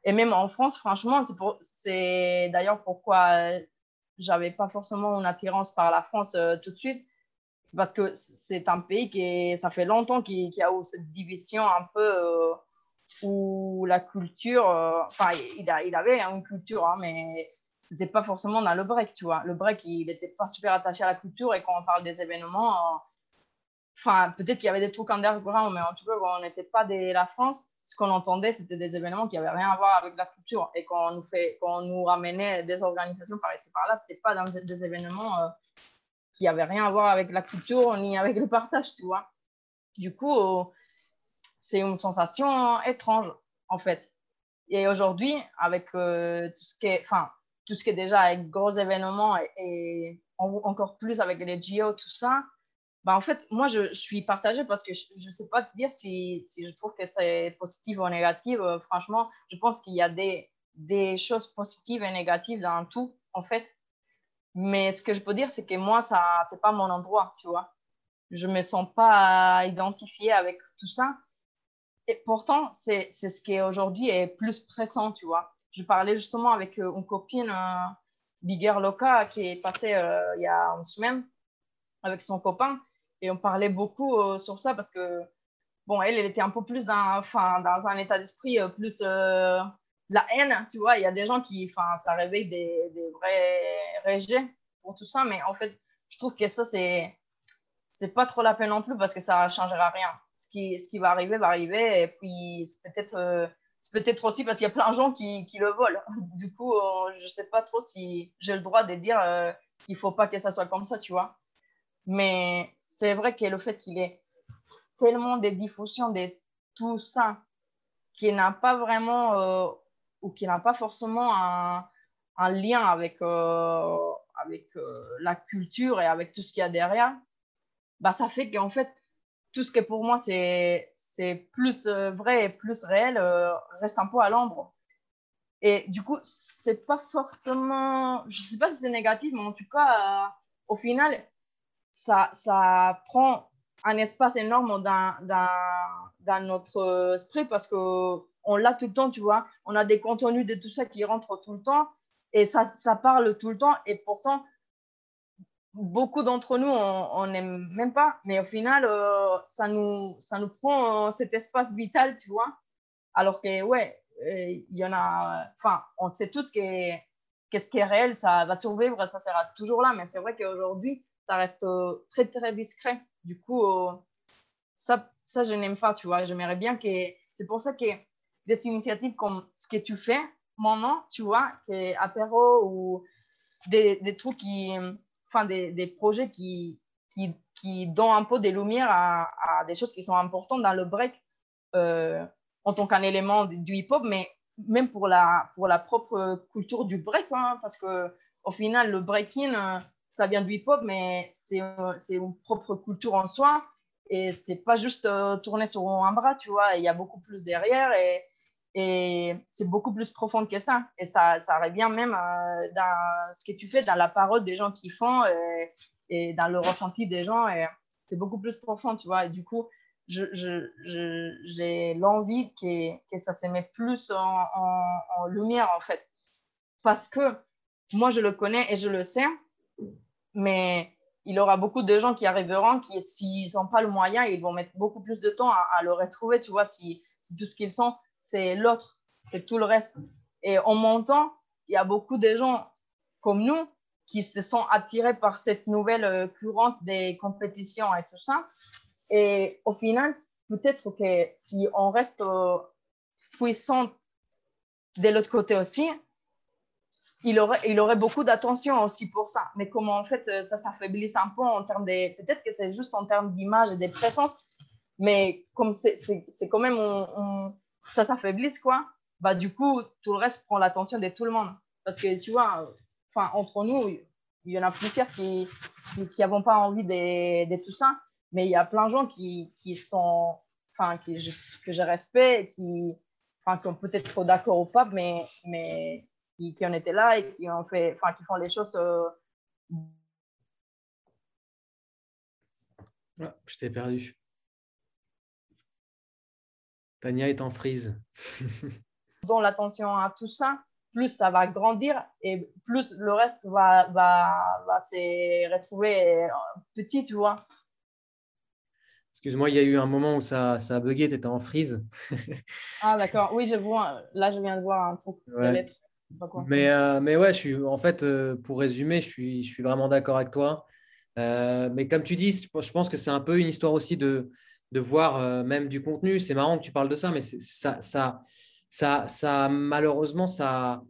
et même en France, franchement, c'est d'ailleurs pourquoi j'avais pas forcément une attirance par la France tout de suite. Parce que c'est un pays qui, ça fait longtemps qu'il y a eu cette division un peu où la culture, euh, enfin, il, il, avait une culture, hein, mais c'était pas forcément dans le break, tu vois. Le break, il n'était pas super attaché à la culture et quand on parle des événements, euh, enfin, peut-être qu'il y avait des trucs underground, mais en tout cas, quand on n'était pas de la France, ce qu'on entendait, c'était des événements qui n'avaient rien à voir avec la culture. Et quand on nous, fait, quand on nous ramenait des organisations par ici par là, c'était pas dans des événements euh, qui n'avaient rien à voir avec la culture ni avec le partage, tu vois. Du coup, c'est une sensation étrange, en fait. Et aujourd'hui, avec euh, tout ce qui est, enfin, tout ce qui est déjà avec gros événements et, encore plus avec les JO, tout ça, bah, en fait, moi, je, suis partagée parce que je ne sais pas te dire si, si, je trouve que c'est positif ou négatif. Euh, franchement, je pense qu'il y a des, des choses positives et négatives dans tout, en fait. Mais ce que je peux dire, c'est que moi, ça n'est pas mon endroit, tu vois. Je ne me sens pas identifiée avec tout ça. Et pourtant, c'est ce qui aujourd'hui est plus pressant, tu vois. Je parlais justement avec euh, une copine, euh, Bigger Loca, qui est passée euh, il y a une semaine avec son copain. Et on parlait beaucoup sur ça parce que, bon, elle, elle était un peu plus dans, un état d'esprit plus la haine, tu vois. Il y a des gens qui, enfin, ça réveille des, vrais rejets pour tout ça. Mais en fait, je trouve que ça, c'est c'est pas trop la peine non plus parce que ça changera rien ce qui, ce qui va arriver va arriver. Et puis, peut-être peut-être aussi parce qu'il y a plein de gens qui, le volent. Du coup, euh, je ne sais pas trop si j'ai le droit de dire euh, qu'il ne faut pas que ça soit comme ça, tu vois. Mais c'est vrai que le fait qu'il ait tellement de diffusion de tout ça qui n'a pas vraiment ou qui n'a pas forcément un, lien avec, avec la culture et avec tout ce qu'il y a derrière, bah, ça fait qu'en fait, tout ce qui pour moi c'est plus euh, vrai et plus réel euh, reste un peu à l'ombre. Et du coup, c'est pas forcément, je sais pas si c'est négatif, mais en tout cas, euh, au final, ça, ça prend un espace énorme dans, dans, dans notre esprit parce qu'on l'a tout le temps, tu vois. On a des contenus de tout ça qui rentrent tout le temps et ça, ça parle tout le temps. Et pourtant, beaucoup d'entre nous, on n'aime même pas, mais au final, euh, ça, nous, ça nous prend euh, cet espace vital, tu vois. Alors que, ouais, euh, il y en a, enfin, on sait tous que qu'est-ce qui est réel, ça va survivre, ça sera toujours là, mais c'est vrai qu'aujourd'hui, ça reste très, très discret. Du coup, ça, ça, je n'aime pas, tu vois. J'aimerais bien que, c'est pour ça que des initiatives comme ce que tu fais maintenant, tu vois, que apéro ou des, des trucs qui enfin, des, des, projets qui, qui, qui, donnent un peu des lumières à, des choses qui sont importantes dans le break euh, en tant qu'un élément du hip-hop, mais même pour la, pour la propre culture du break, hein, parce que au final, le breaking, euh, ça vient du hip-hop, mais c'est une propre culture en soi. Et c'est pas juste euh, tourner sur un bras, tu vois. Il y a beaucoup plus derrière. Et, et c'est beaucoup plus profond que ça. Et ça, ça revient même euh, dans ce que tu fais, dans la parole des gens qui font et, et dans le ressenti des gens. C'est beaucoup plus profond, tu vois. Et du coup, j'ai je, je, l'envie que, que, ça se mette plus en, en, lumière, en fait. Parce que moi, je le connais et je le sais, mais il y aura beaucoup de gens qui arriveront qui, s'ils n'ont pas le moyen, ils vont mettre beaucoup plus de temps à, le retrouver, tu vois, si tout ce qu'ils sont c'est l'autre, c'est tout le reste. Et en montant, il y a beaucoup de gens comme nous qui se sont attirés par cette nouvelle euh, courante des compétitions et tout ça. Et au final, peut-être que si on reste euh, puissant de l'autre côté aussi, il aurait, il aurait beaucoup d'attention aussi pour ça. Mais comment en fait euh, ça s'affaiblisse un peu en termes de. Peut-être que c'est juste en termes d'image et de présence, mais comme c'est quand même. On, ça s'affaiblisse, quoi, bah, du coup, tout le reste prend l'attention de tout le monde. Parce que, tu vois, enfin, entre nous, il y en a plusieurs qui n'avons pas envie de, tout ça, mais il y a plein de gens qui, qui sont, enfin, que je respecte, qui, enfin, qui ont peut-être trop d'accord ou pas, mais, mais qui, qui, en étaient là et qui, ont fait, enfin, qui font les choses. Euh, ah, je t'ai perdu. Tania est en frise. Dont l'attention à tout ça, plus ça va grandir et plus le reste va, va, va se retrouver petit, tu vois. Excuse-moi, il y a eu un moment où ça, ça a bugué, tu étais en freeze. ah, d'accord. Oui, je vois. Là, je viens de voir un truc de Mais, euh, mais ouais, je suis, en fait, euh, pour résumer, je suis, je suis vraiment d'accord avec toi. Euh, mais comme tu dis, je pense que c'est un peu une histoire aussi de, de voir même du contenu. C'est marrant que tu parles de ça, mais ça, ça, ça, ça, malheureusement, ça,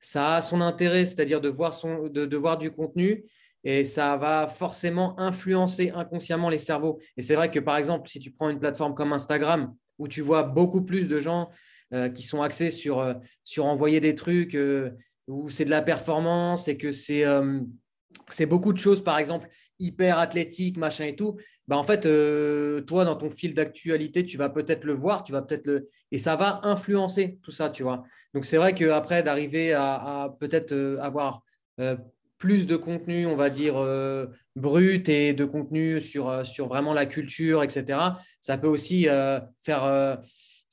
ça a son intérêt, c'est-à-dire de voir, son, de, de voir du contenu et ça va forcément influencer inconsciemment les cerveaux. Et c'est vrai que par exemple, si tu prends une plateforme comme Instagram, où tu vois beaucoup plus de gens euh, qui sont axés sur, euh, sur envoyer des trucs, euh, où c'est de la performance et que c'est beaucoup de choses, par exemple, hyper athlétique, machin et tout, bah en fait, toi, dans ton fil d'actualité, tu vas peut-être le voir, tu vas peut-être le. Et ça va influencer tout ça, tu vois. Donc, c'est vrai qu'après, d'arriver à, peut-être avoir plus de contenu, on va dire, euh, brut et de contenu sur, euh, sur vraiment la culture, etc., ça peut aussi euh,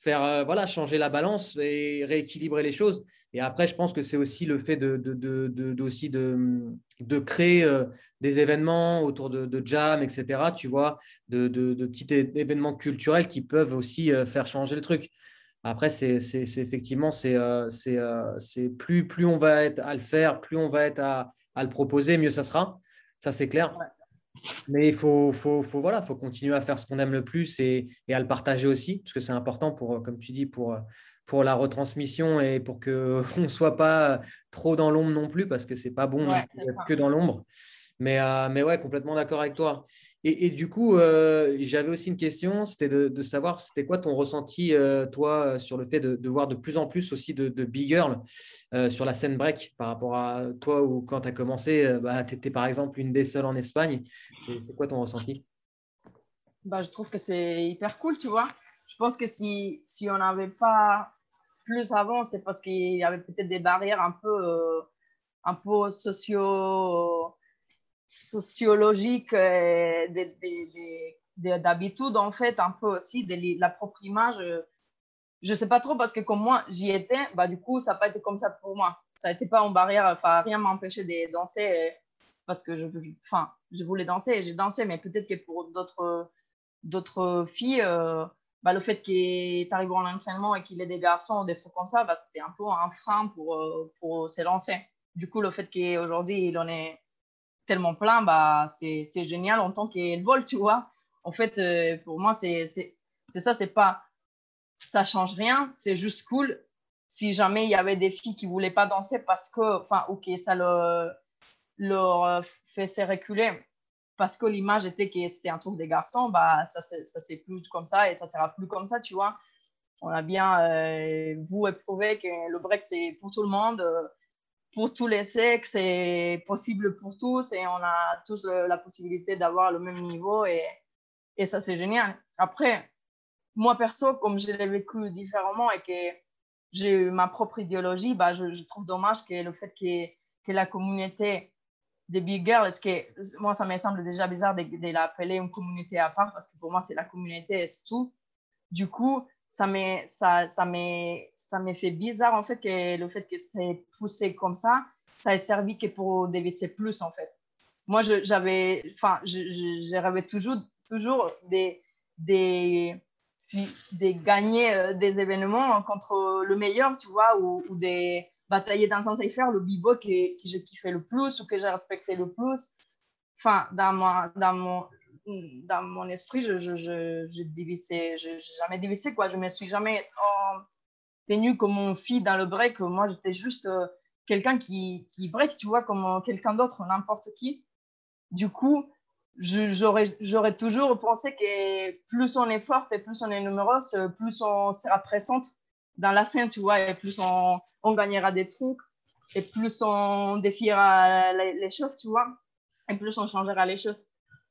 faire, faire voilà, changer la balance et rééquilibrer les choses. Et après, je pense que c'est aussi le fait de, de, de, aussi de, créer des événements autour de, jam, etc., tu vois, de, petits événements culturels qui peuvent aussi faire changer le truc. Après, c'est effectivement, c'est plus, plus on va être à le faire, plus on va être à, à le proposer, mieux ça sera. Ça, c'est clair. Mais il faut, faut, faut, voilà, faut continuer à faire ce qu'on aime le plus et, et, à le partager aussi, parce que c'est important pour, comme tu dis, pour, pour la retransmission et pour qu'on ne soit pas trop dans l'ombre non plus, parce que c'est pas bon d'être que dans l'ombre. Mais, euh, mais ouais, complètement d'accord avec toi. Et, du coup, euh, j'avais aussi une question, c'était de, savoir, c'était quoi ton ressenti, euh, toi, sur le fait de, voir de plus en plus aussi de, big girls sur la scène break par rapport à toi ou quand tu as commencé, bah, tu étais par exemple une des seules en Espagne. C'est quoi ton ressenti? Bah, Je trouve que c'est hyper cool, tu vois. Je pense que si, si on n'avait pas plus avant, c'est parce qu'il y avait peut-être des barrières un peu, un peu socio sociologique euh, d'habitude, en fait, un peu aussi de la propre image. Euh, je ne sais pas trop parce que comme moi, j'y étais, bah, du coup, ça n'a pas été comme ça pour moi. Ça n'était pas en barrière, enfin, rien m'a empêché de danser euh, parce que je, enfin, je voulais danser et j'ai dansé, mais peut-être que pour d'autres, filles, bah, le fait qu'il arrive en entraînement et qu'il ait des garçons ou des trucs comme ça, bah, c'était un peu un frein pour, pour s'élancer. Du coup, le fait qu'aujourd'hui, il en est tellement plein, bah, c'est génial en tant qu'elle vole, tu vois. En fait, euh, pour moi, c'est ça, c'est pas. Ça change rien, c'est juste cool. Si jamais il y avait des filles qui voulaient pas danser parce que, enfin, ok, ça leur, leur fait reculer parce que l'image était que c'était un truc des garçons, bah, ça, ça c'est plus comme ça et ça sera plus comme ça, tu vois. On a bien, euh, vous, éprouvé que le break, c'est pour tout le monde. Euh, pour tous les sexes, c'est possible pour tous et on a tous la possibilité d'avoir le même niveau et, et ça, c'est génial. Après, moi perso, comme je l'ai vécu différemment et que j'ai eu ma propre idéologie, bah, je, trouve dommage que le fait que, que la communauté des big girls, que moi, ça me semble déjà bizarre de, de l'appeler une communauté à part parce que pour moi, c'est la communauté, c'est tout. Du coup, ça m'est ça, ça ça m'a fait bizarre en fait que le fait que c'est poussé comme ça, ça ait servi que pour dévisser plus en fait. Moi, j'avais, enfin, rêvé toujours, toujours des, des, si, des gagner euh, des événements contre le meilleur, tu vois, ou, des batailler dans un faire le bibo que, que je kiffais le plus ou que j'ai respecté le plus. Enfin, dans, mon, dans, mon, dans mon esprit, je, je, je, je dévissais, je, jamais dévissé, quoi. Je me suis jamais tenue comme mon fille dans le break. Moi, j'étais juste euh, quelqu'un qui, qui break, tu vois, comme euh, quelqu'un d'autre, n'importe qui. Du coup, j'aurais toujours pensé que plus on est forte et plus on est numéreuse, plus on sera présente dans la scène, tu vois, et plus on, on gagnera des trucs, et plus on défiera les, choses, tu vois, et plus on changera les choses.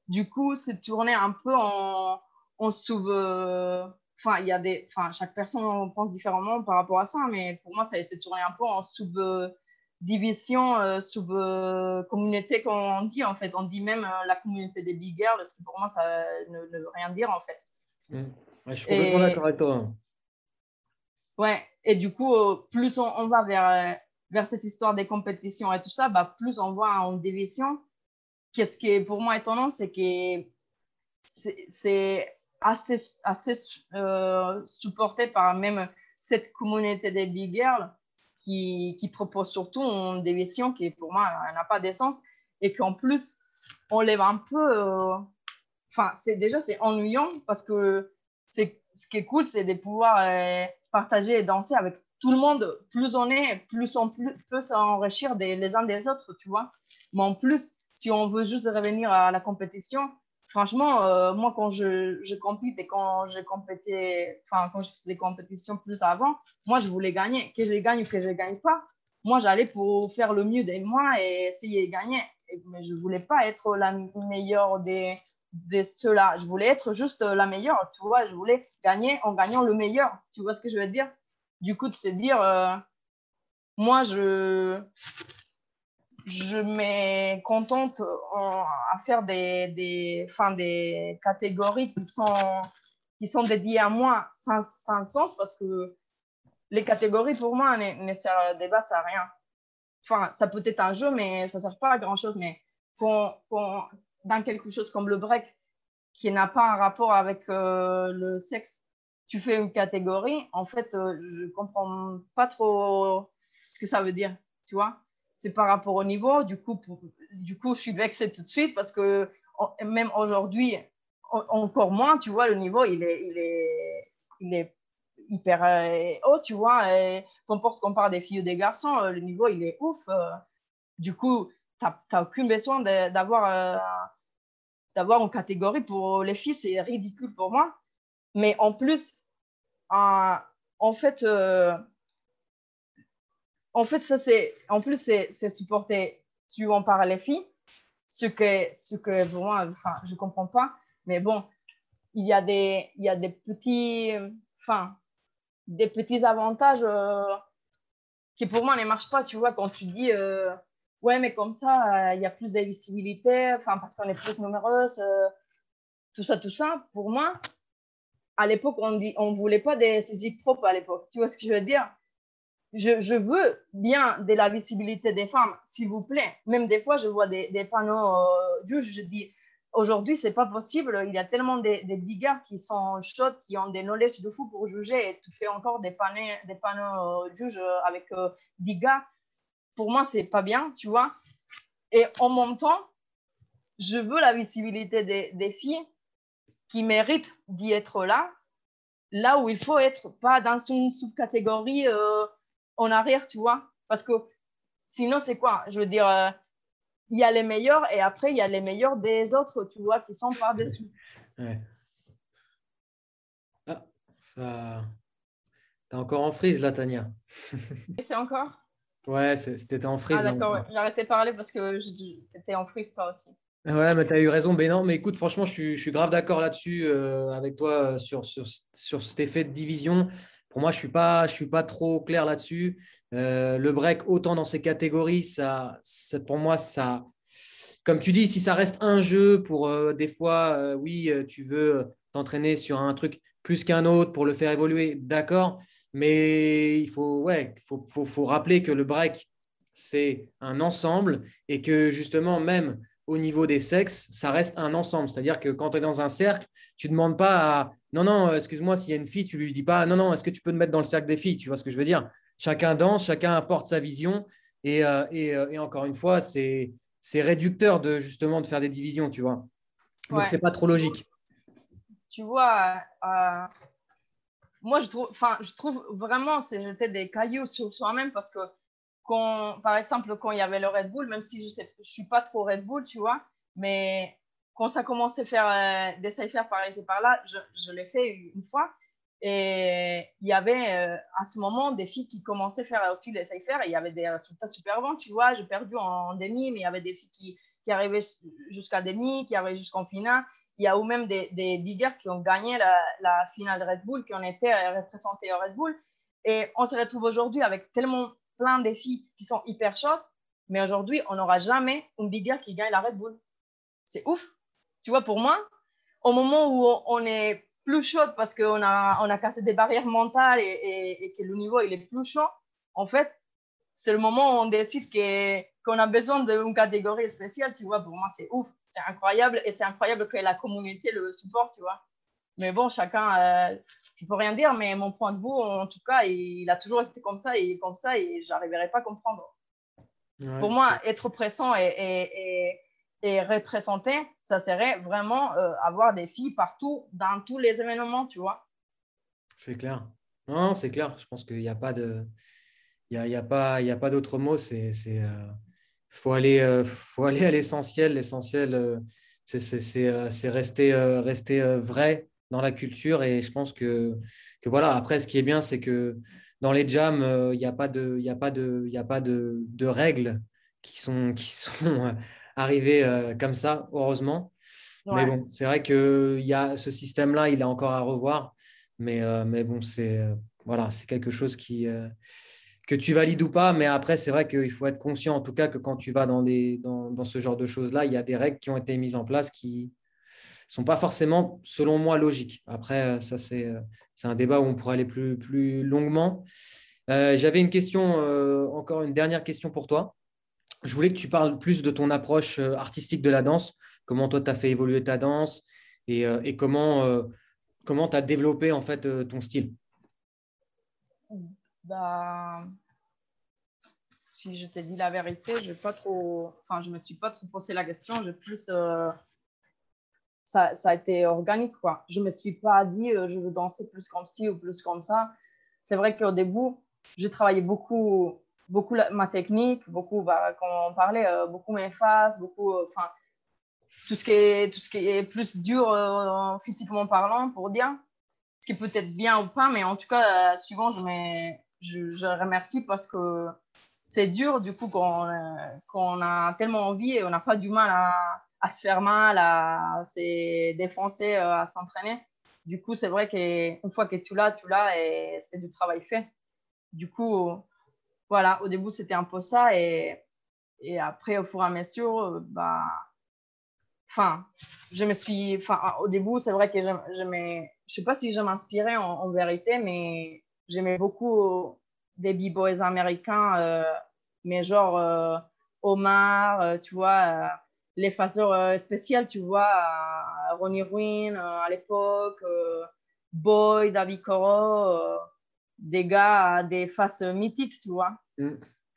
Du coup, c'est tourné un peu en, en sous, enfin, il y a des, enfin, chaque personne pense différemment par rapport à ça, mais pour moi, ça s'est tourné un peu en sub, division euh, sous communauté qu'on dit en fait. On dit même la communauté des big girls, ce qui pour moi ça ne, veut rien dire en fait. Mmh. je suis complètement d'accord avec toi. Ouais, et du coup, plus on, va vers, vers cette histoire des compétitions et tout ça, bah, plus on voit en division. Qu'est-ce qui est pour moi étonnant, c'est que c'est assez, assez euh, supporté par même cette communauté des big girls qui, qui propose surtout une déviation qui pour moi n'a pas d'essence et qu'en plus on lève un peu euh, enfin déjà c'est ennuyant parce que ce qui est cool c'est de pouvoir euh, partager et danser avec tout le monde plus on est plus on peut s'enrichir les uns des autres tu vois. Mais en plus si on veut juste revenir à la compétition franchement, euh, moi, quand je, je compite et quand j'ai compété, enfin, quand je faisais des compétitions plus avant, moi, je voulais gagner. Que je gagne ou que je ne gagne pas, moi, j'allais pour faire le mieux de moi et essayer de gagner. mais je ne voulais pas être la meilleure des, de ceux-là. Je voulais être juste la meilleure, tu vois. Je voulais gagner en gagnant le meilleur. Tu vois ce que je veux dire? Du coup, c'est dire, euh, moi, je, je me contente à faire des, des, des catégories qui sont, qui sont dédiées à moi sans, sens parce que les catégories pour moi ne, servent à rien. Enfin, ça peut être un jeu, mais ça ne sert pas à grand chose. Mais dans quelque chose comme le break, qui n'a pas un rapport avec euh, le sexe, tu fais une catégorie, en fait, euh, je ne comprends pas trop ce que ça veut dire, tu vois c'est par rapport au niveau. Du coup, du coup, je suis vexée tout de suite parce que même aujourd'hui, encore moins, tu vois, le niveau, il est, il est, il est hyper euh, haut, tu vois. Qu'importe qu'on parle des filles ou des garçons, euh, le niveau, il est ouf. Euh. du coup, tu n'as aucun besoin d'avoir d'avoir une catégorie pour les filles, c'est ridicule pour moi. Mais en plus, en fait, en fait, ça, c'est, en plus, c'est, supporté suivant par les filles, ce que, ce que pour moi, enfin, je ne comprends pas. Mais bon, il y a des, il y a des petits, enfin, des petits avantages euh, qui pour moi ne marchent pas. Tu vois, quand tu dis, euh, ouais, mais comme ça, euh, il y a plus de visibilité, enfin, parce qu'on est plus numéreuse, tout ça, tout ça. Pour moi, à l'époque, on ne on voulait pas des saisies propres à l'époque. Tu vois ce que je veux dire? Je, veux bien de la visibilité des femmes, s'il vous plaît. Même des fois, je vois des, panneaux euh, juges, je dis, aujourd'hui, c'est pas possible. Il y a tellement de, de qui sont chauds, qui ont des knowledge de fou pour juger, et tu fais encore des panneaux, des panneaux euh, juges avec euh, 10 gars. Pour moi, c'est pas bien, tu vois. Et en même temps, je veux la visibilité des, des filles qui méritent d'y être là, là où il faut être, pas dans une sous-catégorie. En arrière, tu vois. Parce que sinon, c'est quoi? Je veux dire, euh, il y a les meilleurs et après, il y a les meilleurs des autres, tu vois, qui sont par-dessus. Ouais. Ah, ça. T'es encore en frise là, Tania. c'est encore? Ouais, c'était en frise. Ah, d'accord, ouais. arrêté de parler parce que j'étais en frise toi aussi. Ouais, mais tu as eu raison. Mais non, mais écoute, franchement, je suis, je suis grave d'accord là-dessus euh, avec toi euh, sur, sur, sur, cet effet de division. Pour moi, je ne suis, pas, trop clair là-dessus. Euh, le break, autant dans ces catégories, ça, pour moi, ça. Comme tu dis, si ça reste un jeu pour euh, des fois, euh, oui, tu veux t'entraîner sur un truc plus qu'un autre pour le faire évoluer, d'accord. Mais il faut, ouais, faut, faut, faut rappeler que le break, c'est un ensemble et que justement, même au niveau des sexes, ça reste un ensemble. C'est-à-dire que quand tu es dans un cercle, tu ne demandes pas à non, non, euh, excuse-moi, s'il y a une fille, tu lui dis pas non, non, est-ce que tu peux te mettre dans le cercle des filles Tu vois ce que je veux dire? Chacun danse, chacun apporte sa vision. Et, euh, euh, et, encore une fois, c'est réducteur de justement de faire des divisions, tu vois. Donc, c'est pas trop logique. Tu vois, moi, je trouve, je trouve vraiment, c'est jeter des cailloux sur soi-même parce que quand, par exemple, quand il y avait le Red Bull, même si je ne je suis pas trop Red Bull, tu vois, mais quand ça commençait à faire euh, des cyphers par ici par là, je, l'ai fait une fois. Et il y avait euh, à ce moment des filles qui commençaient à faire aussi des cyphers et il y avait des résultats super bons, tu vois. J'ai perdu en, demi, mais il y avait des filles qui, arrivaient jusqu'à demi, qui arrivaient jusqu'en finale. Il y a ou même des, biggers qui ont gagné la, la, finale Red Bull, qui ont été représentés au Red Bull. Et on se retrouve aujourd'hui avec tellement plein de filles qui sont hyper chaudes, mais aujourd'hui, on n'aura jamais une big qui gagne la Red Bull. C'est ouf. Tu vois, pour moi, au moment où on est plus chaude parce qu'on a, on a cassé des barrières mentales et, et, que le niveau il est plus chaud, en fait, c'est le moment où on décide qu'on a besoin d'une catégorie spéciale, tu vois. Pour moi, c'est ouf, c'est incroyable et c'est incroyable que la communauté le supporte, tu vois. Mais bon, chacun, euh, je peux rien dire, mais mon point de vue, en tout cas, il, a toujours été comme ça et comme ça et j'arriverai pas à comprendre. Pour moi, être pressant et, et, et représenter, ça serait vraiment euh, avoir des filles partout, dans tous les événements, tu vois. C'est clair. Non, c'est clair. Je pense qu'il n'y a pas de. Il y a, a pas, pas d'autre mot. C'est. Euh... faut, aller, euh, faut aller à l'essentiel. L'essentiel, euh, c'est rester, rester vrai dans la culture. Et je pense que, que voilà. Après, ce qui est bien, c'est que dans les jams, il n'y a pas de, y a pas de, y a pas de, de règles qui sont, qui sont arriver euh, comme ça, heureusement. Mais bon, c'est vrai que y a ce système-là, il est encore à revoir. Mais, euh, mais bon, c'est euh, voilà, c'est quelque chose qui, que tu valides ou pas. Mais après, c'est vrai qu'il faut être conscient, en tout cas, que quand tu vas dans, dans, dans ce genre de choses-là, il y a des règles qui ont été mises en place qui sont pas forcément, selon moi, logiques. Après, ça, c'est un débat où on pourrait aller plus, plus longuement. J'avais une question, encore une dernière question pour toi je voulais que tu parles plus de ton approche euh, artistique de la danse, comment toi tu as fait évoluer ta danse et, euh, comment euh, comment tu as développé en fait ton style? Bah, si je te dis la vérité, je pas trop, enfin, je me suis pas trop posé la question. Je plus, ça, ça, a été organique quoi. Je me suis pas dit je veux danser plus comme ci ou plus comme ça. C'est vrai qu'au début, j'ai travaillé beaucoup beaucoup ma technique, beaucoup, bah, comme on parlait, euh, beaucoup mes phases, beaucoup, euh, enfin, tout, ce qui est, tout ce qui est plus dur euh, physiquement parlant, pour dire, ce qui peut être bien ou pas, mais en tout cas, suivant, je, je, je, remercie parce que c'est dur, du coup, quand on, a tellement envie et on n'a pas du mal à, à, se faire mal, à se défoncer, à s'entraîner. Du coup, c'est vrai qu'une fois que tu l'as, tu l'as et c'est du travail fait. Du coup, voilà, au début, c'était un peu ça. Et, et après, au fur et à mesure, euh, bah, enfin, je me suis, enfin, au début, c'est vrai que j'aimais, je sais pas si je m'inspirais en, vérité, mais j'aimais beaucoup des b-boys américains, euh, mais genre euh, Omar, tu vois, les phaseurs spéciales, tu vois, Ronnie Ruin à l'époque, Boy, David Coro, des gars, des faces mythiques, tu vois. Mm.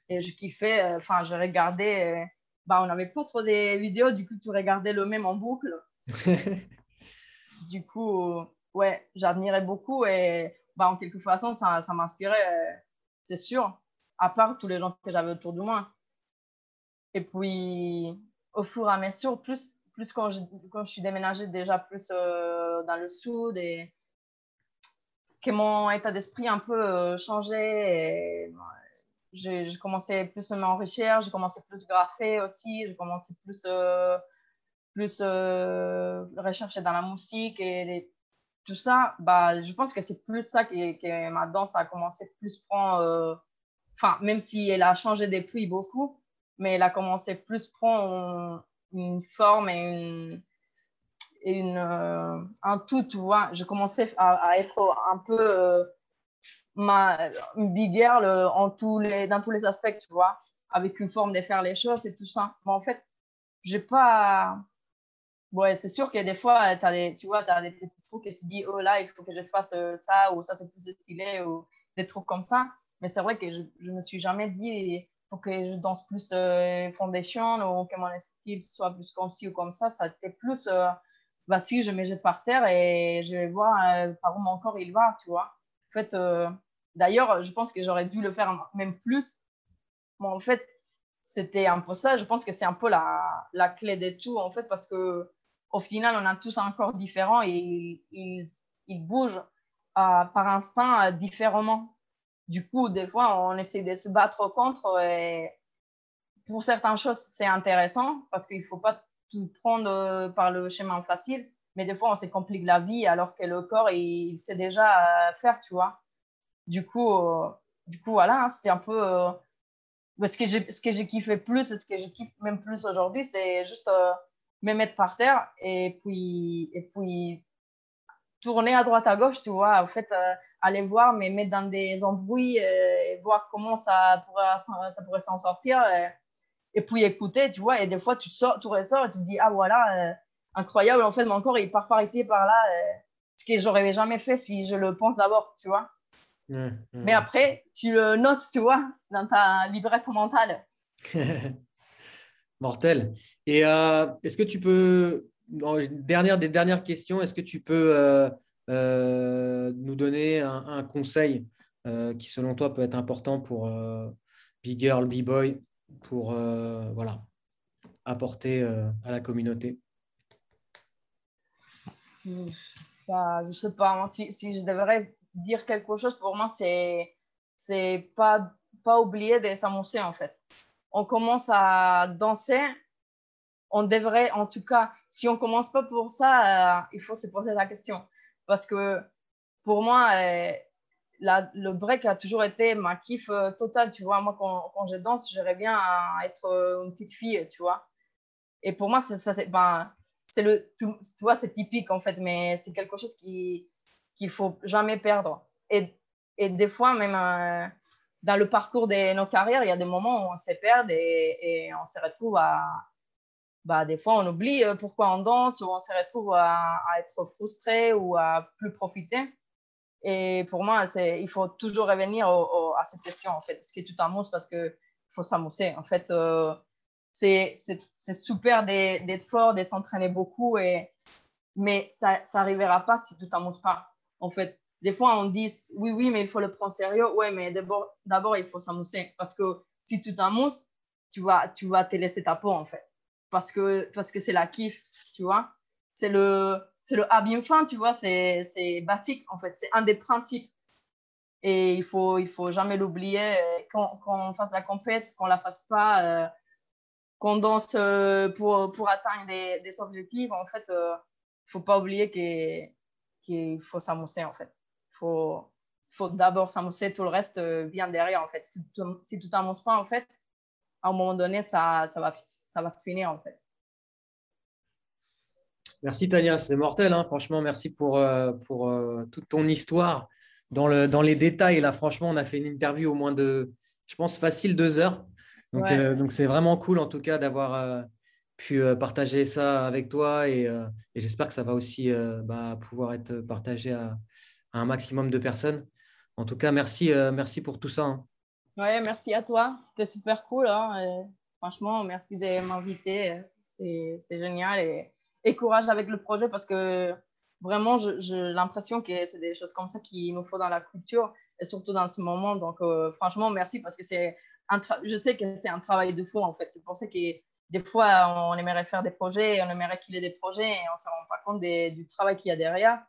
Et je kiffais, euh, enfin, je regardais, euh, bah, on n'avait pas trop des vidéos, du coup, tu regardais le même en boucle. du coup, ouais, j'admirais beaucoup et bah, en quelque façon, ça, ça m'inspirait, euh, c'est sûr, à part tous les gens que j'avais autour de moi. Et puis, au fur et à mesure, plus, plus quand, je, quand je suis déménagée déjà plus dans le sud et que mon état d'esprit un peu changé et j'ai commencé plus à m'enrichir, j'ai commencé plus à graffer aussi, j'ai commencé plus, euh, plus euh, rechercher dans la musique et tout ça. Bah, je pense que c'est plus ça que, que, ma danse a commencé plus prendre, euh, même si elle a changé depuis beaucoup, mais elle a commencé plus prendre une, forme et une, et une, un tout, tu vois. Je commençais à être un peu ma big girl en tous les, dans tous les aspects, tu vois, avec une forme de faire les choses et tout ça. Mais en fait, j'ai pas. Ouais, c'est sûr que des fois, as des, tu vois, tu as des petits trucs et tu dis, oh là, il faut que je fasse euh, ça, ou ça, c'est plus stylé, ou des trucs comme ça. Mais c'est vrai que je, je me suis jamais dit, il faut que je danse plus euh, foundation, ou que mon style soit plus comme ci ou comme ça. Ça été plus, euh, bah si, je me jette par terre et je vais voir par où mon corps il va, tu vois. En fait, D'ailleurs, je pense que j'aurais dû le faire même plus. Mais en fait, c'était un peu ça. Je pense que c'est un peu la, la, clé de tout, en fait, parce que au final, on a tous un corps différent et il, il bouge euh, par instinct euh, différemment. Du coup, des fois, on essaie de se battre contre et pour certaines choses, c'est intéressant parce qu'il ne faut pas tout prendre euh, par le chemin facile. Mais des fois, on se complique la vie alors que le corps, il, il sait déjà faire, tu vois. Du coup, euh, du coup voilà, hein, c'était un peu. Euh, ce que j'ai ce que j'ai kiffé plus et ce que je kiffe même plus aujourd'hui c'est juste euh, me mettre par terre et puis et puis tourner à droite à gauche tu vois en fait euh, aller voir mais mettre dans des embrouilles et voir comment ça pourrait ça pourrait s'en sortir et, puis écouter tu vois et des fois tu sors tu ressors et tu te dis ah voilà incroyable en fait mon corps il part par ici et par là ce que j'aurais jamais fait si je le pense d'abord tu vois mais après, tu le notes, tu vois, dans ta librette mentale. Mortel. Et euh, est-ce que tu peux, dernière des dernières questions, est-ce que tu peux euh, euh, nous donner un, conseil qui, selon toi, peut être important pour Big Girl, Big Boy, pour voilà, apporter à la communauté? Bah, Je ne sais pas, si, si je devrais dire quelque chose, pour moi, c'est c'est pas, pas oublier de s'amuser, en fait. On commence à danser, on devrait, en tout cas, si on commence pas pour ça, euh, il faut se poser la question. Parce que pour moi, euh, la, le break a toujours été ma kiff euh, total, tu vois. Moi, quand, quand je danse, j'aimerais bien être une petite fille, tu vois. Et pour moi, ça, c'est ben, le, tu vois, c'est typique, en fait, mais c'est quelque chose qui, qu'il faut jamais perdre. Et, et des fois, même euh, dans le parcours de nos carrières, il y a des moments où on se perd et, on se retrouve à. Bah, des fois, on oublie euh, pourquoi on danse ou on se retrouve à, être frustré ou à plus profiter. Et pour moi, il faut toujours revenir à cette question, en fait. Est-ce que tu t'amuses parce qu'il faut s'amuser? En fait, euh, c'est super d'être fort, de s'entraîner beaucoup, et, mais ça n'arrivera pas si tu t'amuses pas en fait. Des fois, on dit oui, oui, mais il faut le prendre sérieux. Oui, mais d'abord, il faut s'amuser. Parce que si tu t'amuses, tu vas, tu vas te laisser ta peau, en fait. Parce que parce que c'est la kiff, tu vois. C'est le, c'est le bien fin, tu vois. C'est, c'est basique, en fait. C'est un des principes. Et il faut, il faut jamais l'oublier. Quand, quand on fasse la compète, qu'on la fasse pas, euh, qu'on danse euh, pour, pour atteindre des, objectifs, en fait, il euh, ne faut pas oublier que qu'il faut s'amuser en fait. Il faut, faut d'abord s'amuser, tout le reste euh, vient derrière en fait. Si, si tu t'amuses pas en fait, à un moment donné, ça, ça, va, ça va se finir en fait. Merci Tania, c'est mortel. Hein. Franchement, merci pour, euh, pour euh, toute ton histoire dans, le, dans les détails. Là, franchement, on a fait une interview au moins de, je pense, facile deux heures. Donc, donc c'est vraiment cool en tout cas d'avoir pu euh, partager ça avec toi et, euh, et j'espère que ça va aussi euh, bah, pouvoir être partagé à, un maximum de personnes. En tout cas, merci, merci pour tout ça. Hein. Ouais, merci à toi. C'était super cool. Hein, franchement, merci de m'inviter. C'est génial. Et, et, courage avec le projet parce que vraiment, j'ai l'impression que c'est des choses comme ça qu'il nous faut dans la culture et surtout dans ce moment. Donc, franchement, merci parce que c'est je sais que c'est un travail de fou en fait. C'est pour ça que des fois, on aimerait faire des projets, on aimerait qu'il ait des projets et on ne se rend pas compte du travail qu'il y a derrière.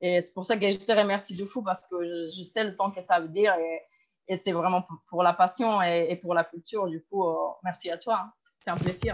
Et c'est pour ça que je te remercie du fou parce que je, sais le temps que ça veut dire et, c'est vraiment pour, la passion et, pour la culture. Du coup, euh, merci à toi. Hein. C'est un plaisir.